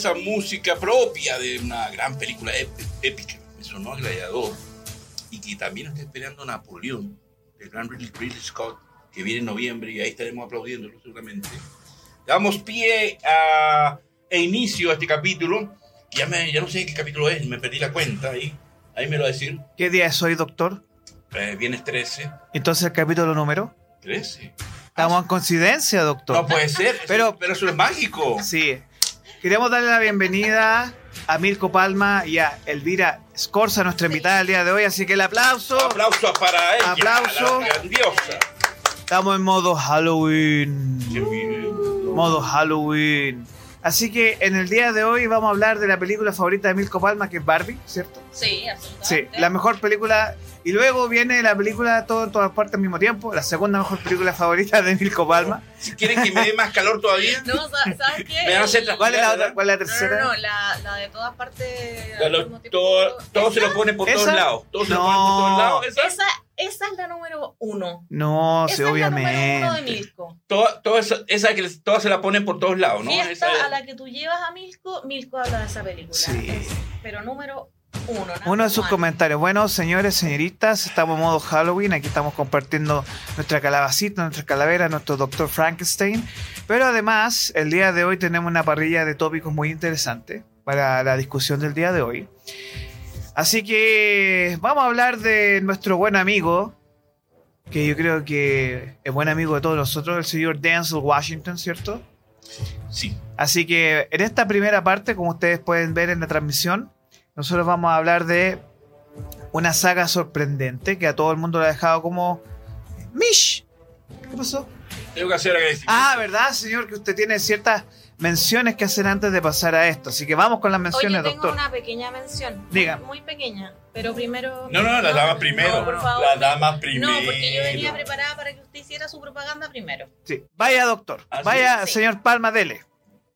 Esa música propia de una gran película ép- épica, me sonó a Gladiador, y que también está esperando Napoleón, del gran Ridley, Ridley Scott, que viene en noviembre, y ahí estaremos aplaudiéndolo seguramente. Damos pie a, e inicio a este capítulo, ya, me, ya no sé qué capítulo es, me perdí la cuenta, ahí, ahí me lo va a decir. ¿Qué día es hoy, doctor? Eh, viernes 13. Entonces el capítulo número. 13. Estamos en coincidencia, doctor. No puede ser, pero, pero eso es mágico. Sí. Queremos darle la bienvenida a Mirko Palma y a Elvira Scorza, nuestra invitada del día de hoy. Así que el aplauso. Aplausos para ella, Aplauso. la grandiosa. Estamos en modo Halloween. Modo Halloween. Así que en el día de hoy vamos a hablar de la película favorita de Mirko Palma, que es Barbie, ¿cierto? Sí, Sí, absolutamente. la mejor película. Y luego viene la película Todo en todas partes al mismo tiempo, la segunda mejor película favorita de Mirko Palma. Si quieren que me dé más calor todavía, No, sa- ¿sabes qué? Me ¿Cuál es la otra? ¿Cuál es la No, no, tercera? no, la, la de todas partes. Lo- tiempo. todo, todo se Esa- lo pone por todos ¿Esa? lados. Todo se lo No. pone por todos lados. ¿esa? Esa, esa es la número uno. No, esa sí, es la número uno de obviamente. Milko. Toda, toda esa, esa que les- todas se la ponen por todos lados, ¿no? Fiesta Esa- a la que tú llevas a Milko, Milko habla de esa película. Sí. Es- pero número uno. de sus comentarios. Bueno, señores, señoritas, estamos en modo Halloween. Aquí estamos compartiendo nuestra calabacita, nuestra calavera, nuestro Dr. Frankenstein. Pero además, el día de hoy tenemos una parrilla de tópicos muy interesante para la discusión del día de hoy. Así que vamos a hablar de nuestro buen amigo, que yo creo que es buen amigo de todos nosotros, el señor Denzel Washington, ¿cierto? Sí. Así que en esta primera parte, como ustedes pueden ver en la transmisión, nosotros vamos a hablar de una saga sorprendente que a todo el mundo lo ha dejado como Mish. ¿Qué pasó? Tengo que hacer agradecimiento. Ah, ¿verdad, señor? Que usted tiene ciertas menciones que hacer antes de pasar a esto. Así que vamos con las menciones, Oye, tengo doctor. una pequeña mención. Diga. Muy pequeña. Pero primero. No, no, las damas primero. No, por favor. Las damas primero. No, porque yo venía preparada para que usted hiciera su propaganda primero. Sí. Vaya, doctor. Vaya, Sí. señor Palma, dele.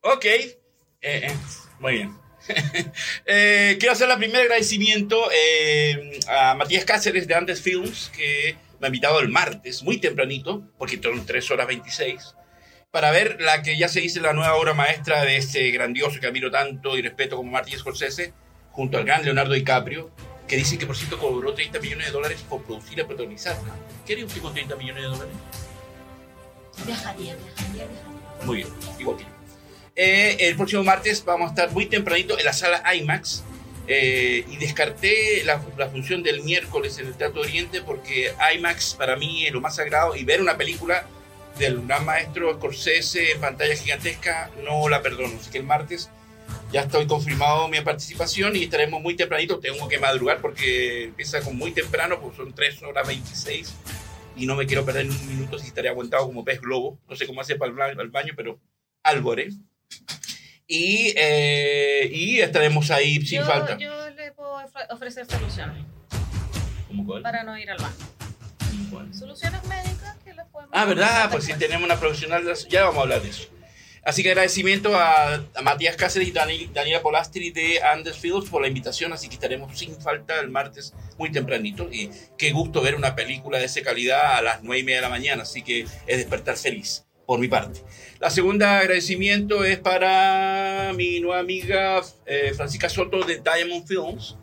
Ok. Eh, eh, muy bien. Eh, quiero hacer el primer agradecimiento eh, a Matías Cáceres de Andes Films, que me ha invitado el martes, muy tempranito, porque son 3 horas 26, para ver la que ya se dice la nueva obra maestra de este grandioso que admiro tanto y respeto como Martin Scorsese, junto al gran Leonardo DiCaprio, que dicen que por cierto cobró 30 millones de dólares por producir y protagonizarla. ¿Qué haría usted con 30 millones de dólares? Viajaría, viajaría, viajaría. Muy bien, igual que yo. Eh, el próximo martes vamos a estar muy tempranito en la sala IMAX. eh, y descarté la, la función del miércoles en el Teatro Oriente porque IMAX para mí es lo más sagrado y ver una película del gran maestro Scorsese en pantalla gigantesca no la perdono. Así que el martes ya estoy confirmado mi participación y estaremos muy tempranito. Tengo que madrugar porque empieza con muy temprano, porque son 3 horas 26 y no me quiero perder ni un minuto si estaré aguantado como pez globo. No sé cómo hace para el ba- el baño, pero álvore. Y, eh, y estaremos ahí sin yo, falta. yo le puedo ofre- ofrecer soluciones ¿Cómo cuál? para no ir al. ¿Cuál? Soluciones médicas que les podemos Ah, ¿verdad? Pues si después. tenemos una profesional, las- ya vamos a hablar de eso. Así que agradecimiento a, a Matías Cáceres y Dani- Daniela Polastri de Andes Fields por la invitación, así que estaremos sin falta el martes muy tempranito. Y qué gusto ver una película de esa calidad a las nueve y media de la mañana, así que es despertar feliz. Por mi parte. La segunda agradecimiento es para mi nueva amiga eh, Francisca Soto de Diamond Films,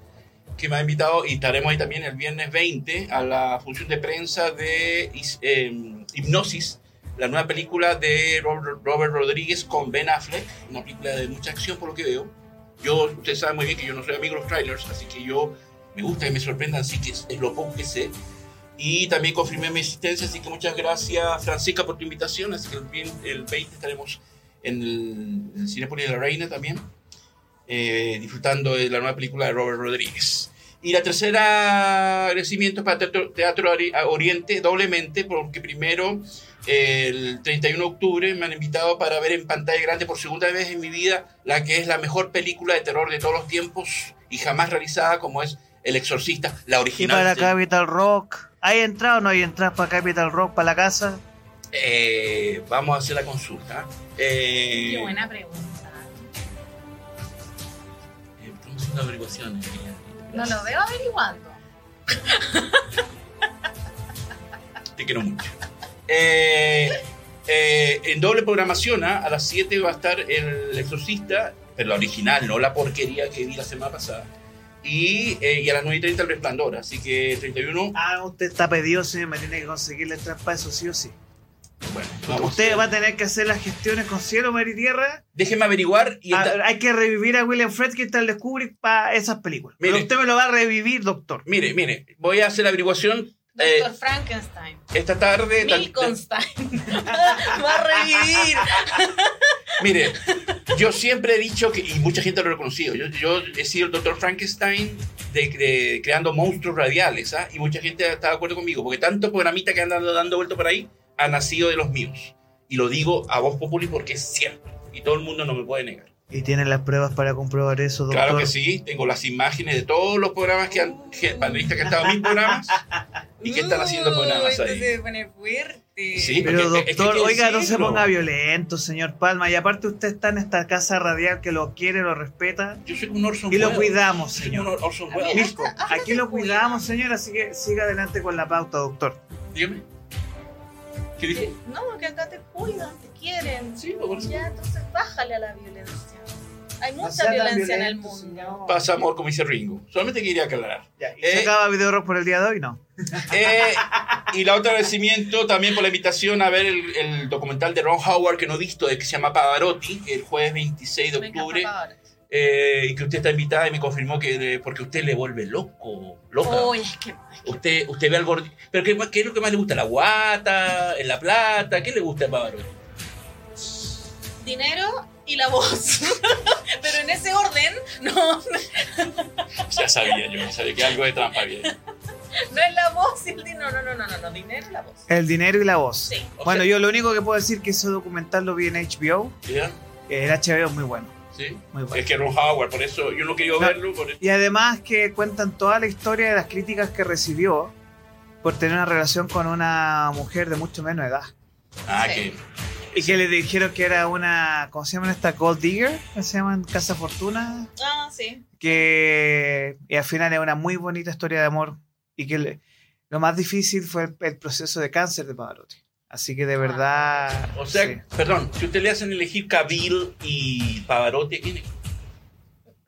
que me ha invitado y estaremos ahí también el viernes 20 a la función de prensa de eh, Hipnosis, la nueva película de Robert, Rodríguez con Ben Affleck, una película de mucha acción por lo que veo. Yo, usted sabe muy bien que yo no soy amigo de los trailers, así que yo me gusta que me sorprendan, así que es lo poco que sé. Y también confirmé mi existencia, así que muchas gracias Francisca por tu invitación, así que el, el 20 estaremos en el, en el Cinépolis de la Reina también, eh, disfrutando de la nueva película de Robert Rodríguez. Y la tercera agradecimiento es para Teatro, Teatro Ori- Oriente, doblemente, porque primero, el 31 de octubre, me han invitado para ver en pantalla grande por segunda vez en mi vida la que es la mejor película de terror de todos los tiempos y jamás realizada, como es El Exorcista, la Y original. para sí. Capital Rock. ¿Hay entrado o no hay entradas para Capital Rock para la casa? Eh, vamos a hacer la consulta. Eh, Qué buena pregunta. eh, estamos haciendo averiguaciones. No lo veo averiguando. Te quiero mucho. Eh, eh, en doble programación, ¿ah? a las 7 va a estar El Exorcista, pero la original, no la porquería que vi la semana pasada. Y, eh, y a las 9 y 30 El Resplandor. Así que 31, Ah, usted está pedido, señor. Me tiene que conseguir entrada para eso, sí o sí. bueno, vamos. Usted va a tener que hacer las gestiones con cielo, mar y tierra. Déjeme averiguar. Y Ah, esta- hay que revivir a William Friedkin y el Kubrick para esas películas. Mire. Pero usted me lo va a revivir, doctor. Mire, mire, voy a hacer la averiguación eh, Doctor Frankenstein. esta tarde. Milconstein. Va a revivir. Mire, yo siempre he dicho que, y mucha gente lo ha reconocido, yo, yo he sido el doctor Frankenstein de, de creando monstruos radiales, ¿ah? y mucha gente está de acuerdo conmigo, porque tanto programita que andan dando vuelto por ahí ha nacido de los míos. Y lo digo a voz populi porque es cierto, y todo el mundo no me puede negar. ¿Y tienen las pruebas para comprobar eso, doctor? Claro que sí, tengo las imágenes de todos los programas que han, que, panelistas que han estado en mis programas, y que están haciendo programas ahí. se pone fuerte. Sí, Pero porque es que doctor, oiga, no se ponga violento, señor Palma. Y aparte usted está en esta casa radial que lo quiere, lo respeta. Yo soy un Orson Y lo cuidamos, Soy un señor. Orson Welles. Mirko, aquí lo cuidamos, señor, así que siga adelante con la pauta, doctor. Dígame. ¿Qué dijo? No, que acá te cuidan, te quieren. Sí, por eso. Ya, entonces bájale a la violencia. Hay mucha violencia en el mundo. señor. Pasa amor, como dice Ringo. Solamente quería aclarar. Ya, ¿y Eh, ¿Se acaba Video Rock por el día de hoy? No. Eh, y la otra agradecimiento también por la invitación a ver el, el documental de Ron Howard que no he visto, eh, que se llama Pavarotti, que el jueves 26 de octubre, eh, y que usted está invitada y me confirmó que eh, porque usted le vuelve loco, loca. Uy, es que Usted, usted ve al gordito. ¿Pero qué, qué es lo que más le gusta? ¿La guata? ¿La plata? ¿Qué le gusta a Pavarotti? dinero y la voz. Pero en ese orden, no, Ya sabía yo, sabía que algo de trampa había. no es la voz y el dinero. No, no, no, no, no, dinero y la voz. El dinero y la voz. Sí. Bueno, yo lo único que puedo decir que ese documental lo vi en HBO. ¿ya? El HBO es muy bueno. ¿Sí? Muy bueno. Es que Ron Howard, por eso yo no quería No. verlo. Por eso. Y además que cuentan toda la historia de las críticas que recibió por tener una relación con una mujer de mucho menos edad. Ah, Sí. que. Y que le dijeron que era una, ¿cómo se llama esta? Gold Digger, que se llama Casa Fortuna. Ah, sí. Que y al final es una muy bonita historia de amor. Y que le- lo más difícil fue el, el proceso de cáncer de Pavarotti. Así que de verdad. O sea, sí. perdón, si usted le hacen elegir Cavill y Pavarotti, ¿quién es?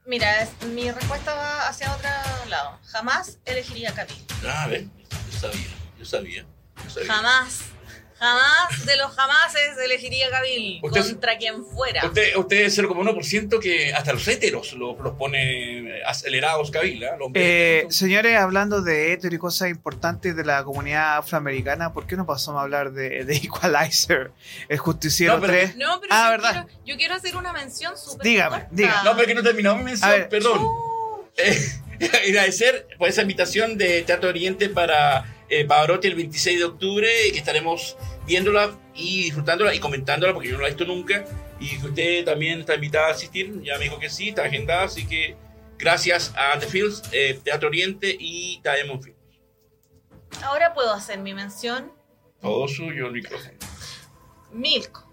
Mira, es- mi respuesta va hacia otro lado. Jamás elegiría Capi. Ah, a ver, yo sabía, yo sabía. Yo sabía. Jamás. Jamás de los jamases elegiría Usted- contra quien fuera. Usted, usted es el como 1% que hasta los héteros los, los pone acelerados. Los Eh, hombres- señores, hablando de hétero y cosas importantes de la comunidad afroamericana, ¿por qué no pasamos a hablar de, de Equalizer, el justiciero No, pero- 3? No, pero Ah, yo, ¿verdad? quiero, yo quiero hacer una mención súper Dígame, corta. dígame. No, pero que no terminó mi mención, perdón. Eh, agradecer por esa invitación de Teatro Oriente para eh, Pavarotti el 26 de octubre que estaremos viéndola y disfrutándola y comentándola porque yo no la he visto nunca y que usted también está invitada a asistir, ya me dijo que sí, está agendada, así que gracias a The Fields, eh, Teatro Oriente y Diamond Films. Ahora puedo hacer mi mención. Todo suyo el micrófono. Milko.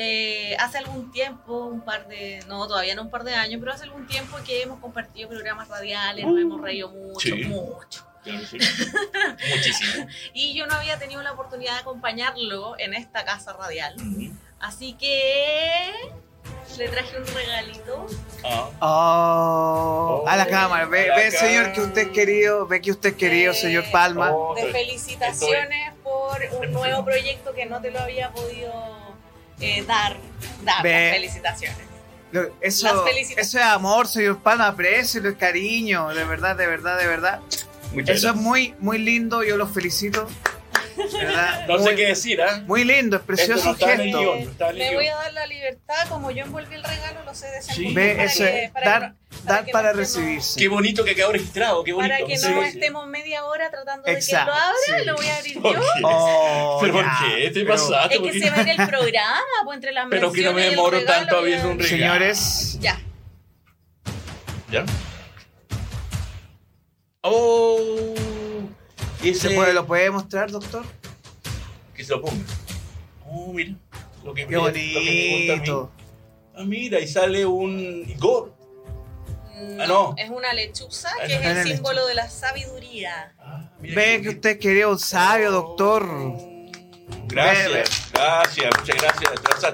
Eh, hace algún tiempo, un par de, no, todavía no un par de años, pero hace algún tiempo que hemos compartido programas radiales, nos hemos reído mucho, Sí. mucho. Claro, sí. Muchísimo. Y yo no había tenido la oportunidad de acompañarlo en esta casa radial. Ujú. Así que le traje un regalito. Ah. Oh, a la cámara. Ve, A la ve, señor, que usted es querido. Ve que usted es querido, Eh, señor Palma. Oh, de estoy- felicitaciones por un nuevo proyecto que no te lo había podido eh, dar. Dar Ve. felicitaciones. Lo- Eso, Las felicitaciones. eso es amor, señor Palma. Aprecio, es cariño. De verdad, de verdad, de verdad. Muchas Eso es gracias. muy, muy lindo. Yo los felicito. De verdad, No sé muy, qué decir, ¿ah? muy lindo, es Esto precioso no está en el gesto. guion, no Me voy a dar la libertad, como yo envolví el regalo, lo sé desenvolver Ve, para eso que- es para dar, no- dar que para no estemos- recibirse. Qué bonito que quedó registrado, qué bonito. Para que Sí, no sí. estemos media hora tratando de Exacto, que lo abra, sí. lo voy a abrir ¿Por yo. qué? Oh, ¿Pero por ya, qué? ¿Te pero- pasaste? Es ¿Por que se ve en el programa, pues entre las Pero que no me demoro regalo, tanto voy a- viendo un regalo. Señores, Ya. ¿Ya? Oh. Ese ¿se puede, ¿lo puede mostrar, doctor? Que se lo ponga. Oh, mira. Lo que, Qué lo que me gusta a mí. bonito. Ah, mira, y sale un Igor. No, Ah, no. Es una lechuza Ah, que es el símbolo de la sabiduría. Ah, mira Ve que usted querido un sabio, doctor. Gracias, gracias, muchas gracias.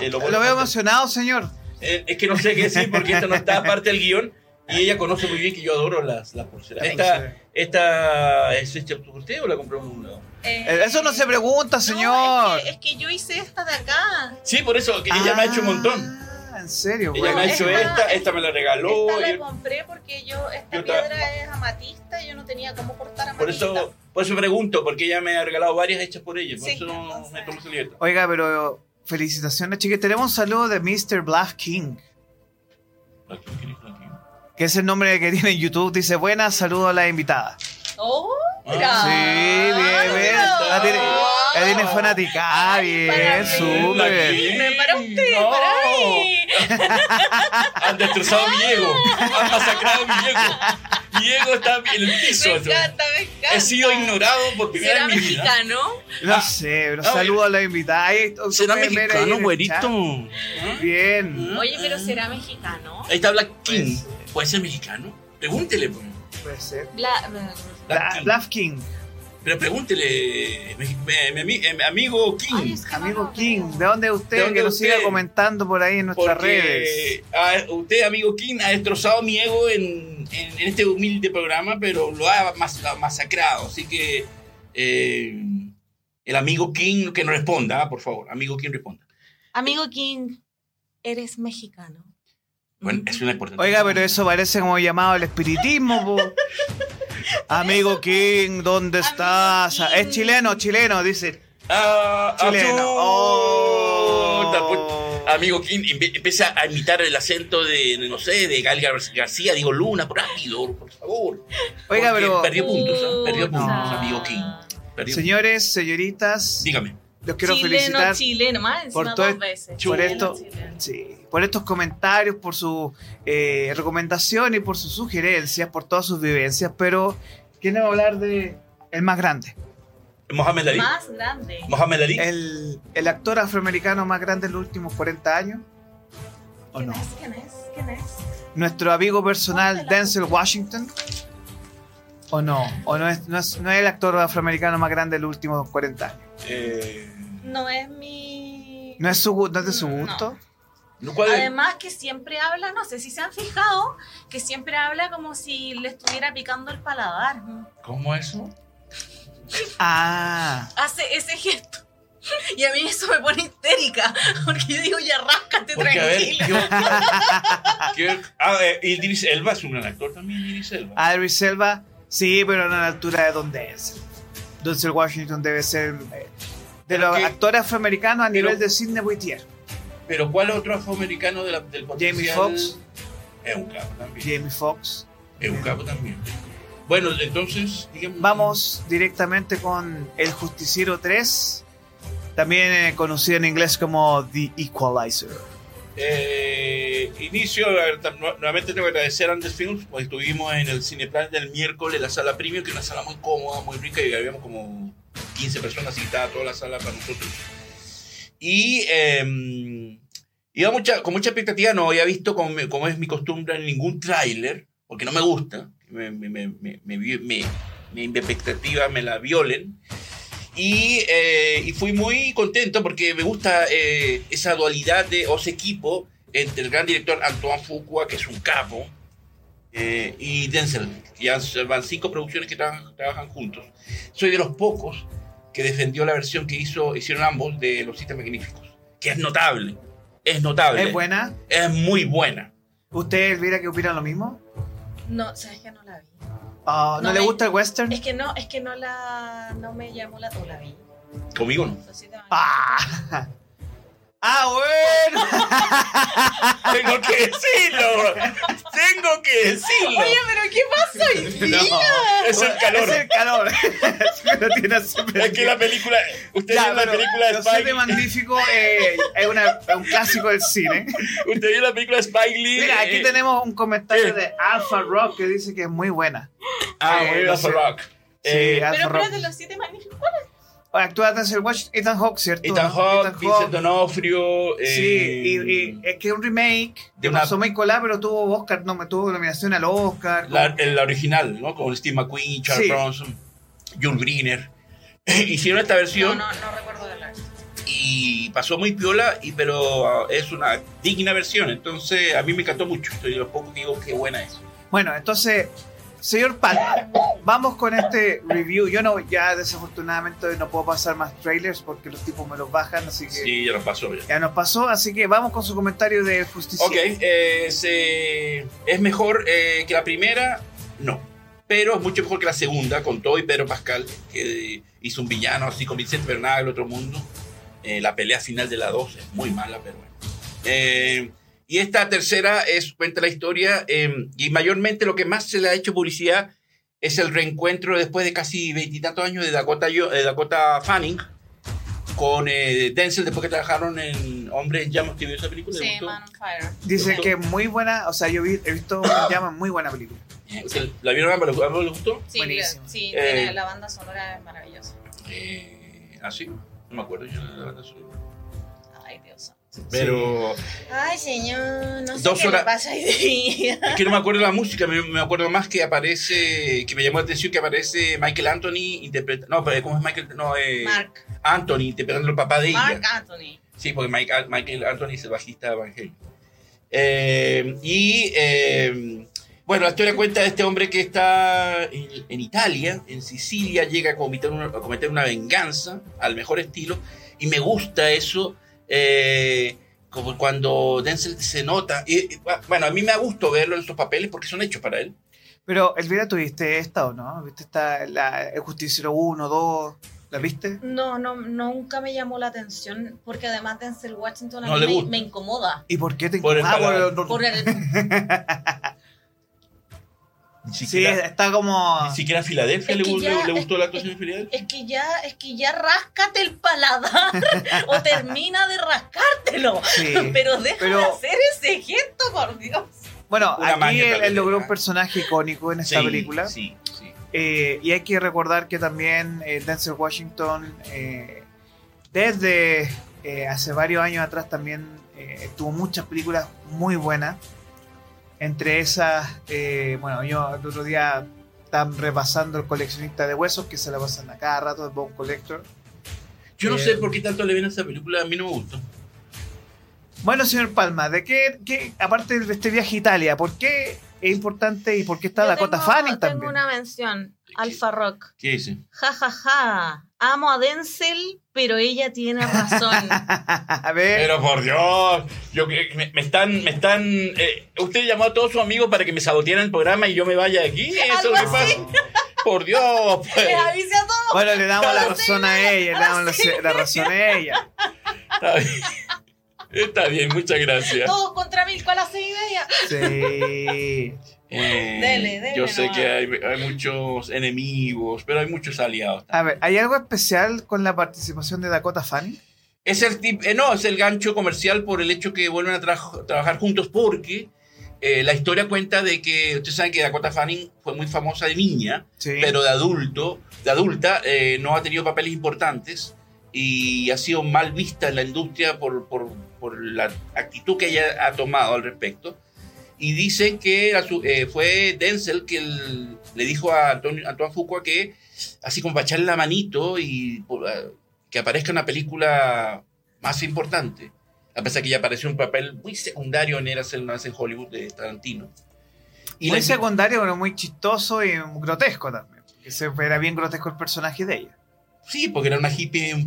Eh, Lo bueno- veo emocionado, señor. Eh, es que no sé qué decir porque esto no está parte del guion y ella conoce muy bien que yo adoro las, las porcelanas. Esta, esta es hecha por usted o la compró en un lado? Eh, Eso no se pregunta, no, señor. es, que, es que yo hice esta de acá. Sí, por eso, que ella me ha hecho un montón. Ah, en serio, Ella bueno. me ha hecho esta- esta, esta me la regaló. esta la yo- compré porque yo, esta yo ta- piedra es amatista y yo no tenía cómo cortar por amatista. eso, por eso pregunto, porque ella me ha regalado varias hechas por ella. Por Sí, eso no entonces- me tomo esa libertad. Oiga, pero felicitaciones, chiquis. Tenemos un saludo de Mr. Bluff King, aquí, aquí. Que es el nombre que tiene en YouTube. Dice, buenas, saludo a la invitada. Oh, mira. Sí, bien, bien. La tiene, la tiene fanática. Ah, bien, para mí. súper. Me para usted, No. para mí. Han destrozado mi ego. Han masacrado mi ego. Mi ego está en el piso. Me encanta, me encanta. He sido ignorado por primera ¿Será vez en mi vida. mexicano? No Ah. sé, pero Ah, saludo a la invitada. Ahí, ¿Será mexicano, güerito? ¿Ah? Bien, Oye, pero ¿será mexicano? Ahí está Black King. ¿Puede ser mexicano? Pregúntele, pues. puede ser. Bla- Black King. Pero pregúntele, mi, mi- mi- mi amigo King. Ay, es que no amigo King. ¿De dónde es usted? ¿De dónde que nos usted? siga comentando por ahí en nuestras redes. Porque a- usted, amigo King, ha destrozado mi ego en, en- en este humilde programa, pero lo ha mas- ha masacrado. Así que eh, el amigo King que no responda, por favor. Amigo King responda. Amigo King, eres mexicano. Bueno, es una importante. Oiga, pero eso parece como llamado al espiritismo, po. Amigo King, ¿dónde Amigo estás? King. Es chileno, chileno, dice. Ah, Chileno. Oh. Amigo King empieza a imitar el acento de, no sé, de Gal Gar- García, digo Luna, por rápido, por favor. Oiga, Porque pero Perdió puntos, ¿ah? perdió puntos, amigo King. Perdió señores, señoritas, Dígame. Los quiero chileno, felicitar chileno, más encima por todo veces. por Chileno, esto. chileno. sí, por estos comentarios, por su eh, recomendación y por sus sugerencias, por todas sus vivencias, pero queremos hablar de el más grande, Mohamed Ali. Más grande. Mohamed Ali. el, el actor afroamericano más grande en los últimos 40 años. ¿O ¿Quién no? es? ¿Quién es? ¿Quién es? Nuestro amigo personal. Denzel Washington. ¿O no? ¿O no es, no es, no es el actor afroamericano más grande de los últimos 40 años? Eh, No es mi. ¿No es, su, no es de su gusto? Además que siempre habla, no sé si se han fijado, que siempre habla como si le estuviera picando el paladar. ¿Cómo eso? Ah, Hace ese gesto. Y a mí eso me pone histérica, porque yo digo, ya ráscate Porque, a ver, tranquilo. yo- que- ah, eh, Idris Elba es un gran actor también, Idris Elba. Idris Elba, sí, pero no a la altura de Don Denzel. Denzel Washington debe ser eh, de los actores afroamericanos a pero- nivel de Sidney Poitier. Pero ¿cuál otro afroamericano de la- del potencial? Jamie Foxx, Es un capo también. Jamie Foxx. Es un capo también. Bueno, entonces, digamos... Vamos directamente con El Justiciero 3, también eh, conocido en inglés como The Equalizer. Eh, inicio, nuevamente tengo que agradecer a Andes Films, pues estuvimos en el Cineplan del miércoles, la sala premium, que es una sala muy cómoda, muy rica, y habíamos como 15 personas y estaba toda la sala para nosotros. Y eh, iba mucha, con mucha expectativa, no había visto, como, como es mi costumbre, ningún tráiler, porque no me gusta, me, me, me, mi expectativa me la violen. Y, eh, y fui muy contento porque me gusta eh, esa dualidad de, o ese equipo entre el gran director Antoine Fuqua, que es un capo, eh, y Denzel, ya van cinco producciones que trabajan juntos. Soy de los pocos que defendió la versión que hizo, hicieron ambos de Los Siete Magníficos, que es notable, es notable, ¿Es buena? es muy buena. ¿Usted, Elvira, que opinan lo mismo? No, sabes que no la vi. Ah, ¿No, No le me- gusta el western? Es que no, es que no la, no me llamó la, o la vi. Conmigo no. Ah. Ah, bueno. Tengo que decirlo, tengo que decirlo. Oye, pero ¿qué pasa hoy día? No. Es el calor. Es el calor. Lo. Es que la película, usted Ya, vio la película de Spike, Magníficos eh, es, una- es un clásico del cine. usted vio la película de Spike Lee. Mira, aquí eh, tenemos un comentario eh. de Alpha Rock que dice que es muy buena. Ah, eh, muy sé. Rock. Sí, Eh, Alpha Pero Rock. espérate, los siete magníficos. ¿cuál es? Actúa Denzel Washington, Ethan Hawke, ¿cierto? Ethan ¿no? Hawke, Vincent D'Onofrio. eh, Sí, y, y es que es un remake de una- pasó Michael pero tuvo Oscar, no, me tuvo nominación al Oscar. la, la original, ¿no? Con Steve McQueen, Charles Sí. Bronson, Jules Greener. Hicieron esta No, versión no, no recuerdo de hablar. y pasó muy piola, y, pero ah, es una digna versión. Entonces, a mí me encantó mucho. Estoy de los pocos que digo qué buena es. Bueno, entonces, señor Palma, vamos con este review. Yo no, ya desafortunadamente no puedo pasar más trailers porque los tipos me los bajan, así que Sí, ya nos pasó ya. ya nos pasó. Así que vamos con su comentario de justicia. Ok, eh, es mejor eh, que la primera, no. Pero es mucho mejor que la segunda, con todo y Pedro Pascal, que hizo un villano así con Vicente Bernal, otro mundo. Eh, la pelea final de la 2 es muy mala, pero bueno. Y esta tercera es, cuenta la historia, eh, y mayormente lo que más se le ha hecho publicidad es el reencuentro después de casi veintitantos años de Dakota, Yo- eh, Dakota Fanning con eh, Denzel, después que trabajaron en Hombre en Llamas, ¿te vio esa película? ¿Le Sí? Man on Fire. Dice que es muy buena, o sea, yo vi- he visto una llama muy buena película. ¿Usted ¿La vieron ambos? ¿A ambos les gustó? Sí, Buenísimo. sí Eh, la banda sonora es maravillosa. Eh, ¿Ah, sí? No me acuerdo yo de la banda sonora. Pero Ay, señor, no sé Dos qué horas- pasa hoy día. es que no me acuerdo la música, me, me acuerdo más que aparece, que me llamó la atención que aparece Michael Anthony interpreta, no, pero ¿cómo es Michael? No, eh, Mark, Anthony interpretando el papá de ella. Mark Anthony. Sí, porque Michael, Michael Anthony es el bajista de Van Halen. Eh, y eh, bueno, la historia cuenta de este hombre que está en, en Italia, en Sicilia, llega a cometer, una, a cometer una venganza al mejor estilo. Y me gusta eso, eh, como cuando Denzel se nota. Y, y, bueno, a mí me da gusto verlo en estos papeles porque son hechos para él. Pero, Elvira, ¿tuviste esta o no? ¿Viste esta, la el Justiciero 1, 2? ¿La viste? No, no, nunca me llamó la atención porque además Denzel Washington a No mí le me, gusta. me incomoda. ¿Y por qué te Por el paladar. por- Por el, Ni Sí, siquiera, está como... ni siquiera a Filadelfia Es le, que gu- ya- le gustó es- la actuación de Filadelfia. es que ya, es que ya ráscate el paladar o termina de rascártelo. Sí. Pero deja Pero- de hacer ese gesto, por Dios. Bueno, Una aquí él, logró un ¿verdad? personaje icónico en esta Sí, película. Sí, sí. Eh, y hay que recordar que también eh, Denzel Washington, eh, desde eh, hace varios años atrás, también eh, tuvo muchas películas muy buenas. Entre esas, eh, bueno, yo el otro día estaba repasando El coleccionista de huesos, que se la pasan a cada rato, de Bone Collector. Yo no Eh, sé por qué tanto le ven a esa película, a mí no me gustó. Bueno, señor Palma, ¿de qué, qué- aparte de este viaje a Italia, por qué es importante y por qué está Yo Dakota tengo- Fanning Tengo también? una mención. Alfa Rock. ¿Qué dice? Ja, ja, ja. Amo a Denzel, pero ella tiene razón. a ver, Pero por Dios, yo que- me, me están, me están. eh, usted llamó a todos sus amigos para que me sabotearan el programa y yo me vaya de aquí. ¿Eso Algo qué pasa? Por Dios, pues. Les avise a todos. bueno, le damos la razón a ella, le damos la, la razón a ella. Está bien. Está bien, muchas gracias. Todos contra Milko a las seis y media. Sí. Eh, Dele, dele yo sé nomás. que hay, hay muchos enemigos, pero hay muchos aliados. A ver, ¿hay algo especial con la participación de Dakota Fanning? Es el tip, eh, no, es el gancho comercial por el hecho que vuelven a tra- trabajar juntos porque eh, la historia cuenta de que ustedes saben que Dakota Fanning fue muy famosa de niña, Sí. pero de adulto, de adulta, eh, no ha tenido papeles importantes y ha sido mal vista en la industria por, por- por la actitud que ella ha tomado al respecto. Y dicen que su- eh, fue Denzel que el- le dijo a Antonio, Antoine Fuqua que, así como para echarle la manito y ah, que aparezca una película más importante. A pesar que ya apareció un papel muy secundario en vez en Hollywood de Tarantino. Y muy la- secundario, pero muy chistoso y grotesco también. Que se era bien grotesco el personaje de ella. Sí, porque era una hippie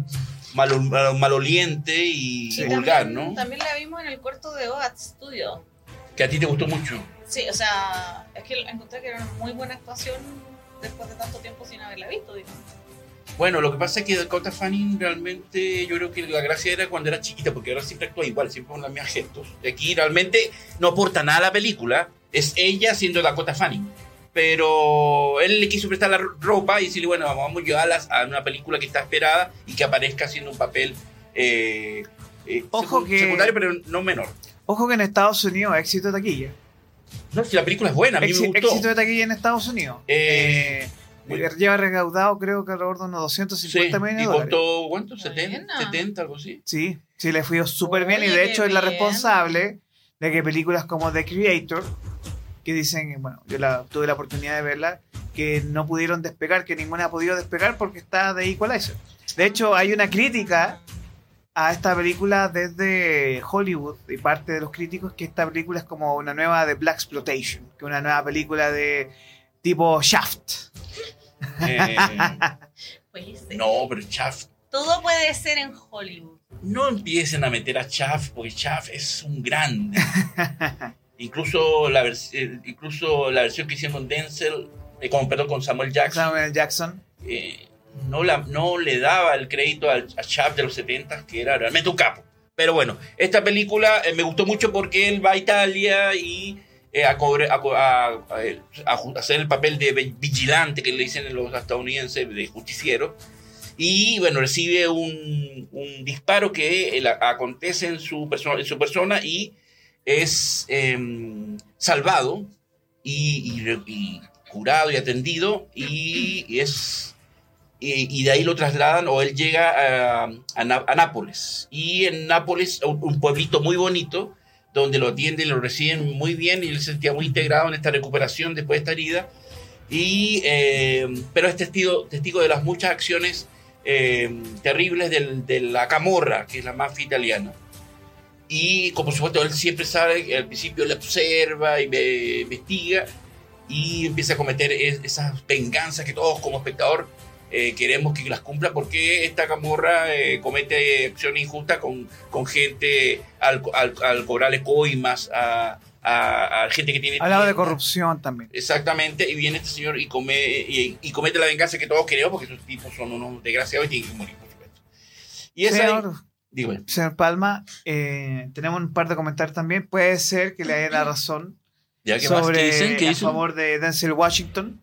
malo- malo- maloliente y Sí. vulgar, también, ¿no? También la vimos en el corto de OAT Studio. Que a ti te gustó mucho. Sí, o sea, es que encontré que era una muy buena actuación después de tanto tiempo sin haberla visto. digamos. Bueno, lo que pasa es que Dakota Fanning realmente, yo creo que la gracia era cuando era chiquita, porque ahora siempre actúa igual, siempre con los mismos gestos. Aquí realmente no aporta nada a la película, es ella siendo Dakota Fanning. Pero él le quiso prestar la ro- ropa y decirle, bueno, vamos a llevarlas a una película que está esperada y que aparezca haciendo un papel eh, eh, Ojo secu- que- secundario, pero no menor. Ojo que en Estados Unidos, éxito de taquilla. No, si la película es buena, a mí Exi- me gustó. éxito de taquilla en Estados Unidos. Eh, Eh, lleva recaudado creo que alrededor de unos 250 Sí, millones y de dólares. costó, ¿cuánto? ¿70? Buena. 70, algo así. Sí, sí, le fue súper bien y de hecho es la bien. responsable de que películas como The Creator, que dicen, bueno, yo la, tuve la oportunidad de verla, que no pudieron despegar, que ninguna ha podido despegar porque está de Equalizer. De hecho, hay una crítica a esta película desde Hollywood y parte de los críticos que esta película es como una nueva de Black Exploitation, que una nueva película de tipo Shaft. Eh, no, pero Chaff Todo puede ser en Hollywood. no empiecen a meter a Chaff, porque Chaff es un grande. incluso, la eh, incluso la versión que hicieron con Denzel, eh, con, perdón, con Samuel Jackson, Samuel Jackson. eh, no, la, no le daba el crédito al, a Chaff de los 70, que era realmente un capo. Pero bueno, esta película eh, me gustó mucho porque él va a Italia y eh, a, cobre- a ju- hacer el papel de vi- vigilante que le dicen los estadounidenses, de justiciero. Y bueno, recibe un, disparo que eh, acontece en su, perso- en su persona y es em, salvado y, y y curado y atendido y es y, y de ahí lo trasladan o él llega a, a a Nápoles. Y en Nápoles un, un pueblito muy bonito donde lo atienden lo reciben muy bien y él se sentía muy integrado en esta recuperación después de esta herida. Y eh, pero es testigo, testigo de las muchas acciones eh, terribles del- de la camorra que es la mafia italiana. Y como supuesto él siempre sabe al principio le observa y ve- investiga y empieza a cometer es- esas venganzas que todos como espectador eh, queremos que las cumpla porque esta camorra eh, comete acciones injustas con, con gente al, al, al cobrarle coimas a, a, a gente que tiene Hablaba de corrupción también. Exactamente, y viene este señor y, come, y, y comete la venganza que todos queremos porque esos tipos son unos desgraciados y tienen que morir, por supuesto. Y esa Señor, señor Palma, eh, tenemos un par de comentarios también. Puede ser que le haya la razón ya que más sobre que dicen que a hizo. favor de Denzel Washington.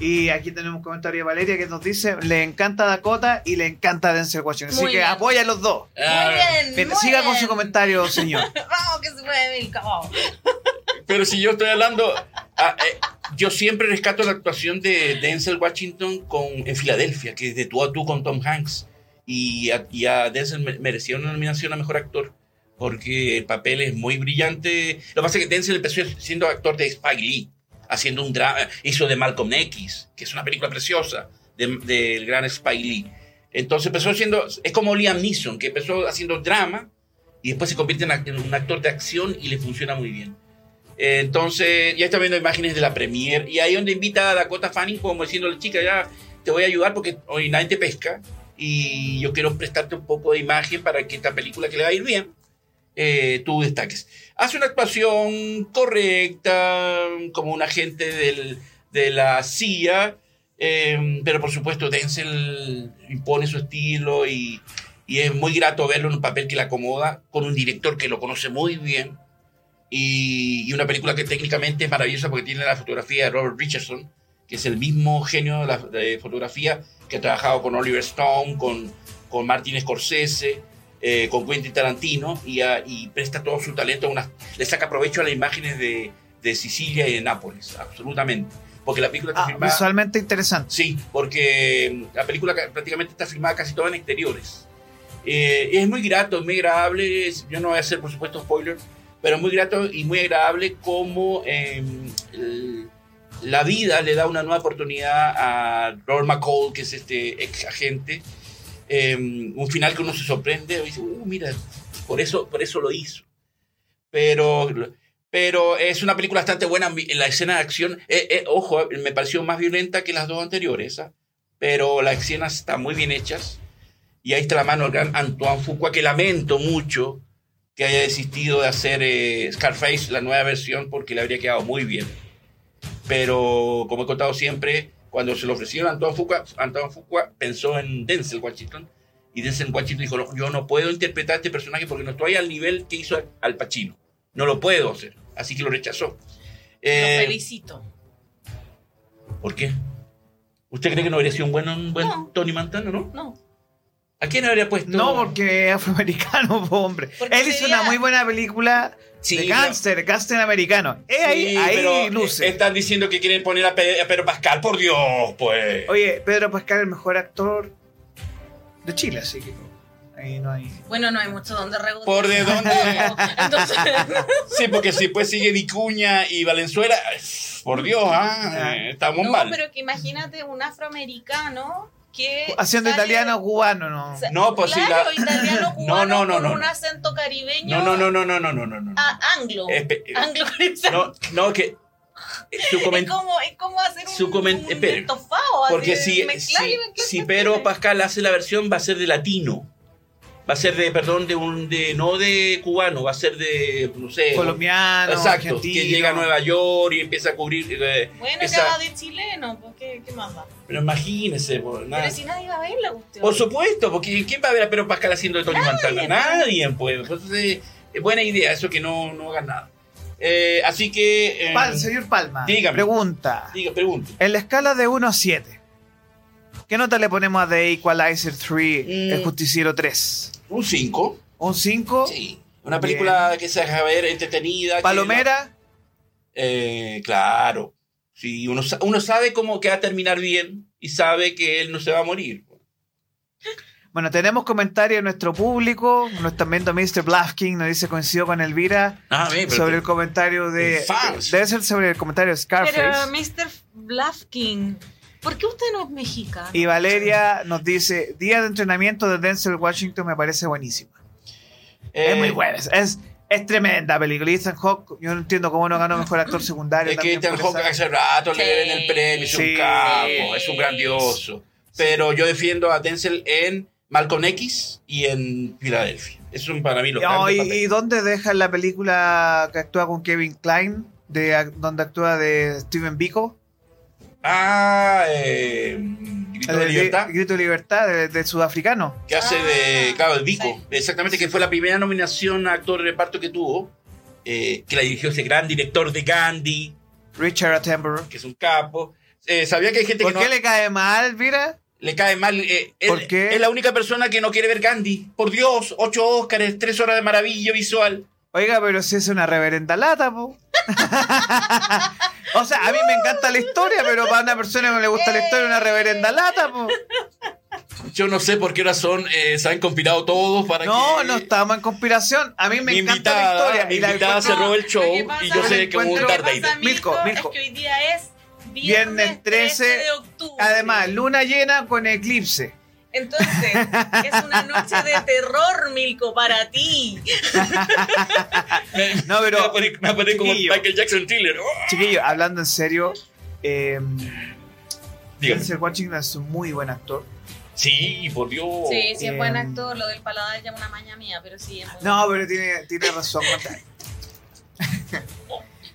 Y aquí tenemos un comentario de Valeria que nos dice, le encanta Dakota y le encanta Denzel Washington. Así Muy que bien. apoya a los dos. Ah, muy bien. Muy siga con su comentario, señor. Vamos, que se puede. Pero si yo estoy hablando, ah, eh, yo siempre rescato la actuación de Denzel Washington con, en Filadelfia, que es de tú a tú con Tom Hanks. Y a, y a Denzel me- merecía una nominación a Mejor Actor, porque el papel es muy brillante. Lo que pasa es que Denzel empezó siendo actor de Spike Lee, haciendo un drama, hizo de Malcolm X, que es una película preciosa de- del gran Spike Lee. Entonces empezó siendo, es como Liam Neeson, que empezó haciendo drama y después se convierte en, en un actor de acción y le funciona muy bien. Entonces, ya está viendo imágenes de la premier y ahí donde invita a Dakota Fanning como diciéndole, chica, ya te voy a ayudar porque hoy nadie te pesca y yo quiero prestarte un poco de imagen para que esta película que le va a ir bien, eh, tú destaques. Hace una actuación correcta, como un agente del- de la CIA, eh, pero por supuesto Denzel impone su estilo y, y es muy grato verlo en un papel que le acomoda, con un director que lo conoce muy bien y, y una película que técnicamente es maravillosa porque tiene la fotografía de Robert Richardson, que es el mismo genio de la de fotografía que ha trabajado con Oliver Stone, con, con Martin Scorsese, eh, con Quentin Tarantino y, a- y presta todo su talento, a una, le saca provecho a las imágenes de, de Sicilia y de Nápoles, absolutamente. Porque la película está Ah, filmada... visualmente interesante. Sí, porque la película ca- prácticamente está filmada casi toda en exteriores. Eh, es muy grato, es muy agradable. Yo no voy a hacer, por supuesto, spoiler, pero muy grato y muy agradable como eh, el- la vida le da una nueva oportunidad a Robert McCall, que es este ex agente. Eh, un final que uno se sorprende y dice, "Uh, mira, por eso, por eso lo hizo. Pero, pero es una película bastante buena en la escena de acción. eh, eh, ojo, me pareció más violenta que las dos anteriores, ¿ah? pero las escenas están muy bien hechas. Y ahí está la mano del gran Antoine Fuqua, que lamento mucho que haya desistido de hacer eh, Scarface, la nueva versión, porque le habría quedado muy bien. Pero, como he contado siempre, cuando se lo ofrecieron a Antoine Fuqua, Antoine Fuqua pensó en Denzel Washington. Y Denzel Washington dijo, "No, yo no puedo interpretar a este personaje porque no estoy al nivel que hizo Al Pacino. No lo puedo hacer. Así que lo rechazó. Lo Eh, felicito. ¿Por qué? ¿Usted cree que no habría sido un buen, un buen No. Tony Montana, no? No. ¿A quién habría puesto? No, porque es afroamericano, hombre. Porque Él hizo una muy buena película Sí, de gángster americano. Eh, ahí, Sí, ahí pero luce. Están diciendo que quieren poner a, Pe- a Pedro Pascal, por Dios, pues. Oye, Pedro Pascal es el mejor actor de Chile, así que ahí no hay. Bueno, no hay mucho donde rebotar. ¿Por de dónde? Entonces, Sí, porque si después sigue Vicuña y Valenzuela, por Dios, ah, eh, estamos no, mal. pero que imagínate un afroamericano que. Haciendo sale- italiano cubano, ¿no? o sea, No, pues claro, la- italiano No, cubano no, no, con no. un acento caribeño. No, no, no, no, no, no, no, no, no. a- anglo. Espe- anglo No, no, que su es comentario. como, es como hacer un, su coment- un espere. estofado. Porque así, si, si, mezclar si. Pedro Pascal hace la versión, va a ser de latino. Va a ser de, perdón, de un, de, no de cubano, va a ser de, no sé. Colombiano, Exacto, argentino. que llega a Nueva York y empieza a cubrir. eh, Bueno, esa- ya va de chileno, pues, ¿qué, qué más va? Pero imagínese, por, nada. Pero si nadie va a ver la cuestión. Por supuesto, porque ¿quién va a ver a Pedro Pascal haciendo de Tony Montana? Nadie, pues. Entonces, eh, buena idea, eso que no, no hagan nada. Eh, así que. eh, Pal- señor Palma, dígame. pregunta. Diga, pregunte. En la escala de 1 a 7, ¿qué nota le ponemos a The Equalizer 3, Mm. El Justiciero 3? Un 5. ¿Un 5? Sí. Una película que se haga ver entretenida. que- ¿Palomera? Eh, claro. Sí, uno, uno sabe cómo que va a terminar bien y sabe que él no se va a morir. Bueno, tenemos comentarios de nuestro público. Nos están viendo Mr. Blafking, nos dice coincidió con Elvira Ah, bien, pero- sobre el comentario de. Debe ser sobre el comentario de Scarface. Pero, Mr. Blafking, ¿por qué usted no es mexicano? Y Valeria nos dice: Día de entrenamiento de Denzel Washington me parece buenísima. Eh, es muy buena. Es, es, es tremenda película. Y Ethan Hawke, yo no entiendo cómo no ganó mejor actor secundario. Es que Ethan Hawke hace rato Sí. le deben el premio, es Sí. un capo, es un grandioso. Pero yo defiendo a Denzel en Malcolm X y en Filadelfia. Es un para mí los No, y, papeles. y dónde deja la película que actúa con Kevin Klein? De, donde actúa de Steven Biko. Ah, eh, Grito de El Libertad. Grito de Libertad, de, de sudafricano. que hace de, Ah, claro, el Vico. sí. Exactamente, que fue la primera nominación a actor de reparto que tuvo. eh, que la dirigió ese gran director de Gandhi, Richard Attenborough. que es un capo. Eh, ¿Sabía que hay gente ¿Por que qué no le cae mal, mira? le cae mal? eh, él- ¿Por qué? Es la única persona que no quiere ver Gandhi. Por Dios, ocho Óscares, tres horas de maravilla visual. Oiga, pero si es una reverenda lata, po. o sea, a mí me encanta la historia, pero para una persona que no le gusta la historia, una reverenda lata, po. Yo no sé por qué razón eh, se han conspirado todos para No, que... no estamos en conspiración. A mí me Mi encanta invitada, la historia. mi y la invitada encuentro- cerró el show pasa- y yo sé que como un. Milko, Milko, Milko. es que hoy día es Viernes viernes 13, 13 de octubre. Además, luna llena con eclipse. Entonces, es una noche de terror, Milko, para ti. No, pero- me aparé como Chiquillo. Michael Jackson Thriller. ¡Oh! Chiquillo, hablando en serio, eh. Denzel Washington es un muy buen actor. Sí, por Dios. Sí, sí, es buen Em. actor. Lo del paladar ya es una maña mía, pero sí. Es muy No, pero tiene, tiene razón.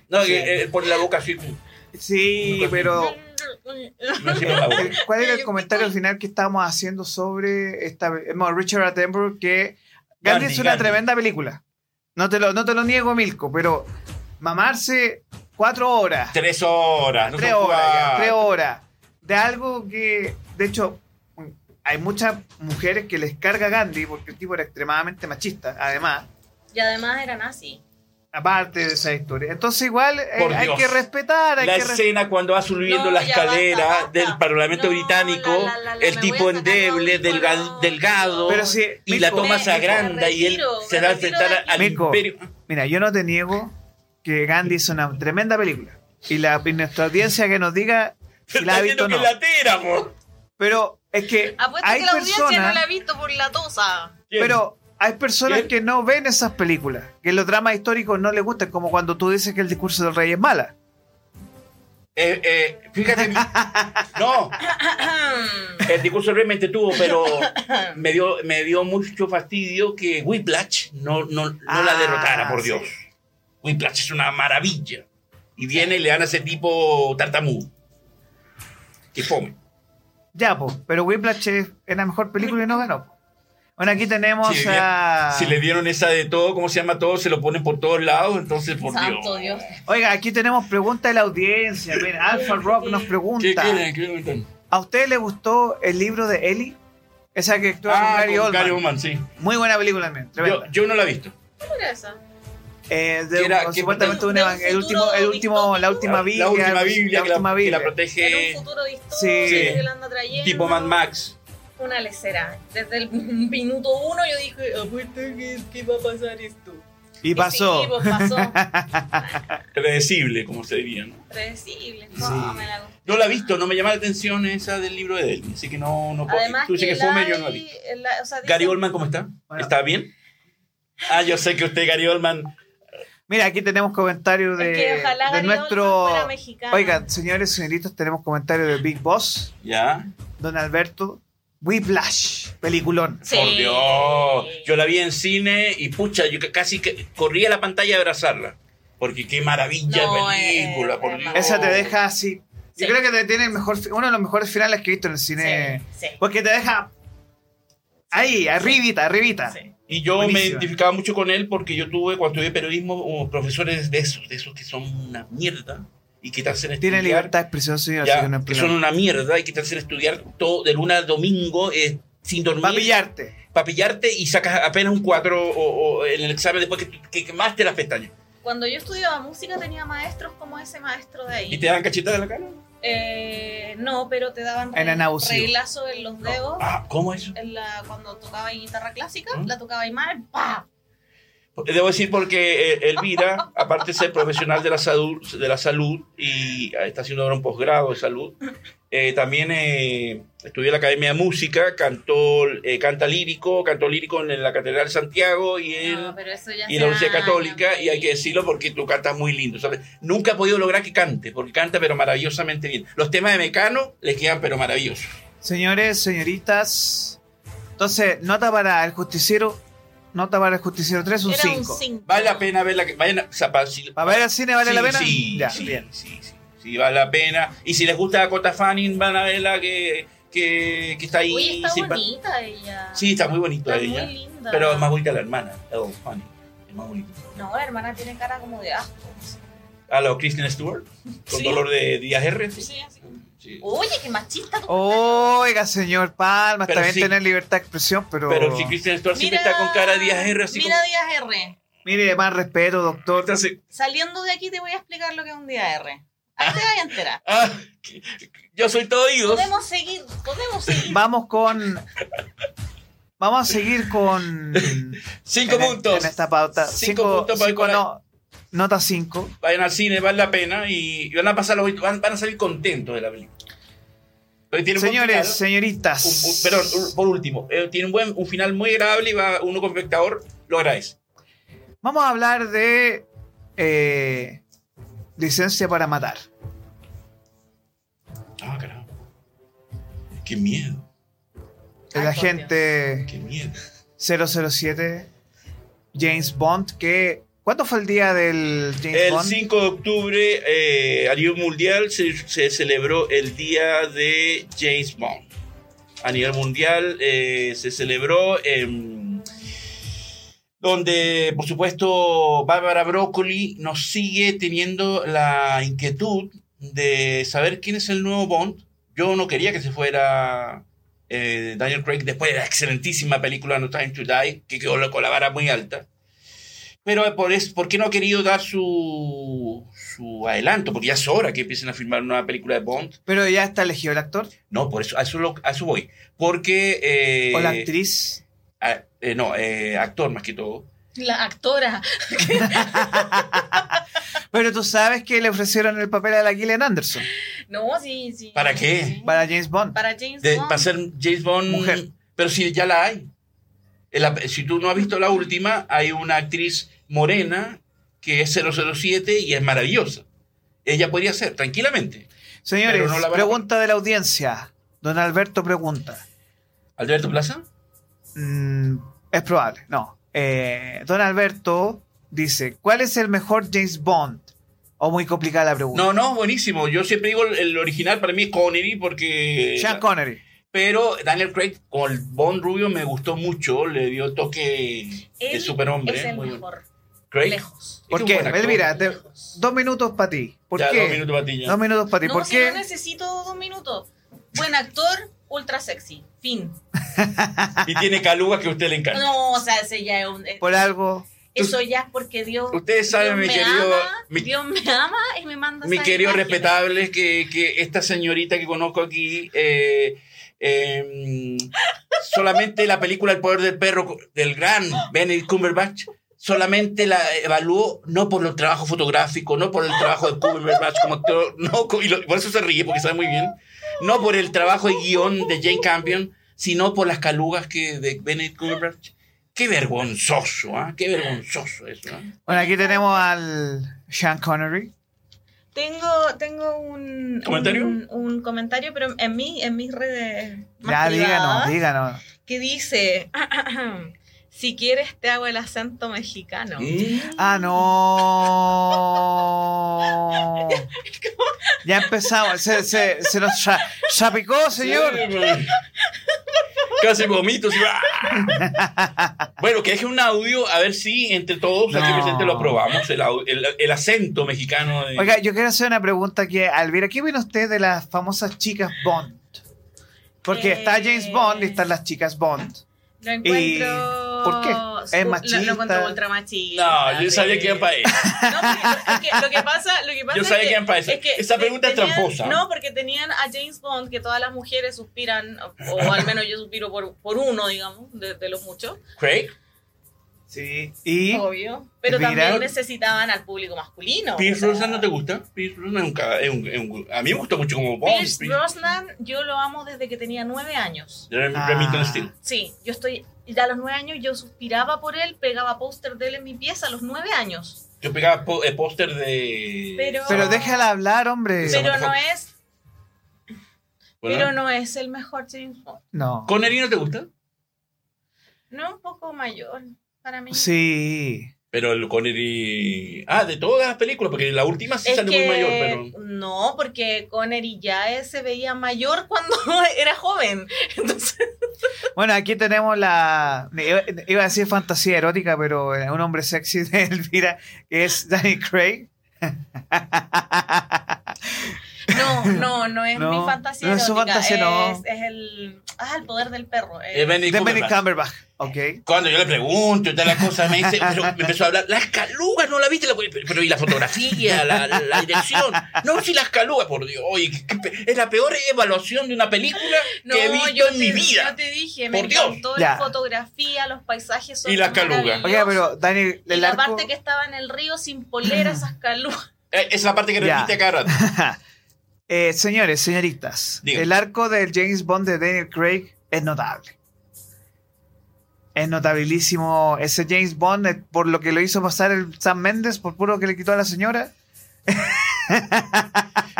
No, Sí. que, eh, pone la boca así. Sí, pero ¿cuál era el comentario final que estábamos haciendo sobre esta bueno, Richard Attenborough? Que Gandhi, Gandhi, es una Gandhi. tremenda película. No te lo, no te lo niego, Milko, pero mamarse cuatro horas, Tres horas. No tres horas, ya, tres horas, de algo que, de hecho, hay muchas mujeres que les carga Gandhi porque el tipo era extremadamente machista, además. Y además era nazi. Aparte de esa historia. Entonces igual eh, hay que respetar, hay La que res- escena cuando va subiendo No, la escalera basta, basta. del Parlamento No, Británico, la, la, la, el tipo endeble, delgado, Pero sí, y la toma se agranda y él se va a aquí. al imperio. Mira, yo no te niego que Gandhi es una tremenda película. Y, la, y nuestra audiencia que nos diga si la ha Está visto o que no. tira. Pero es que Apuesto hay que la audiencia no la ha visto por la tosa. ¿Quién? Pero hay personas que no ven esas películas, que los dramas históricos no les gustan, como cuando tú dices que el discurso del rey es mala. Eh, eh, fíjate, no, el discurso realmente tuvo, pero me dio, me dio mucho fastidio que Whiplash no, no, no la Ah, derrotara, por sí. Dios. Whiplash es una maravilla. Y viene y le dan a ese tipo tartamudo. Que fome. Ya, pues, pero Whiplash es es la mejor película y no ganó. Bueno, aquí tenemos Si, a... si le dieron esa de todo, ¿cómo se llama todo? Se lo ponen por todos lados, entonces por Santo Dios. Dios. Oiga, aquí tenemos preguntas de la audiencia. Mira, Alpha Rock nos pregunta. ¿Qué quieren? ¿Qué quieren? ¿A usted le gustó el libro de Ellie? Esa que actúa con Ah, Gary con Oldman. Gary Oldman, sí. Muy buena película también. Yo, no la he visto. ¿Qué era esa? Eh, de- que era- que- supuestamente de- un de un el último, el último, la última La- Biblia. La última Biblia, la que, la, última que la Biblia. Era protege un futuro distópico Sí. que él anda trayendo. tipo Mad Max. Una lecera. Desde el minuto uno yo dije, apuesto que, que va a pasar esto. Y pasó. sí, pues pasó. Predecible, como se diría, ¿no? Predecible. Sí. No, me la. No la he visto, no me llama la atención esa del libro de Delmi, así que no, no puedo. Además Tú dices que que fome, la yo no la o sea, Gary Oldman, ¿cómo está? Bueno. ¿Está bien? Ah, yo sé que usted, Gary Oldman. Mira, aquí tenemos comentarios de, Es que ojalá de Gary nuestro. Oigan, señores, señoritas, tenemos comentarios de Big Boss, Ya. Don Alberto, Whiplash, peliculón. Sí. Por Dios. Yo la vi en cine y pucha, yo casi que corría a la pantalla a abrazarla. Porque qué maravilla No, de película, eh, por eh, Dios. Esa te deja así. Yo Sí. creo que te tiene el mejor, uno de los mejores finales que he visto en el cine. Sí, sí. Porque te deja ahí, arribita, arribita. Sí. Y yo me identificaba mucho con él porque yo tuve, cuando estudié periodismo, profesores de esos, de esos que son una mierda y que te hacen estudiar. Tiene libertad de expresión, señor. ya, así que no son una mierda y que hacen estudiar todo de luna al domingo eh, sin dormir. Va a pillarte. Para pillarte y sacas apenas un 4 o, o en el examen después que, que quemaste las pestañas. Cuando yo estudiaba música tenía maestros como ese maestro de ahí. ¿Y te dan cachetada en la cara? Eh, no, pero te daban reglazo en los dedos. Ah, ¿cómo eso? En la, cuando tocaba guitarra clásica, ¿Mm? la tocaba y mal, ¡pa! Debo decir porque eh, Elvira, aparte de ser profesional de la salud, de la salud y ah, está haciendo ahora un posgrado de salud, eh, también eh, estudió en la Academia de Música, cantó, eh, canta lírico, cantó lírico en la Catedral de Santiago y en, No, y en la Universidad Católica, años, y hay que decirlo porque tú cantas muy lindo. ¿sabes? Nunca he podido lograr que cante, porque canta pero maravillosamente bien. Los temas de Mecano le quedan pero maravillosos. Señores, señoritas. Entonces, nota para el justiciero. Nota para el justiciero 3, un Era 5. un 5. Vale la pena verla, que vayan a, o sea, para- si- ¿Para ver el cine vale Sí, la pena? Sí, ya, sí, bien. sí, sí, sí, vale la pena. Y si les gusta Dakota Fanning, van a verla que, que, que está ahí. Oye, está bonita ella. Sí, está muy bonita Está ella. muy linda. Pero es más bonita la hermana, Elle Fanning. Es más bonita. No, la hermana tiene cara como de asco. A la Kristen Stewart, con Sí. dolor de Díaz R. Sí, así. Sí. Oye, qué machista tu Oiga, señor Palma, Pero está bien sí. tener libertad de expresión, pero. Pero si Kristen Stewart siempre está con cara Díaz R. Así Mira Díaz R. Mire, más respeto, doctor. Entonces, Saliendo de aquí te voy a explicar lo que es un Díaz R. Ahí te vas a enterar. ah, que- yo soy todo oídos. Podemos seguir, podemos seguir. Vamos con. Vamos a seguir con. Cinco en, puntos. En esta pauta. Cinco Cinco, puntos para cinco el no, nota 5. Vayan al cine, vale la pena y van a pasar los- van, van a salir contentos de la película. Tiene Señores, final. señoritas. Un- un- perdón, por último, eh, tiene un buen un final muy agradable y va uno como espectador lo agradece. Vamos a hablar de. eh, licencia para matar. Ah, caramba. Qué miedo, El agente qué miedo. 007, James Bond, que. ¿Cuándo fue el día del James El Bond? 5 de octubre eh, a nivel mundial se, se celebró el día de James Bond. A nivel mundial eh, se celebró en donde, por supuesto, Bárbara Broccoli nos sigue teniendo la inquietud de saber quién es el nuevo Bond. Yo no quería que se fuera eh, Daniel Craig después de la excelentísima película No Time to Die, que quedó con la vara muy alta. Pero por, es, ¿por qué no ha querido dar su, su adelanto? Porque ya es hora que empiecen a filmar una película de Bond. Pero ya está elegido el actor No, por eso, a eso, lo- a eso voy. Porque... eh, o la actriz. a- eh, no, eh, actor más que todo. La actora. Pero tú sabes que le ofrecieron el papel a la Gillian Anderson No, sí, sí. ¿Para qué? Sí. para James Bond. Para James De, Bond. para ser James Bond... Mujer. Pero si ya la hay. Si tú no has visto la última, hay una actriz morena que es 007 y es maravillosa. Ella podría ser, tranquilamente. Señores, no pregunta de la audiencia. Don Alberto pregunta. ¿Alberto Plaza? Mm, es probable, no. Eh, don Alberto dice, ¿cuál es el mejor James Bond? O muy complicada la pregunta. No, no, buenísimo. Yo siempre digo el, el original para mí es Connery porque... Sean Connery. Pero Daniel Craig con el Bond rubio me gustó mucho, le dio toque de superhombre. Es el Muy- mejor. Craig. Lejos. ¿Por qué? Elvira, te- dos minutos para ti. ¿Por Ya, qué? dos minutos para ti, ya. Dos minutos para ti. No, ¿Por si qué? no necesito dos minutos. Buen actor, ultra sexy. Fin. Y tiene calugas que a usted le encanta. No, o sea, ese ya es un. Por algo. Eso ya es porque Dios. Ustedes saben, Dios mi querido- ama, mi- Dios me ama y me manda Mi querido imágenes. respetable, que, que esta señorita que conozco aquí, eh, eh, solamente la película El poder del perro del gran Benedict Cumberbatch, solamente la evaluó no por el trabajo fotográfico, no por el trabajo de Cumberbatch como actor, no, y por eso se ríe, porque sabe muy bien, no por el trabajo de guion de Jane Campion, sino por las calugas que de Benedict Cumberbatch. Qué vergonzoso, ¿ah? Qué vergonzoso eso, ¿ah? Bueno, aquí tenemos al Sean Connery. Tengo, tengo un ¿Comentario? Un, un comentario, pero en mí, en mis redes más Ya, díganos, privadas, díganos. que dice: Si quieres, te hago el acento mexicano. Ah, no. Ya empezamos. Se, se, se nos cha- chapicó, señor. Sí. Casi vomito. sí, bueno, que deje un audio a ver si entre todos aquí No. presente lo aprobamos. El, el- el acento mexicano. De... Oiga, yo quiero hacer una pregunta que, Alvira, ¿qué opina usted de las famosas chicas Bond? Porque Eh, está James Bond y están las chicas Bond. Lo encuentro. ¿Por qué? ¿Es machista? Lo, encuentro ultra machista. no, yo sabía que iba para ahí. No, porque es que lo que pasa, lo que pasa Yo es sabía que, que iban para eso. es que Esa pregunta es tramposa. No, porque tenían a James Bond, que todas las mujeres suspiran, o al menos yo suspiro por, por uno, digamos, de, de los muchos, Craig, Sí. Y obvio. Pero también necesitaban al público masculino. Pierce o sea, Brosnan no te gusta. Pierce Brosnan es un, ca- es un- es un- A mí me gusta mucho como Bond. Pierce Brosnan, yo lo amo desde que tenía nueve años. Rem- Ah. Remington Steele. Sí, yo estoy. Ya a los nueve años yo suspiraba por él, pegaba póster de él en mi pieza a los nueve años. Yo pegaba eh, póster de. Pero- Pero déjala hablar, hombre. Pero no es, Bueno, pero no es el mejor James Bond. No. ¿Connery no te gusta? No, un poco mayor para mí. Sí. Pero el Connery. Ah, de todas las películas, porque la última sí Es salió que muy mayor, pero. no, porque Connery ya se veía mayor cuando era joven. Entonces, Bueno, aquí tenemos la. Iba, a decir fantasía erótica, pero un hombre sexy de Elvira, que es Danny Craig. no, no, no es No, mi fantasía. no es su fantasía, no. es, es el, ah, el poder del perro. Eh, es- Benedict De Benny Cumberbatch. Cumberbatch. Ok. Cuando yo le pregunto y todas las cosas, me dice, pero me empezó a hablar, las calugas, ¿no la viste? La- Pero y la fotografía, la, la- la dirección. No, sí, las calugas, por Dios. Oye, es la peor evaluación de una película que he visto yo en mi vida. Yo te dije, me Por Dios. encantó Ya. la fotografía, los paisajes son Y las calugas. Oiga, pero Danny, Y la arco. parte que estaba en el río sin polera, esas calugas. Eh, Esa es la parte que repite cada rato. Eh, señores, señoritas, el arco del James Bond de Daniel Craig es notable. Es notabilísimo ese James Bond eh, por lo que lo hizo pasar el Sam Mendes, por puro que le quitó a la señora.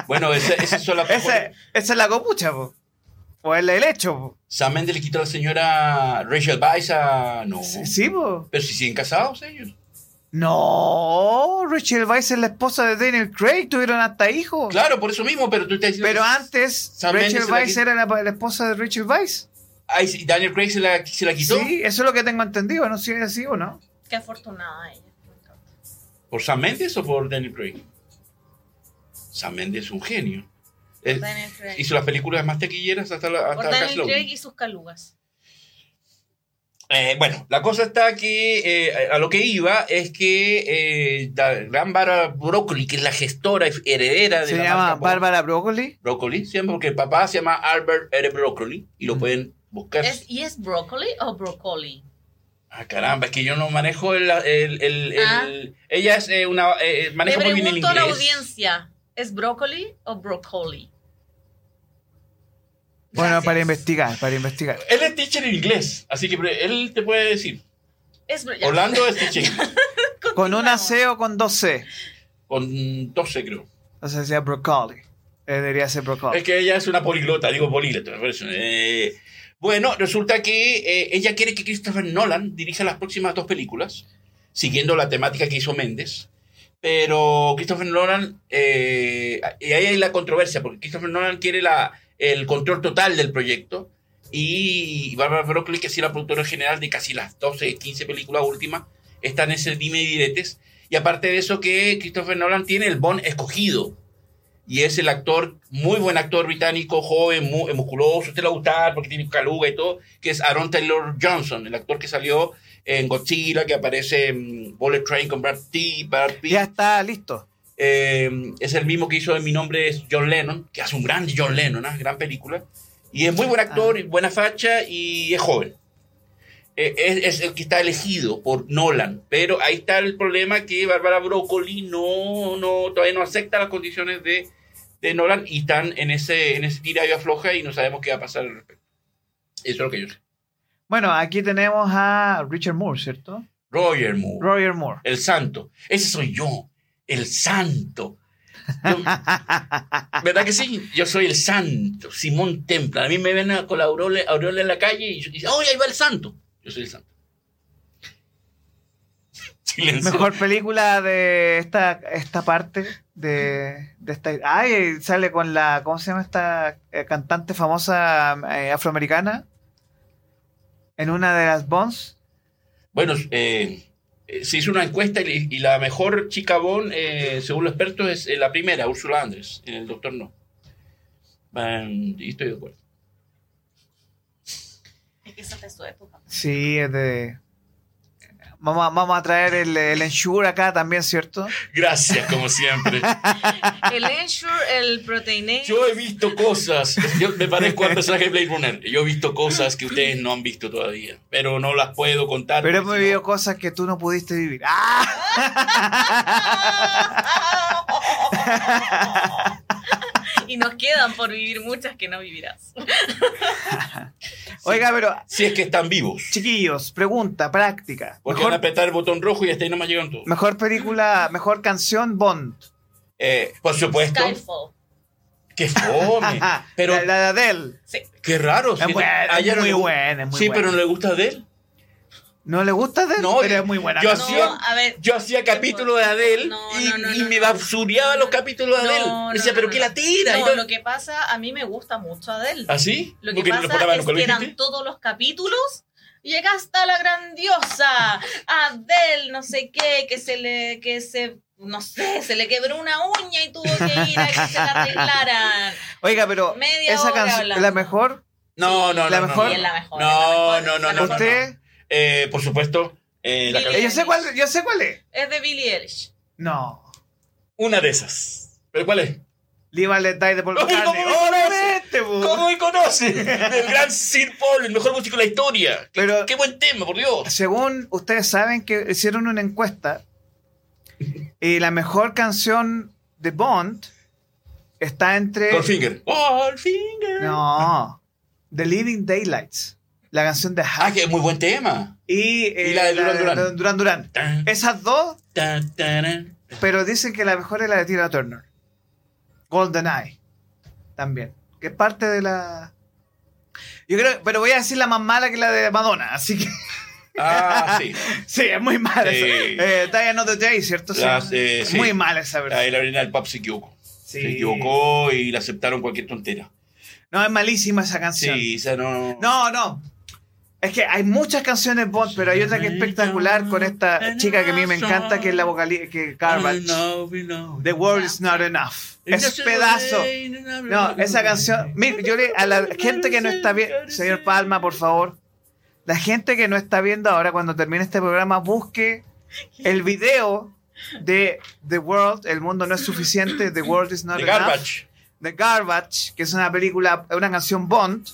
Bueno, esa esa es la Ese- esa es la copucha, po. O el, el hecho, po. Sam Mendes le quitó a la señora Rachel Weisz a... No. Sí, sí, po. Pero si siguen casados ellos. No, Rachel Weisz es la esposa de Daniel Craig, tuvieron hasta hijos. Claro, por eso mismo, pero tú estás diciendo... Pero antes, Sam Rachel Weisz era la, la esposa de Rachel Weisz. Ay, sí, Daniel Craig se la, se la quitó Sí, eso es lo que tengo entendido, no sé si es así o no. Qué afortunada ella. por Sam Mendes o por Daniel Craig. Sam Mendes es un genio. Él Daniel hizo las películas más taquilleras hasta la Por hasta Daniel Cast Craig y sus calugas. Eh, bueno, la cosa está que eh, a lo que iba es que eh, la gran Bárbara Broccoli, que es la gestora y heredera de Se la llama marca Bárbara Broccoli. Broccoli, siempre porque el papá se llama Albert R. Broccoli y lo Mm. pueden buscar. ¿Es, ¿Y es broccoli o broccoli? Ah, caramba, es que yo no manejo el... el- el- el- Ah. Ella es eh, una... eh, maneja Le muy bien el pregunto a inglés. la audiencia, ¿es broccoli o broccoli? Bueno, Gracias. para investigar, para investigar. Él es teacher en inglés, así que él te puede decir. Es. Orlando es teacher ¿Con una. C o con dos C? con 12 creo. O sea, decía broccoli. Eh, debería ser broccoli. Es que ella es una poliglota, digo políglota. Eh, bueno, resulta que eh, ella quiere que Christopher Nolan dirija las próximas dos películas, siguiendo la temática que hizo Méndez. Pero Christopher Nolan, eh, y ahí hay la controversia, porque Christopher Nolan quiere la, el control total del proyecto. Y Barbara Broccoli, que es la productora general de casi las 12, 15 películas últimas, está en ese dime y diretes. Y aparte de eso, que Christopher Nolan tiene el Bond escogido y es el actor, muy buen actor británico, joven, muy, musculoso, usted le va a gustar porque tiene caluga y todo, que es Aaron Taylor Johnson, el actor que salió en Godzilla, que aparece en Bullet Train con Brad. Brad. Ya está listo. Eh, es el mismo que hizo en Mi Nombre es John Lennon, que hace un gran John Lennon, ¿ah? gran película. Y es muy buen actor, buena facha y es joven. Eh, es, es el que está elegido por Nolan, pero ahí está el problema que Bárbara Broccoli no, no, todavía no acepta las condiciones de, de Nolan y están en ese, en ese tira y afloja y no sabemos qué va a pasar al respecto. Eso es lo que yo sé. Bueno, aquí tenemos a Richard Moore, ¿cierto? Roger Moore. Roger Moore. El santo. Ese soy yo. El santo. Yo- ¿Verdad que sí? Yo soy el santo. Simón Templar. A mí me ven a- con la aureola, aureola en la calle y dicen, ¡oh, ahí va el santo! Yo soy el santo. Silencio. Mejor película de esta, esta parte de, de esta. Ay, sale con la. ¿Cómo se llama esta eh, cantante famosa eh, afroamericana? En una de las Bonds. Bueno, eh, se hizo una encuesta y, y la mejor chica Bond, eh, según los expertos, es eh, la primera, Úrsula Andrés, en el Doctor No. Um, y estoy de acuerdo. Es que esa es de su época. Sí, es de. Vamos a, vamos a traer el, el Ensure acá también, ¿cierto? Gracias, como siempre. El Ensure, el Proteinase. Yo he visto cosas. Yo me parezco al personaje de Blade Runner. Yo he visto cosas que ustedes no han visto todavía. Pero no las puedo contar. Pero hemos vivido no- cosas que tú no pudiste vivir. ¡Ah! y nos quedan por vivir muchas que no vivirás. Oiga, pero, Si es que están vivos. chiquillos, pregunta práctica. Porque van a apretar el botón rojo y hasta ahí nomás llegan todos. mejor película, mejor canción Bond. Eh, por supuesto. Skyfall. ¡Qué fome! Pero la, la de Adele. Sí. qué raro. Es si- buena, a no muy buena, es muy Sí, buena. pero no le gusta de él. ¿No le gusta Adele? No, pero es muy buena. yo canción. hacía- No, a ver. Yo hacía capítulos de Adele No, y, no, no, y no, me no. basuriaba los capítulos de Adele. no, Decía, no, ¿pero no, qué no. la tira? No, lo que pasa, a mí me gusta mucho Adele. ¿Así? Lo que pasa es que eran todos los capítulos. Llega hasta la grandiosa Adele, no sé qué, que se le, que se, no sé, se le quebró una uña y tuvo que ir a que se la arreglaran. Oiga, pero Media esa canción, la mejor, No, no, no. La no, mejor- no. Sí, No, no, no. ¿usted? Eh, por supuesto, eh, la cabeza- Yo sé cuál, yo sé cuál es. Es de Billie Eilish. No. una de esas. ¿Pero cuál es? Live and Let Die de Paul Ay, McCartney. ¿cómo me Obviamente, po. ¿Cómo me conoce? El gran Sir Paul, el mejor músico de la historia. Qué, Pero- qué buen tema, por Dios. Según ustedes saben que hicieron una encuesta y la mejor canción de Bond está entre... Goldfinger. Goldfinger. No. The Living Daylights. La canción de Ah, Hack. que es muy buen tema. Y, eh, y la de Duran Duran. Duran Duran. Tan, Esas dos, tan, tan. pero dicen que la mejor es la de Tina Turner. Golden Eye. También. Que es parte de la... Yo creo, pero voy a decir la más mala que la de Madonna, así que Ah, sí. sí, es muy mala Sí. esa. Eh, Another Day, ¿cierto? Sí. Eh, Es sí. Muy mala esa versión. Ahí la orina del pap se equivocó. Sí. Se equivocó y le aceptaron cualquier tontera. No, es malísima esa canción. Sí, o sea, no. No, no. Es que hay muchas canciones Bond, pero hay otra que es espectacular con esta chica que a mí me encanta, que es la vocalista, que Garbage. The World is Not Enough. Es pedazo. No, esa canción. Mire, yo le, a la gente que no está bien, señor Palma, por favor. la gente que no está viendo ahora, cuando termine este programa, busque el video de The World, El mundo no es suficiente, The World is not The enough. Garbage. The Garbage, que es una película, una canción Bond,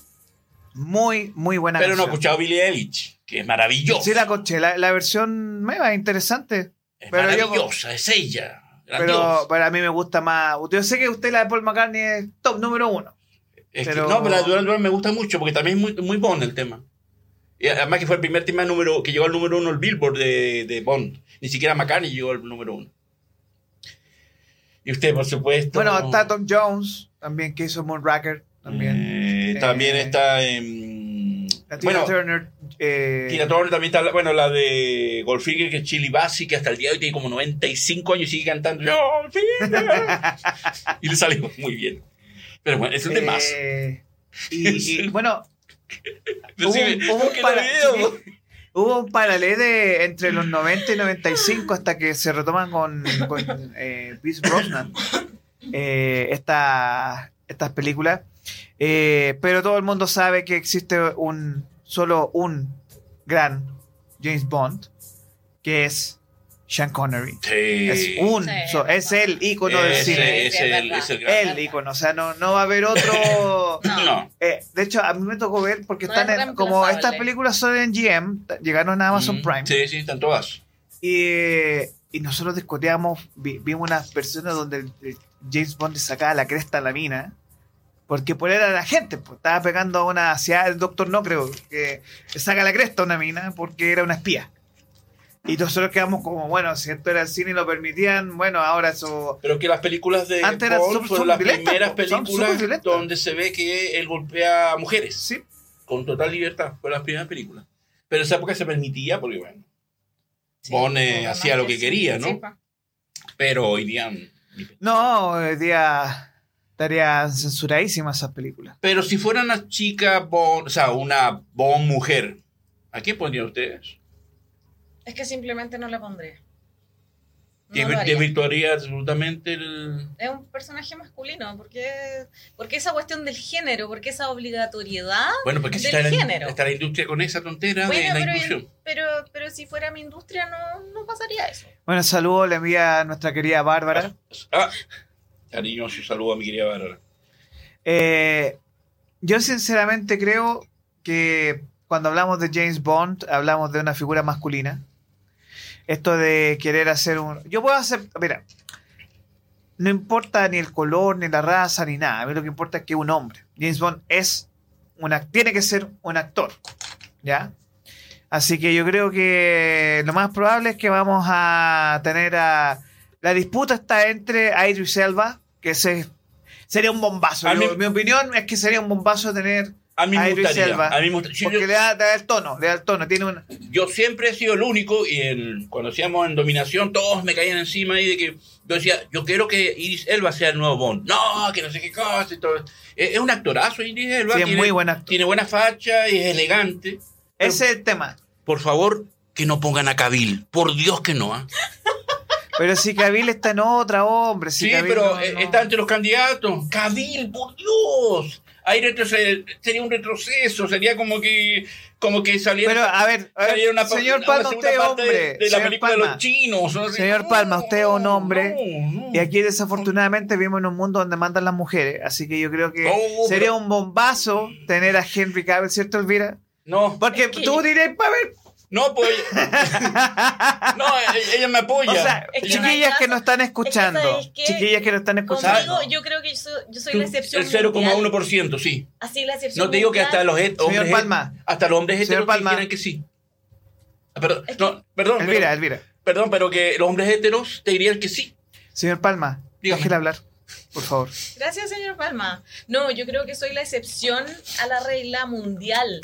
muy, muy buena Pero no he escuchado Billie Eilish, que es maravillosa. Sí, la coche, la, la versión nueva, interesante. es pero yo- maravillosa, es ella. Pero, grandiosa. pero a mí me gusta más. Yo sé que usted la de Paul McCartney es top número uno. Es que- pero- no, pero la de Duran Duran me gusta mucho porque también es muy, muy Bond el tema. Y además que fue el primer tema número, que llegó al número uno el Billboard de, de Bond. Ni siquiera McCartney llegó al número uno. Y usted, por supuesto. Bueno, está Tom Jones, también que hizo Moonraker, también. Eh, también Eh, está. La Tina bueno, Turner. eh, Tina Turner también está. la- Bueno, la de Goldfinger, que es Chili Bassi, que hasta el día de hoy tiene como 95 años y sigue cantando. Goldfinger. y le salió muy bien. Pero bueno, es un de más. eh, y, y, bueno, hubo, sí, un- hubo hubo un paralelo de- entre los 90 y 95 hasta que se retoman con, con eh, Pierce Brosnan eh, esta- estas películas. Eh, pero todo el mundo sabe que existe un solo un gran James Bond, que es Sean Connery. Sí. Es un, Sí, so- es el icono del cine. Es, Sí, es el, es el gran- El icono, o sea, no, no va a haber otro. No. Eh, de hecho, a mí me tocó ver porque No están es en, como estas películas son en GM, llegaron a Amazon Mm, Prime Sí, sí, están todas. y, y nosotros discutíamos, vi- vimos unas versiones donde James Bond le sacaba la cresta a la mina porque por él era la gente, pues, estaba pegando a una hacia el doctor no creo que saca la cresta a una mina porque era una espía. Y nosotros quedamos como, bueno, si esto era el cine y lo permitían, bueno, ahora eso Pero que las películas de Antes eran Bond súper- fueron las primeras son películas donde se ve que él golpea a mujeres sí, con total libertad. Fueron las primeras películas. Pero en esa época se permitía porque, bueno, Sí, Bond eh, hacía lo que sí. quería, ¿no? Pero hoy día... No, hoy día estarían censuradísimas esas películas. Pero si fuera una chica o sea, una Bond mujer, ¿a quién pondrían ustedes? Es que simplemente no la pondré. No desvirtuaría absolutamente el... Es un personaje masculino. ¿Por qué, por qué esa cuestión del género? ¿Por qué esa obligatoriedad? Bueno, porque si Del está la, género. está la industria con esa tontera de Bueno, la pero, inclusión. pero, pero si fuera mi industria no, no pasaría eso. Bueno, saludo le envía a nuestra querida Bárbara. Ah, cariñoso saludo a mi querida Bárbara. Eh, yo sinceramente creo que cuando hablamos de James Bond, hablamos de una figura masculina. Esto de querer hacer un... Yo puedo hacer... Mira, no importa ni el color, ni la raza, ni nada. A mí lo que importa es que un hombre. James Bond es una, tiene que ser un actor. ¿Ya? Así que yo creo que lo más probable es que vamos a tener a... La disputa está entre Idris Elba, que ese sería un bombazo. A Yo- mí- mi opinión es que sería un bombazo tener... A mí me gustaría. A mí me Porque yo, le da, le da el tono, le da el tono. Tiene un... yo siempre he sido el único y cuando hacíamos en Dominación todos me caían encima y de que yo decía, yo quiero que Iris Elba sea el nuevo Bond. No, que no sé qué cosa y todo. Es, es un actorazo Iris Elba. Sí, es tiene, muy buen actor. Tiene buena facha y es elegante. Ese es el tema. Por favor, que no pongan a Cabil. Por Dios que no. ¿ah? Pero si Cavill está en otra, hombre. Si Sí, pero no- eh, no- está entre los candidatos. Cabil, por Dios. Ahí sería un retroceso, sería como que como que saliera, Pero, a ver, a una, señor una Palma, usted es hombre. de, de la película de los chinos. Señor Palma, usted es un hombre, no, no. Y aquí desafortunadamente vivimos en un mundo donde mandan las mujeres. Así que yo creo que No, sería pero- un bombazo tener a Henry Cavill, ¿cierto, Elvira? No, Porque tú dirás, para ver. No, pues. no, ella, ella me apoya. O sea, Es que no hay chiquillas caso- que nos están escuchando. Chiquillas que nos están escuchando. Conmigo, yo creo que yo soy, yo soy Tú, la excepción. el 0,1%, mundial. sí. Así la excepción. No te digo que hasta los hombres, het- Palma. hasta los hombres Señor heteros quieran que sí. Ah, Perdón, Es que- no, perdón, Elvira, pero, Elvira. perdón, pero que los hombres heteros te dirían que sí. Señor Palma, Dígame. déjela hablar, por favor. Gracias, señor Palma. No, yo creo que soy la excepción a la regla mundial.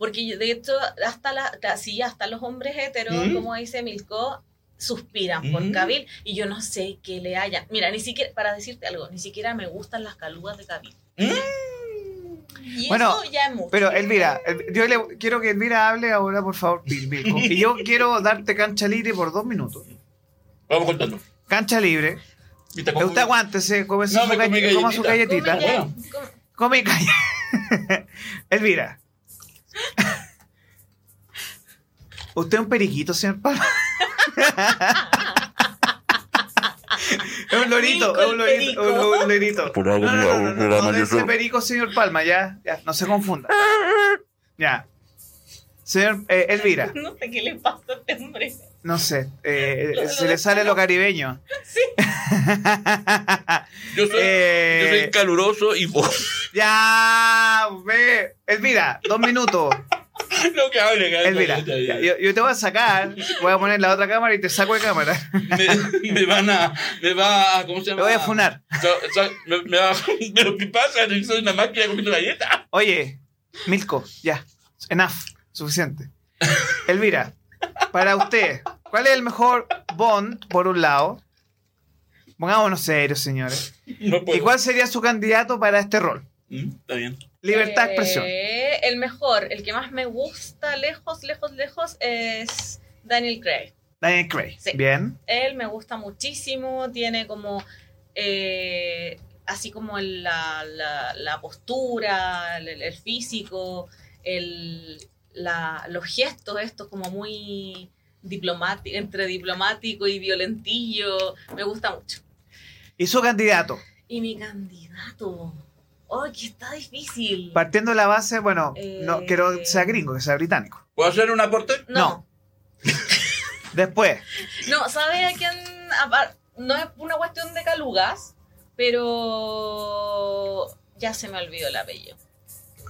Porque de hecho, hasta la, sí, hasta los hombres heteros, Mm. como dice Milko, suspiran por Mm. Cabil y yo no sé qué le haya. Mira, ni siquiera, para decirte algo, ni siquiera me gustan las calugas de Cabil. Mm. Y Bueno, eso ya es mucho. Pero Elvira, El- yo le, quiero que Elvira hable ahora, por favor. Bil, Bil. Y yo quiero darte cancha libre por dos minutos. Vamos contando. Cancha libre. ¿Viste Que cómo- usted aguántese, come su, No, coma galletita. Come bueno. come-. Elvira. ¿Usted es un periquito, señor Palma? es un lorito, es un lorito, perico. un, lorito. Por No, algo no, no, no, no, no, perico, señor Palma, ya, ya, no se confunda. Ya. Señor eh, Elvira, No sé qué le pasa a este hombre. No sé, eh, Lo- lo se le sale lo caribeño. Sí. Yo soy, Eh, yo soy caluroso y vos. ya, ve. Elvira, dos minutos. no que hable, que Elvira, ya, yo, yo te voy a sacar, voy a poner la otra cámara y te saco de cámara. me, me van a. Me va a. ¿Cómo se llama? Te voy a funar. So- so- me, me va, ¿Pero qué pasa? Soy una máquina comiendo galletas. Oye, Milko, ya, enough, suficiente. Elvira, para usted, ¿cuál es el mejor Bond, por un lado? Pongámonos serios, señores. No puedo. ¿Y cuál sería su candidato para este rol? Mm, Está bien. Libertad de Eh, expresión. El mejor, el que más me gusta, lejos, lejos, lejos, es Daniel Craig. Daniel Craig. sí. Bien. Él me gusta muchísimo, tiene como eh, así como el- la, la- la postura, el, el físico, el, la- los gestos estos como muy diplomático, entre diplomático y violentillo, me gusta mucho. ¿Y su candidato? Y mi candidato, ¡oh, que está difícil! Partiendo de la base, bueno, no Eh. quiero que sea gringo, que sea británico. ¿Puedo hacer un aporte? No, Después, no, ¿sabe a quién? No es una cuestión de calugas, pero ya se me olvidó el apellido.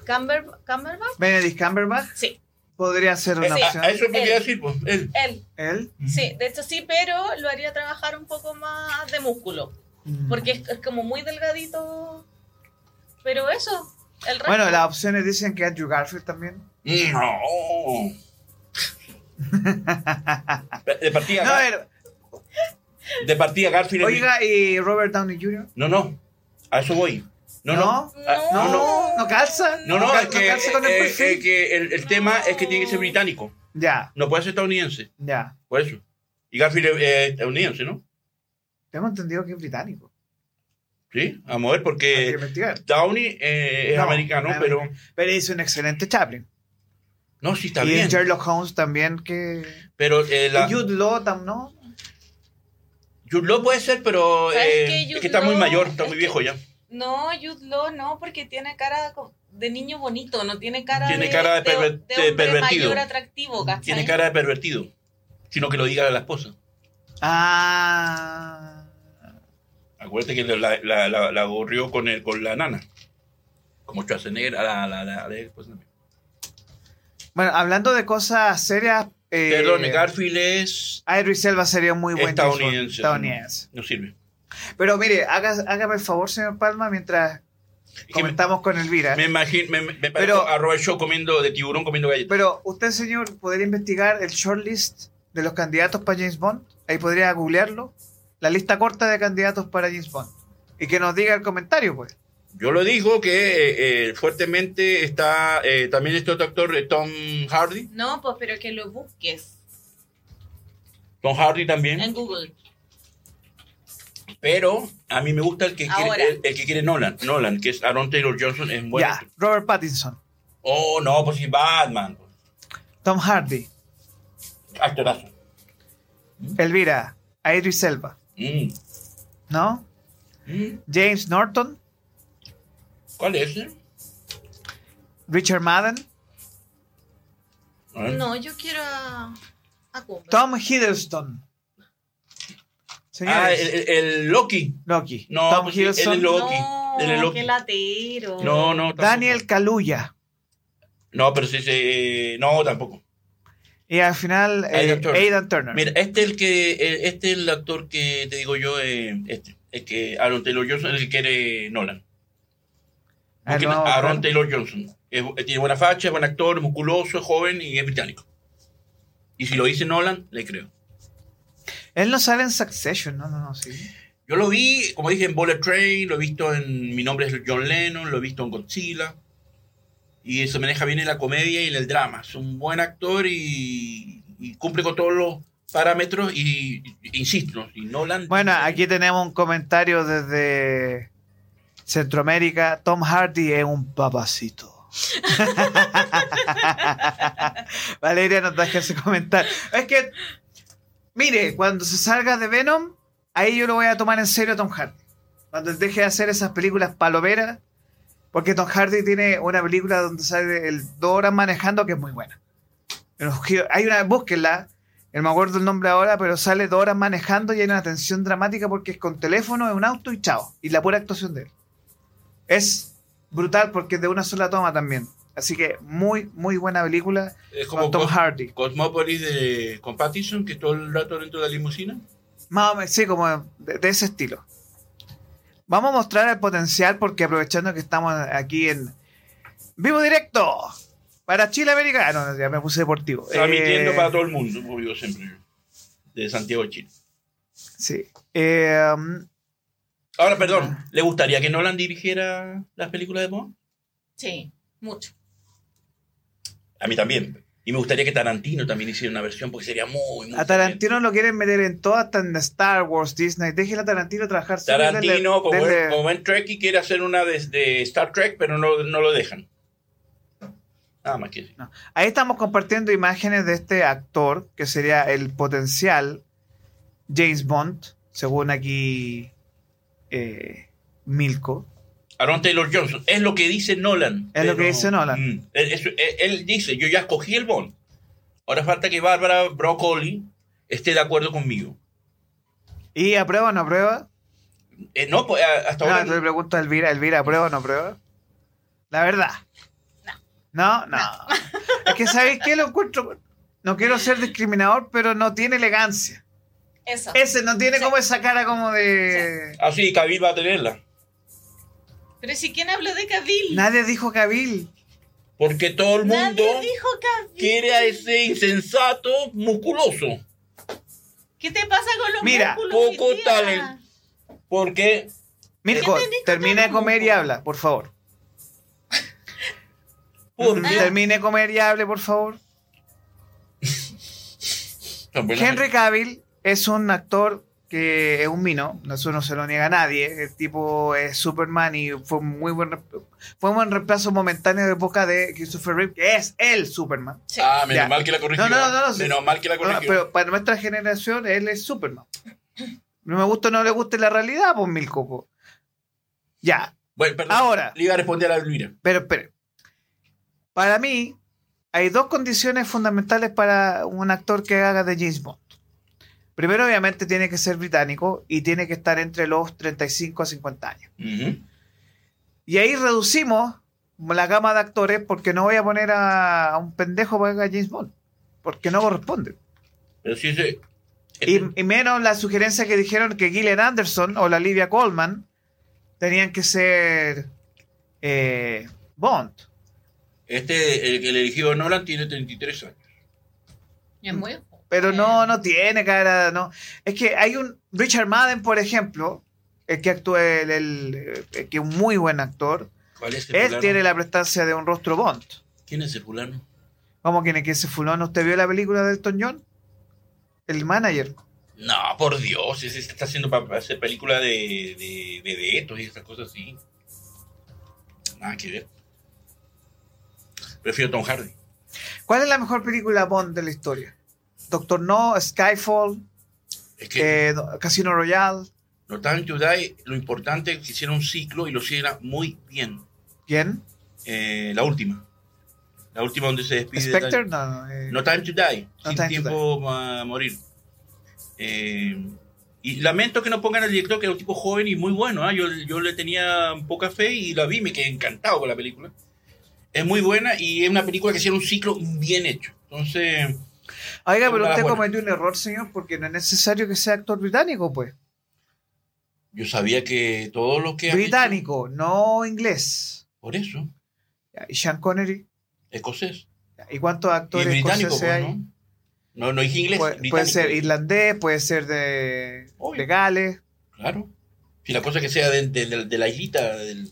Camber, ¿Camberbatch? Benedict Cumberbatch Sí, podría ser una Sí. a, opción. a eso quería decir, pues. Él. él. Él. Sí, de hecho sí, pero lo haría trabajar un poco más de músculo, Mm. porque es, es como muy delgadito. Pero eso, el resto. Bueno, las opciones dicen que Andrew Garfield también. No. De partida, No, ver, de partida Garfield. oiga, ¿y Robert Downey Jr.? No, no. A eso voy. No, no. ¿No? Ah, No, no, no. no calza. No, no, cal- es que, calza con el eh, perfil. eh, que el, el tema es que tiene que ser británico. Ya, No puede ser estadounidense. ya. Por eso. Y Garfield es eh, estadounidense, ¿no? Tengo entendido que es británico. Sí, vamos a ver, Hay que porque. Downey eh, es No, americano, es pero. Pero hizo un excelente Chaplin. No, sí está y bien. en Sherlock Holmes también que... Pero eh, la, Y Jude Law tam- ¿no? Jude Law puede ser, pero ¿Sabes eh, qué? es que está muy mayor, está es muy que- viejo ya. No, Jude Law no, porque tiene cara de niño bonito, no tiene cara Tiene de, cara de perver- de pervertido. mayor atractivo, ¿cachai? Tiene cara de pervertido. Sino que lo diga a la esposa. Ah... Acuérdate que la, la, la, la gorrió con, el, con la nana. Como Schwarzenegger a la, la, la, la esposa también. Bueno, hablando de cosas serias... Eh, Perdón, Garfield es Idris Elba sería un muy buen estadounidense. estadounidense. No sirve. Pero mire, haga- hágame el favor, señor Palma, mientras me, comentamos con Elvira. me imagino, me, me Pero- a Robert Shaw comiendo de tiburón comiendo galletas. Pero usted, señor, podría investigar el shortlist de los candidatos para James Bond. Ahí podría googlearlo. La lista corta de candidatos para James Bond. Y que nos diga el comentario, pues. Yo lo digo que eh, eh, fuertemente está eh, también este otro actor, eh, Tom Hardy. No, pues pero que lo busques Tom Hardy también. en Google. Pero a mí me gusta el que Ahora. quiere, el, el que quiere Nolan, Nolan, que es Aaron Taylor Johnson, es bueno. ya, Robert Pattinson, Oh, no, pues sí, Batman. Tom Hardy, Actorazo. Elvira, Idris Elba, Mm. ¿no? Mm. James Norton, ¿Cuál es? Richard Madden. No, yo quiero a. Tom Hiddleston. Ah, Señores, el, el- el Loki. Loki, No, Tom pues Hiddleston, es Loki. No, es Loki. qué latero. No, no. tampoco. Daniel Kaluuya. No, pero sí, sí, no, tampoco. Y al final, eh, Aidan Turner. Aidan Turner. Mira, este es el que, este es el actor que te digo yo, eh, este, es que Aaron Taylor Johnson es el que quiere Nolan. Ah, no, Aaron. Taylor Johnson. Es- eh, tiene buena facha, es buen actor, es musculoso, es joven y es británico. Y si lo dice Nolan, le creo. Él no sale en Succession, no, no, no, sí. Yo lo vi, como dije, en Bullet Train, lo he visto en Mi nombre es John Lennon, lo he visto en Godzilla. Y se maneja bien en la comedia y en el drama. Es un buen actor y, y cumple con todos los parámetros. Y, y- insisto, y Nolan. Bueno, aquí tenemos un comentario desde Centroamérica. Tom Hardy es un papacito. Valeria nos deja ese comentario. Es que, mire, cuando se salga de Venom, ahí yo lo voy a tomar en serio a Tom Hardy. Cuando deje de hacer esas películas palomeras, porque Tom Hardy tiene una película donde sale el dos horas manejando que es muy buena. Hay una, búsquenla, no me acuerdo el nombre ahora, pero sale dos horas manejando y hay una tensión dramática porque es con teléfono, en un auto y chao. Y la pura actuación de él. Es brutal porque es de una sola toma también. Así que muy, muy buena película Es como con Tom Cos- Hardy. Cosmopolis de, con Pattinson, que todo el rato dentro de la limusina. Más o menos, sí, como de, de ese estilo. Vamos a mostrar el potencial porque aprovechando que estamos aquí en vivo directo para Chile Americano, ya me puse deportivo. Transmitiendo Eh, para todo el mundo, como digo siempre yo. De Santiago de Chile. Sí. Eh, um, Ahora, perdón, ¿le gustaría que Nolan dirigiera las películas de Bond? Sí, mucho. A mí también. Y me gustaría que Tarantino también hiciera una versión porque sería muy, muy a Tarantino lo quieren meter en todo, hasta en Star Wars, Disney. Déjela a Tarantino trabajar y Tarantino, denle- como, denle- buen- como buen Trekkie, quiere hacer una de, de Star Trek, pero no, no lo dejan. Nada más que. No. Ahí estamos compartiendo imágenes de este actor, que sería el potencial James Bond, según aquí eh, Milko. Aaron Taylor Johnson. Es lo que dice Nolan. Es lo que dice Nolan. Mm. Él, eso- él- él dice, yo ya escogí el Bond. Ahora falta que Bárbara Broccoli esté de acuerdo conmigo. ¿Y aprueba o no aprueba? Eh, no, pues hasta No, ahora... yo le pregunto a Elvira, ¿Elvira aprueba o no aprueba? La verdad. No, no. Es que, ¿sabéis qué? Lo encuentro... No quiero ser discriminador, pero no tiene elegancia. Eso. Ese no tiene Sí. como esa cara como de... Ah, sí, Cavill va a tenerla. Pero si quién habló de Cavill. Nadie dijo Cabil. Porque todo el mundo Nadie dijo Cavill. quiere a ese insensato musculoso. ¿Qué te pasa con los Mira, músculos poco día? talent. Porque Mirko, ¿Qué te dijo termina de comer y habla, por favor. Porque- Termine de comer y hable, por favor. Buenas- Henry Cavill es un actor que es un mino, eso no se lo niega a nadie. El tipo es Superman y fue un muy buen fue un buen reemplazo momentáneo de época de Christopher Reeve, que es el Superman. Sí. Ah, menos Ya. mal que la corrigió. No, no, no, no, sí. Menos mal que la No, corrigió. pero para nuestra generación él es Superman. No me gusta o no le guste la realidad, pues Milko. po. Ya, Bueno, perdón. Ahora. Le iba a responder a Elvira. Pero espere. Para mí, hay dos condiciones fundamentales para un actor que haga de James Bond. Primero, obviamente, tiene que ser británico y tiene que estar entre los 35 a 50 años. Y ahí reducimos la gama de actores porque no voy a poner a, a un pendejo para que haga James Bond. Porque no corresponde. Pero sí. Y, Este, y menos la sugerencia que dijeron que Gillian Anderson o la Livia Colman tenían que ser eh, Bond. este, el que le eligió Nolan, tiene 33 años. Es muy Pero no, no tiene cara, no. Es que hay un Richard Madden, por ejemplo, el que actúa, el, el- el que es un muy buen actor. ¿Cuál es ese Él fulano? tiene la prestancia de un rostro Bond. ¿Quién es ese fulano? ¿Cómo que que ese fulano? ¿Usted vio la película de Elton John? El manager. No, por Dios, ese está haciendo para hacer película de, de vedetos y esas cosas así. Nada que ver. Prefiero Tom Hardy. ¿Cuál es la mejor película Bond de la historia? Doctor No, Skyfall, Es que eh, Casino Royale. No Time to Die, lo importante es que hiciera un ciclo y lo hiciera muy bien. ¿Quién? Eh, la última. La última donde se despide. de Spectre. No, no, eh, No Time to Die. No sin Time tiempo a morir. Eh, y lamento que no pongan al director, que era un tipo joven y muy bueno. ¿ah? Yo, yo le tenía poca fe y la vi, me quedé encantado con la película. Es muy buena y es una película que hiciera un ciclo bien hecho. Entonces, Oiga, es pero usted cometió un error, señor, porque no es necesario que sea actor británico, pues. yo sabía que todos los que... Británico, no inglés. hecho- por eso, ¿Y Sean Connery? escocés. ¿Y cuántos actores escoceses pues, hay? ¿no? No, no dije inglés. Puede, ser irlandés, puede ser de, Obvio. de Gales. Claro. Si la cosa que sea de, de- de- de la islita del,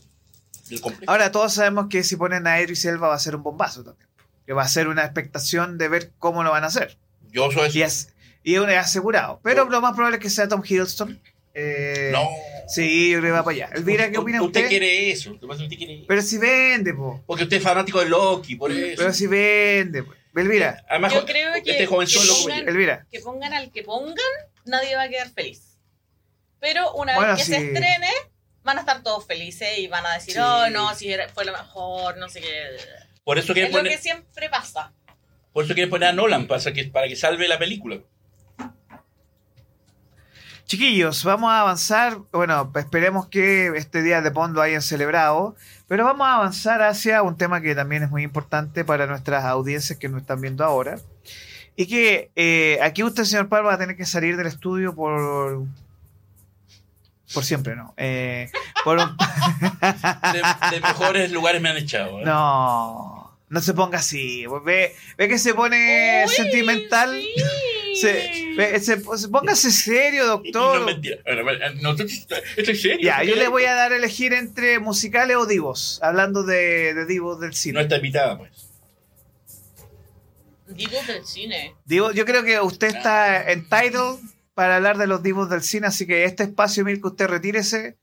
del complejo. Ahora todos sabemos que si ponen a Idris Elba va a ser un bombazo también. Que va a ser una expectación de ver cómo lo van a hacer. Yo soy Y es, y es asegurado. Pero lo más probable es que sea Tom Hiddleston, Eh, No. Sí, yo creo que va para allá. Elvira, ¿qué opina usted? Usted quiere eso. Usted quiere. Pero si vende, po. Porque usted es fanático de Loki, por eso. Pero si vende, po. Elvira, Además, Yo creo que- este que pongan-. Elvira. que pongan al que pongan, nadie va a quedar feliz. Pero una Bueno, vez que sí. se estrene, van a estar todos felices y van a decir, Sí. oh, no, si era- fue lo mejor, no sé qué. Por eso quiere Es lo poner, que siempre pasa. por eso quiere poner a Nolan para que, para que salve la película. Chiquillos, vamos a avanzar. Bueno, esperemos que este día de Bond lo hayan celebrado. Pero vamos a avanzar hacia un tema que también es muy importante para nuestras audiencias que nos están viendo ahora. Y que eh, aquí usted, señor Palma, va a tener que salir del estudio por. Por siempre, ¿no? Eh, por un- De, de mejores lugares me han echado. ¿eh? No, no se ponga así. Ve, ve que se pone Uy, sentimental. sí. Se, ve- se- se- póngase serio, no doctor. es mentira. No, esto, esto es serio. Ya, yo le voy a dar a elegir entre musicales o divos, hablando de, de divos del No cine. está invitada, pues. Divos del cine. Divo, yo creo que usted está entitled para hablar de los divos del cine, así que este espacio, Mirko, usted retírese.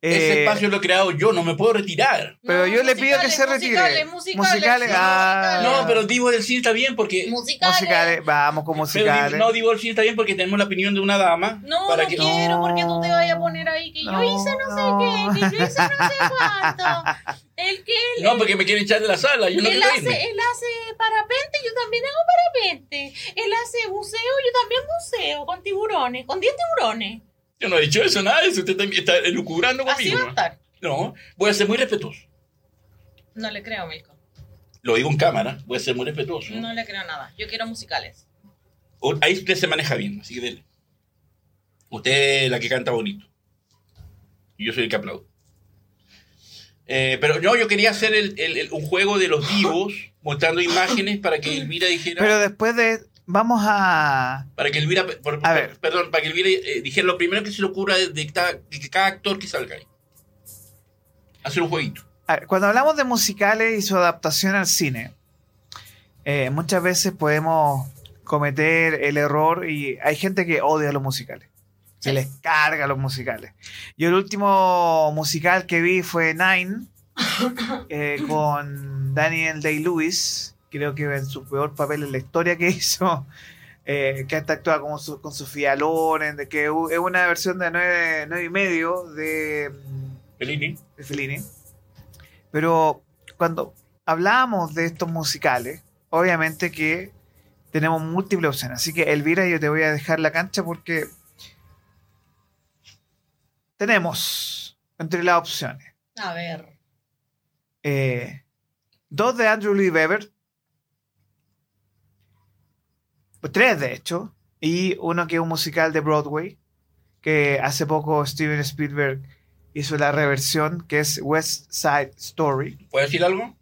Ese Eh, espacio lo he creado yo, no me puedo retirar. Pero yo le pido que se retire. Musicales, musicales. Musicales, ah. No, pero Divo del cine está bien porque. Musicales. musicales, vamos con Pero musicales. Divo- no, Divo del cine está bien porque tenemos la opinión de una dama. No, para no que, quiero porque tú te vayas a poner ahí que No, yo hice no, no. sé qué, que yo hice no sé cuánto. El que él, No, porque me quieren echar de la sala. Yo no él, hace, irme. él hace parapente, yo también hago parapente. Él hace buceo, yo también buceo con tiburones, con 10 tiburones. Yo no he dicho eso, nada de eso. Usted está, está elucubrando Así conmigo. va a ¿no? estar. No, voy a ser muy respetuoso. No le creo, Milko. Lo digo en cámara, voy a ser muy respetuoso. No le creo nada. Yo quiero musicales. O- Ahí usted se maneja bien, así que dele. Usted es la que canta bonito. Y yo soy el que aplaudo. Eh, pero no, yo quería hacer el- el- el- un juego de los divos, mostrando imágenes para que Elvira dijera. Pero después de. Vamos a. para que Elvira, por- A ver. perdón, para que Elvira eh, dijera lo primero que se le ocurra de, de cada, de cada actor que salga ahí. Hacer un jueguito. a ver, cuando hablamos de musicales y su adaptación al cine, eh, muchas veces podemos cometer el error y hay gente que odia los musicales. Se Sí. les carga los musicales. Yo el último musical que vi fue Nine eh, con Daniel Day-Lewis, creo que en su peor papel en la historia que hizo, eh, que hasta actúa con, su- con Sofía Loren, de que es una versión de nueve, nueve y medio de, mm, Fellini. de Fellini. Pero cuando hablamos de estos musicales, obviamente que tenemos múltiples opciones. Así que Elvira, yo te voy a dejar la cancha porque tenemos entre las opciones A ver. eh, dos de Andrew Lee Webber, pues tres de hecho, y uno que es un musical de Broadway, que hace poco Steven Spielberg hizo la reversión, que es West Side Story. ¿Puedo decir algo?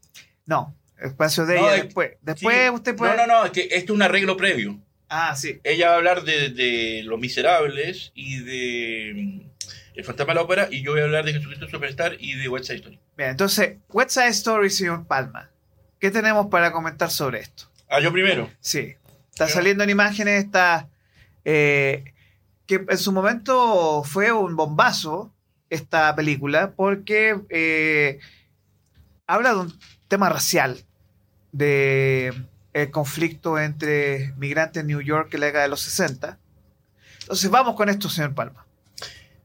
No, espacio de No, ella es- después. Después Sí. usted puede... No, no, no, es que esto es un arreglo previo. Ah, sí. Ella va a hablar de, de Los Miserables y de mm, El Fantasma de la Ópera y yo voy a hablar de Jesucristo Superstar y de West Side Story. Bien, entonces, West Side Story, señor Palma. ¿Qué tenemos para comentar sobre esto? Ah, yo primero. Sí. Está saliendo en imágenes, está. eh, que en su momento fue un bombazo esta película, porque eh, habla de un tema racial, de el conflicto entre migrantes en New York en la década de los 60. Entonces, vamos con esto, señor Palma.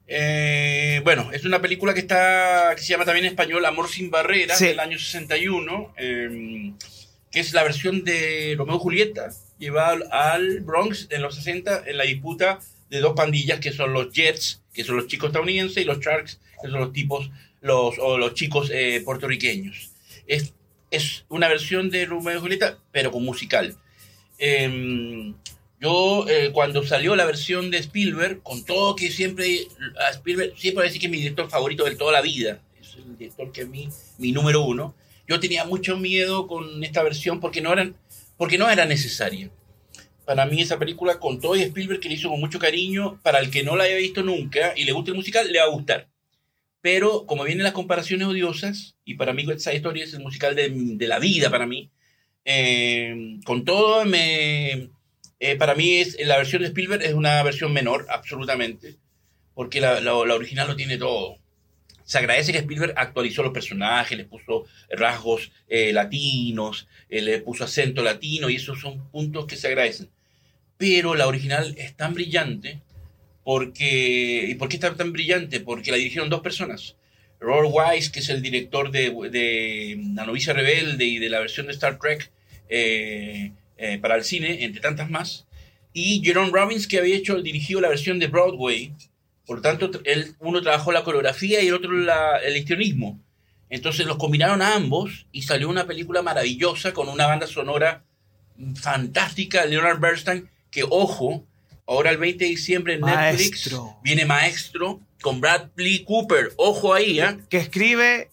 Eh, bueno, es una película que está que se llama también en español Amor sin barreras Sí. del año 61, eh, que es la versión de Romeo y Julieta llevada al, Bronx en los 60 en la disputa de dos pandillas que son los Jets, que son los chicos estadounidenses, y los Sharks, que son los tipos los o los chicos eh, puertorriqueños. Es, es una versión de Romeo y Julieta, pero con musical. Em, yo, eh, cuando salió la versión de Spielberg, con todo que siempre, Spielberg, siempre voy a decir que es mi director favorito de toda la vida, es el director que es mi, mi número uno, yo tenía mucho miedo con esta versión porque no, eran, porque no era necesaria. Para mí esa película, con todo y Spielberg, que le hizo con mucho cariño, para el que no la haya visto nunca y le guste el musical, le va a gustar. Pero como vienen las comparaciones odiosas, y para mí Side Story es el musical de, de la vida para mí, eh, con todo me, eh, para mí es la versión de Spielberg es una versión menor, absolutamente, porque la, la- la original lo tiene todo. Se agradece que Spielberg actualizó los personajes, les puso rasgos eh, latinos, eh, le puso acento latino y esos son puntos que se agradecen. Pero la original es tan brillante porque... ¿Y por qué está tan brillante? Porque la dirigieron dos personas. Robert Wise, que es el director de, La novicia rebelde y de la versión de Star Trek eh, para el cine, entre tantas más. Y Jerome Robbins, que había hecho, dirigido la versión de Broadway. Por lo tanto, él, uno trabajó la coreografía y el otro la- el histrionismo. Entonces los combinaron a ambos y salió una película maravillosa con una banda sonora fantástica, Leonard Bernstein, que ojo, ahora el 20 de diciembre en Netflix Maestro. viene Maestro con Bradley Cooper, ojo ahí, ¿ah? Que escribe,